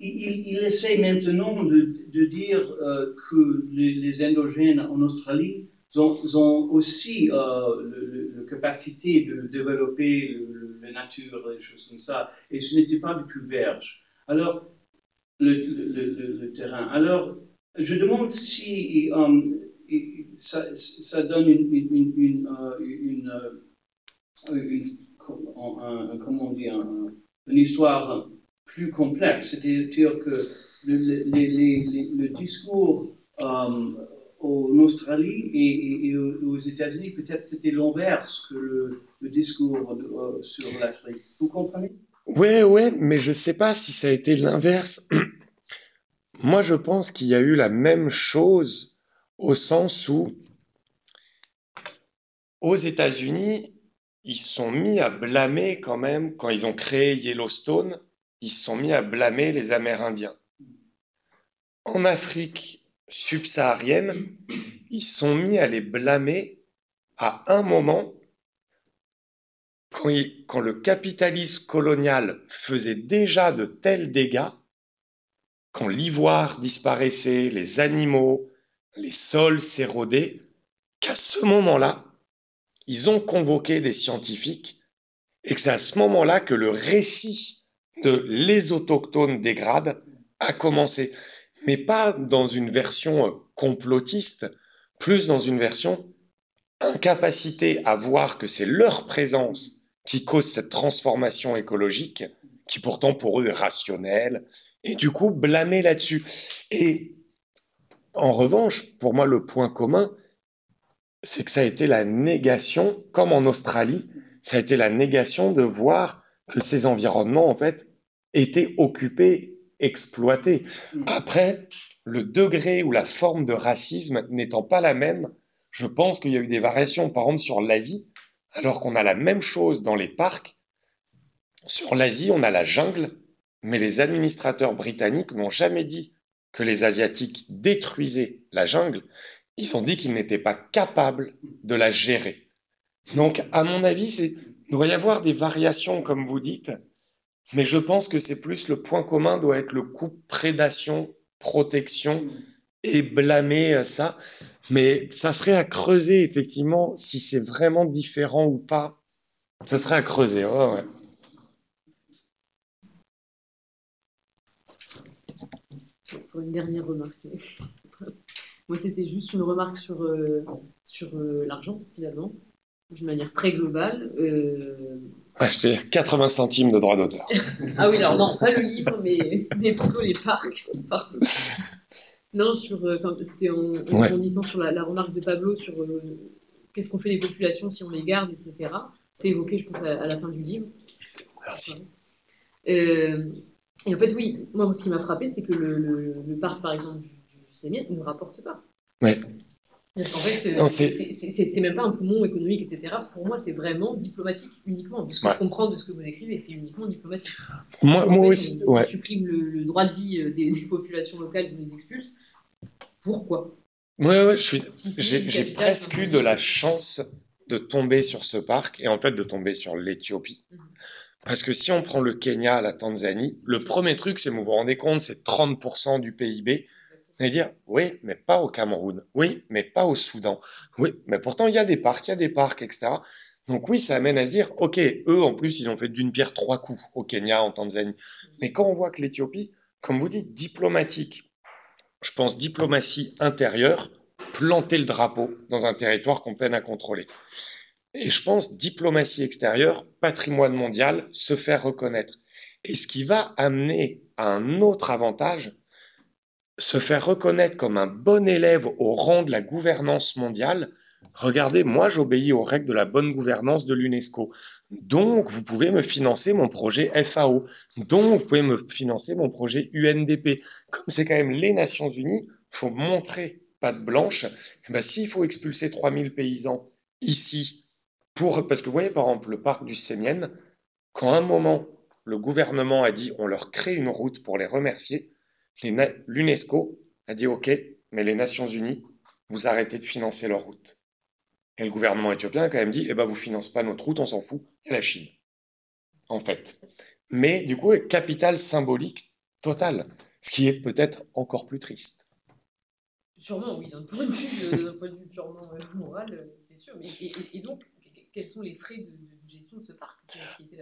Il, essaie maintenant de, dire euh, que les, endogènes en Australie ont, aussi euh, la capacité de développer la nature, des choses comme ça, et ce n'était pas du tout verge. Alors, le, terrain. Alors, je demande si um, ça, donne une, comment dire, une histoire plus complexe. C'est-à-dire que le, le, discours um, en Australie et, aux États-Unis, peut-être c'était l'inverse que le, discours euh, sur l'Afrique. Vous comprenez? Ouais, ouais, mais je ne sais pas si ça a été l'inverse. Moi, je pense qu'il y a eu la même chose au sens où, aux États-Unis, ils se sont mis à blâmer quand même, quand ils ont créé Yellowstone, ils sont mis à blâmer les Amérindiens. En Afrique subsaharienne, ils sont mis à les blâmer à un moment quand, quand le capitalisme colonial faisait déjà de tels dégâts quand l'ivoire disparaissait, les animaux, les sols s'érodaient, qu'à ce moment-là, ils ont convoqué des scientifiques et que c'est à ce moment-là que le récit de les autochtones dégradent a commencé. Mais pas dans une version euh, complotiste, plus dans une version incapacité à voir que c'est leur présence qui cause cette transformation écologique, qui pourtant pour eux est rationnelle, et du coup blâmer là-dessus. Et en revanche, pour moi, le point commun, c'est que ça a été la négation, comme en Australie, ça a été la négation de voir que ces environnements, en fait, étaient occupés, exploités. Après, le degré ou la forme de racisme n'étant pas la même, je pense qu'il y a eu des variations, par exemple, sur l'Asie, alors qu'on a la même chose dans les parcs. Sur l'Asie, on a la jungle, mais les administrateurs britanniques n'ont jamais dit que les Asiatiques détruisaient la jungle, ils ont dit qu'ils n'étaient pas capables de la gérer. Donc, à mon avis, c'est, il doit y avoir des variations, comme vous dites, mais je pense que c'est plus le point commun doit être le coup prédation, protection et blâmer ça. Mais ça serait à creuser, effectivement, si c'est vraiment différent ou pas. Ça serait à creuser. Pour une dernière remarque. Moi, c'était juste une remarque sur, euh, sur euh, l'argent, finalement, d'une manière très globale. Euh... Acheter 80 centimes de droits d'auteur. ah oui, alors non, pas le livre, mais, mais plutôt les parcs. non, sur, euh, c'était en, en disant sur la, remarque de Pablo sur qu'est-ce qu'on fait des populations si on les garde, etc. C'est évoqué, je pense, à, la fin du livre. Merci. Et en fait, oui, moi, ce qui m'a frappé, c'est que le, le, parc, par exemple, du, du ne rapporte pas. Ouais. En fait, euh, c'est même pas un poumon économique, etc. Pour moi, c'est vraiment diplomatique uniquement. De ce que je comprends de ce que vous écrivez, c'est uniquement diplomatique. Moi, moi aussi. On, ouais. supprime le, droit de vie euh, des, populations locales, on les expulse. Pourquoi? Ouais, ouais, je suis. J'ai presque eu de la chance de tomber sur ce parc et en fait de tomber sur l'Éthiopie. Mhm. Parce que si on prend le Kenya, la Tanzanie, le premier truc, c'est, vous vous rendez compte, c'est 30% du PIB. C'est-à-dire, oui, mais pas au Cameroun. Oui, mais pas au Soudan. Oui, mais pourtant, il y a des parcs, il y a des parcs, etc. Donc oui, ça amène à se dire, OK, eux, en plus, ils ont fait d'une pierre trois coups au Kenya, en Tanzanie. Mais quand on voit que l'Éthiopie, comme vous dites, diplomatique, je pense diplomatie intérieure, planter le drapeau dans un territoire qu'on peine à contrôler. Et je pense diplomatie extérieure, patrimoine mondial, se faire reconnaître. Et ce qui va amener à un autre avantage, se faire reconnaître comme un bon élève au rang de la gouvernance mondiale, regardez, moi j'obéis aux règles de la bonne gouvernance de l'UNESCO. Donc, vous pouvez me financer mon projet FAO. Donc, vous pouvez me financer mon projet UNDP. Comme c'est quand même les Nations Unies, faut montrer patte blanche. Eh ben, S'il faut expulser 3000 paysans ici, pour, parce que vous voyez par exemple le parc du Sémienne, quand à un moment le gouvernement a dit on leur crée une route pour les remercier, l'UNESCO a dit ok, mais les Nations Unies, vous arrêtez de financer leur route. Et le gouvernement éthiopien a quand même dit, eh ben, vous financez pas notre route, on s'en fout, et la Chine. En fait. Mais du coup, capital symbolique total. Ce qui est peut-être encore plus triste. Sûrement, oui, d'un point, de vue, vue purement euh, moral, euh, c'est sûr. Et, donc, quels sont les frais de, gestion de ce parc?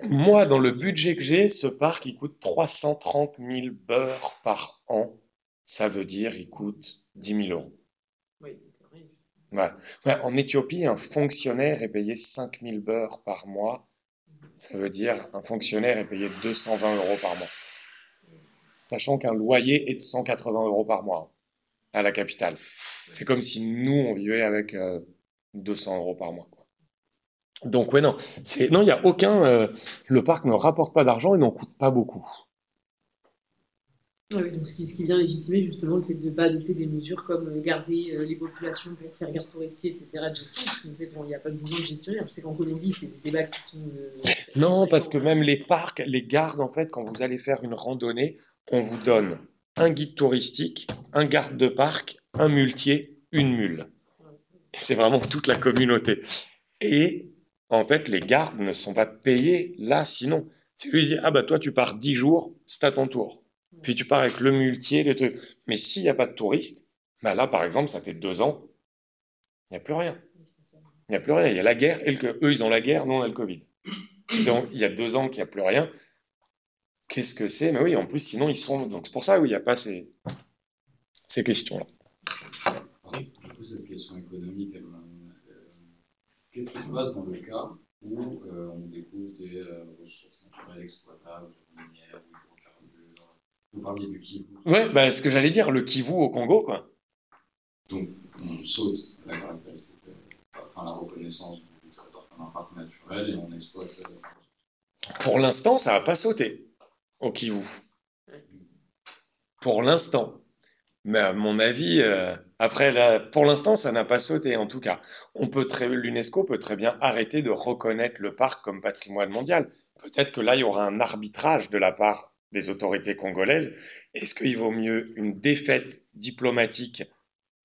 Moi, dans le budget que j'ai, ce parc, il coûte 330 000 beurres par an. Ça veut dire, il coûte 10 000 euros. Ouais. en Éthiopie, un fonctionnaire est payé 5000 beurres par mois. Ça veut dire un fonctionnaire est payé 220 euros par mois. Sachant qu'un loyer est de 180 euros par mois à la capitale. C'est comme si nous, on vivait avec 200 euh, euros par mois. Donc, ouais, non. Non, il n'y a aucun. Euh, le parc ne rapporte pas d'argent et n'en coûte pas beaucoup. Oui, donc ce qui, vient légitimer justement le fait de ne pas adopter des mesures comme euh, garder euh, les populations pour faire garde forestier, etc. de gestion, parce qu'en fait, il n'y a pas besoin de gestionnaire. Je sais qu'en Colombie, c'est des débats qui sont. Euh, non, parce que même les parcs, les gardes, en fait, quand vous allez faire une randonnée, on vous donne un guide touristique, un garde de parc, un muletier, une mule. C'est vraiment toute la communauté. Et en fait, les gardes ne sont pas payés là sinon. Si lui dit, ah bah toi tu pars 10 jours, c'est à ton tour puis tu pars avec le muletier, le truc. Mais s'il n'y a pas de touristes, bah là, par exemple, ça fait deux ans, il n'y a plus rien. Il n'y a plus rien. Il y a la guerre, et eux, ils ont la guerre, nous, on a le Covid. Donc, il y a deux ans qu'il n'y a plus rien. Qu'est-ce que c'est? Mais oui, en plus, sinon, ils sont. Donc, c'est pour ça qu'il n'y a pas ces, ces questions-là. Du coup, cette question économique, euh, qu'est-ce qui se passe dans le cas où euh, on découvre des euh, ressources naturelles exploitables, minières, vous parliez du Kivu. Ouais, bah, ce que j'allais dire, le Kivu au Congo, quoi. Donc, on saute la caractéristique, euh, enfin, la reconnaissance du territoire comme un parc naturel et on exploite. Pour l'instant, ça n'a pas sauté au Kivu. Pour l'instant. Mais à mon avis, euh, après, pour l'instant, ça n'a pas sauté. En tout cas, on peut très, l'UNESCO peut très bien arrêter de reconnaître le parc comme patrimoine mondial. Peut-être que là, il y aura un arbitrage de la part des autorités congolaises. Est-ce qu'il vaut mieux une défaite diplomatique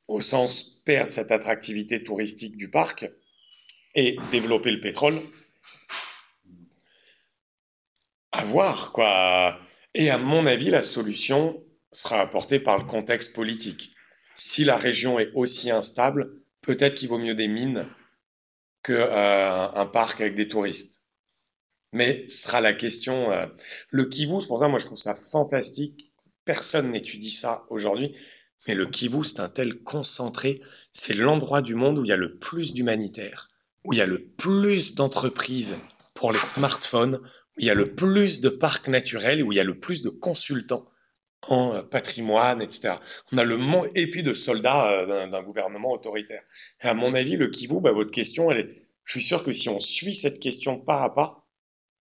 au sens perdre cette attractivité touristique du parc et développer le pétrole? À voir, quoi. Et à mon avis, la solution sera apportée par le contexte politique. Si la région est aussi instable, peut-être qu'il vaut mieux des mines qu'un euh, parc avec des touristes. Mais sera la question. Euh, le Kivu, c'est pour ça, moi, je trouve ça fantastique. Personne n'étudie ça aujourd'hui. Mais le Kivu, c'est un tel concentré. C'est l'endroit du monde où il y a le plus d'humanitaires, où il y a le plus d'entreprises pour les smartphones, où il y a le plus de parcs naturels, où il y a le plus de consultants en euh, patrimoine, etc. On a le monde, puis de soldats euh, d'un gouvernement autoritaire. Et à mon avis, le Kivu, bah, votre question, elle est, je suis sûr que si on suit cette question pas à pas,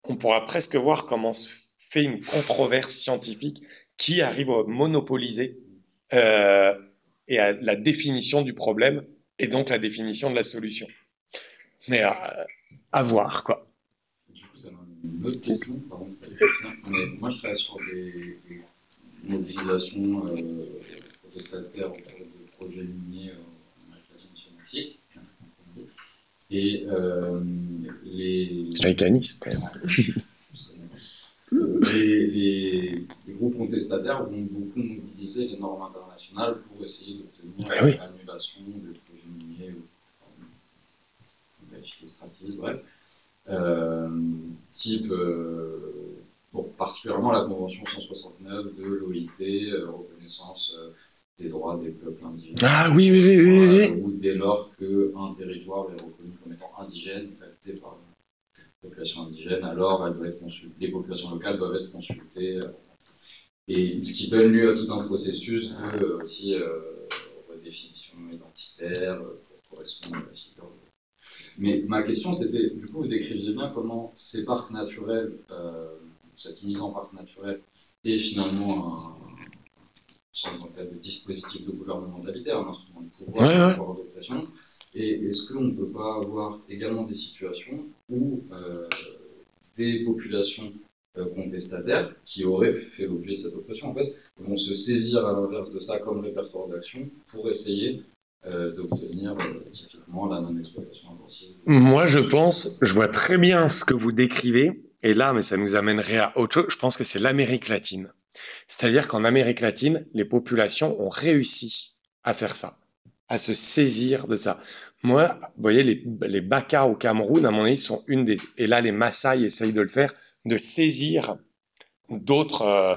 on pourra presque voir comment se fait une controverse scientifique qui arrive à monopoliser euh, et à la définition du problème et donc la définition de la solution. Mais à, voir, quoi. Une autre question. Moi, je travaille sur des, mobilisations euh, protestataires autour de projets miniers en Amérique latine et euh, les. Mécaniste, les, les, les, groupes contestataires vont beaucoup mobiliser les normes internationales pour essayer d'obtenir ah oui. l'annulation des projets miniers ou administratifs, bref. Euh, type, euh, particulièrement la Convention 169 de l'OIT, euh, reconnaissance euh, des droits des peuples indigènes. Ah oui, oui, oui, oui. oui. Ou dès lors qu'un territoire est reconnu comme étant indigène, habité par une population indigène, alors elle doit être les populations locales doivent être consultées. Euh, et ce qui donne lieu à tout un processus de aussi euh, redéfinition identitaire pour correspondre à la figure Mais ma question, c'était, du coup, vous décriviez bien comment ces parcs naturels, euh, cette mise en parc naturel, est finalement un, de dispositif de gouvernementalité, un instrument de pouvoir, Ouais, ouais. un pouvoir de pression. Et est-ce qu'on ne peut pas avoir également des situations où euh, des populations euh, contestataires, qui auraient fait l'objet de cette oppression, en fait, vont se saisir à l'inverse de ça comme répertoire d'action pour essayer euh, d'obtenir typiquement la non-exploitation intensive? Moi, je pense, je vois très bien ce que vous décrivez, et là, mais ça nous amènerait à autre chose. Je pense que c'est l'Amérique latine. C'est-à-dire qu'en Amérique latine, les populations ont réussi à faire ça, à se saisir de ça. Moi, vous voyez, les, les au Cameroun, à mon avis, sont une des, et là, les Maasai essayent de le faire, de saisir d'autres, euh,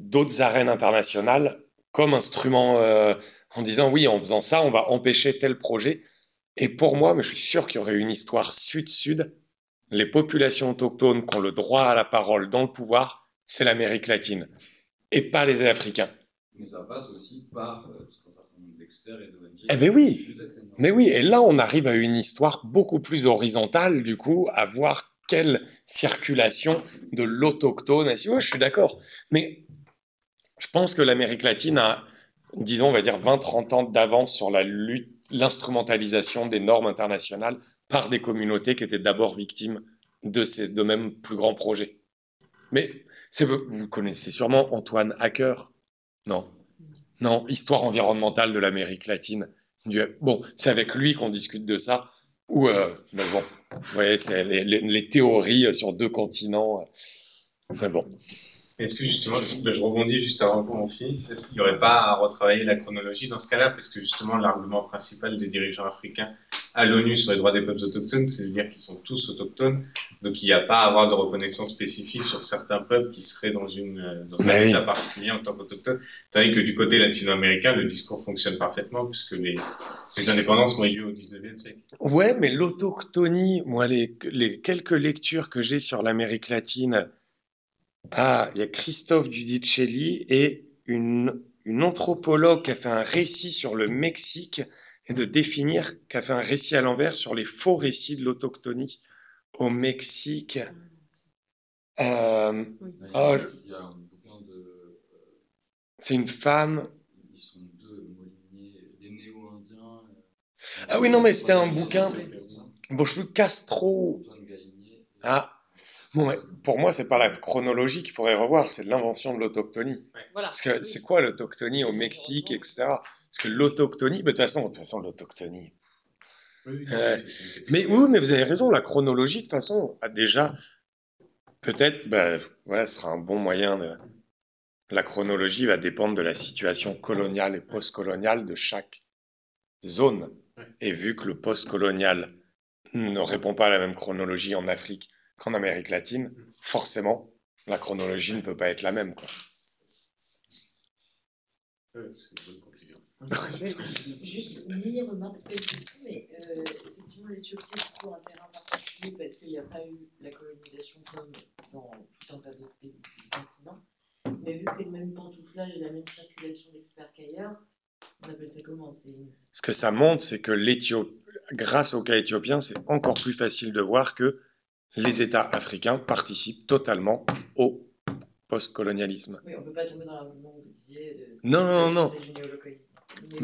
d'autres arènes internationales comme instrument, euh, en disant oui, en faisant ça, on va empêcher tel projet. Et pour moi, mais je suis sûr qu'il y aurait une histoire sud-sud. Les populations autochtones qui ont le droit à la parole dans le pouvoir, c'est l'Amérique latine et pas les Africains. Mais ça passe aussi par euh, un certain nombre d'experts et d'ONG. Eh ben oui. Mais oui, et là, on arrive à une histoire beaucoup plus horizontale, du coup, à voir quelle circulation de l'autochtone. Et si, ouais, je suis d'accord. Mais je pense que l'Amérique latine a, disons, on va dire 20-30 ans d'avance sur la lutte, l'instrumentalisation des normes internationales par des communautés qui étaient d'abord victimes de ces de même plus grands projets. Mais vous connaissez sûrement Antoine Hacker Non. Non, histoire environnementale de l'Amérique latine. Bon, c'est avec lui qu'on discute de ça. Ou, euh, mais bon, vous voyez, c'est les, théories sur deux continents. euh, Enfin bon. Est-ce que justement, je je rebondis juste avant qu'on finisse, est-ce qu'il n'y aurait pas à retravailler la chronologie dans ce cas-là? Parce que justement, l'argument principal des dirigeants africains à l'ONU sur les droits des peuples autochtones, c'est de dire qu'ils sont tous autochtones, donc il n'y a pas à avoir de reconnaissance spécifique sur certains peuples qui seraient dans, une, euh, dans un oui. état particulier en tant qu'autochtones. Tandis que du côté latino-américain, le discours fonctionne parfaitement, puisque les, les indépendances ont eu lieu au 19e siècle. Ouais, mais l'autochtonie, moi, les, les quelques lectures que j'ai sur l'Amérique latine, ah, il y a Christophe Giudicelli et une, une anthropologue qui a fait un récit sur le Mexique et de définir, qui a fait un récit à l'envers sur les faux récits de l'autochtonie au Mexique. Euh, Ah, il y a un bouquin de. euh, c'est une femme. Ils sont deux, Molinier, les néo-indiens. euh, Ah oui, non, mais c'était un bouquin. Antoine Bon, je plus, Castro. Ah, bon, pour moi, c'est pas la chronologie qu'il faudrait revoir, c'est l'invention de l'autochtonie. Voilà. Parce que c'est quoi l'autochtonie au Mexique, etc. Parce que l'autochtonie, bah, de toute façon, de toute façon, l'autochtonie. Oui, Euh, Mais oui, mais vous avez raison, la chronologie, de toute façon, a déjà, peut-être, bah, voilà, ce sera un bon moyen de. La chronologie va dépendre de la situation coloniale et postcoloniale de chaque zone. Et vu que le postcolonial ne répond pas à la même chronologie en Afrique qu'en Amérique latine, forcément, la chronologie ne peut pas être la même. Quoi. Ouais, c'est une bonne conclusion. Juste une une question, mais euh, effectivement, l'Éthiopie est toujours un terrain particulier parce qu'il n'y a pas eu la colonisation comme dans tout un tas d'autres pays du continent. Mais vu que c'est le même pantouflage et la même circulation d'experts qu'ailleurs, on appelle ça comment? Ce que ça montre, c'est que l'Éthiopie, grâce au cas éthiopien, c'est encore plus facile de voir que les États africains participent totalement au postcolonialisme. Oui, on ne peut pas tomber dans où vous disiez. euh, Non, non, non.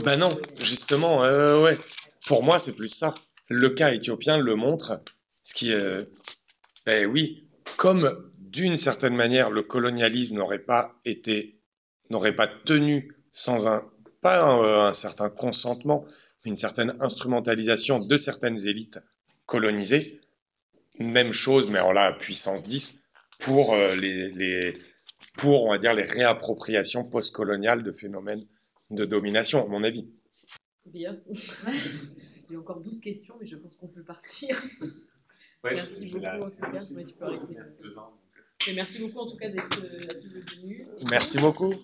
Bah non, justement, euh, ouais. Pour moi, c'est plus ça. Le cas éthiopien le montre. Ce qui est, ben oui, comme d'une certaine manière, le colonialisme n'aurait pas été, n'aurait pas tenu sans un, pas un, euh, un certain consentement, mais une certaine instrumentalisation de certaines élites colonisées. Même chose, mais alors là, à puissance 10, pour euh, les, les, pour, on va dire, les réappropriations postcoloniales de phénomènes de domination, à mon avis. Bien. Il y a encore 12 questions, mais je pense qu'on peut partir. Ouais, Merci beaucoup, la- en tout cas. Ouais, tu peux arrêter. Devant, donc, Et merci beaucoup, en tout cas, d'être euh, venu. Merci beaucoup.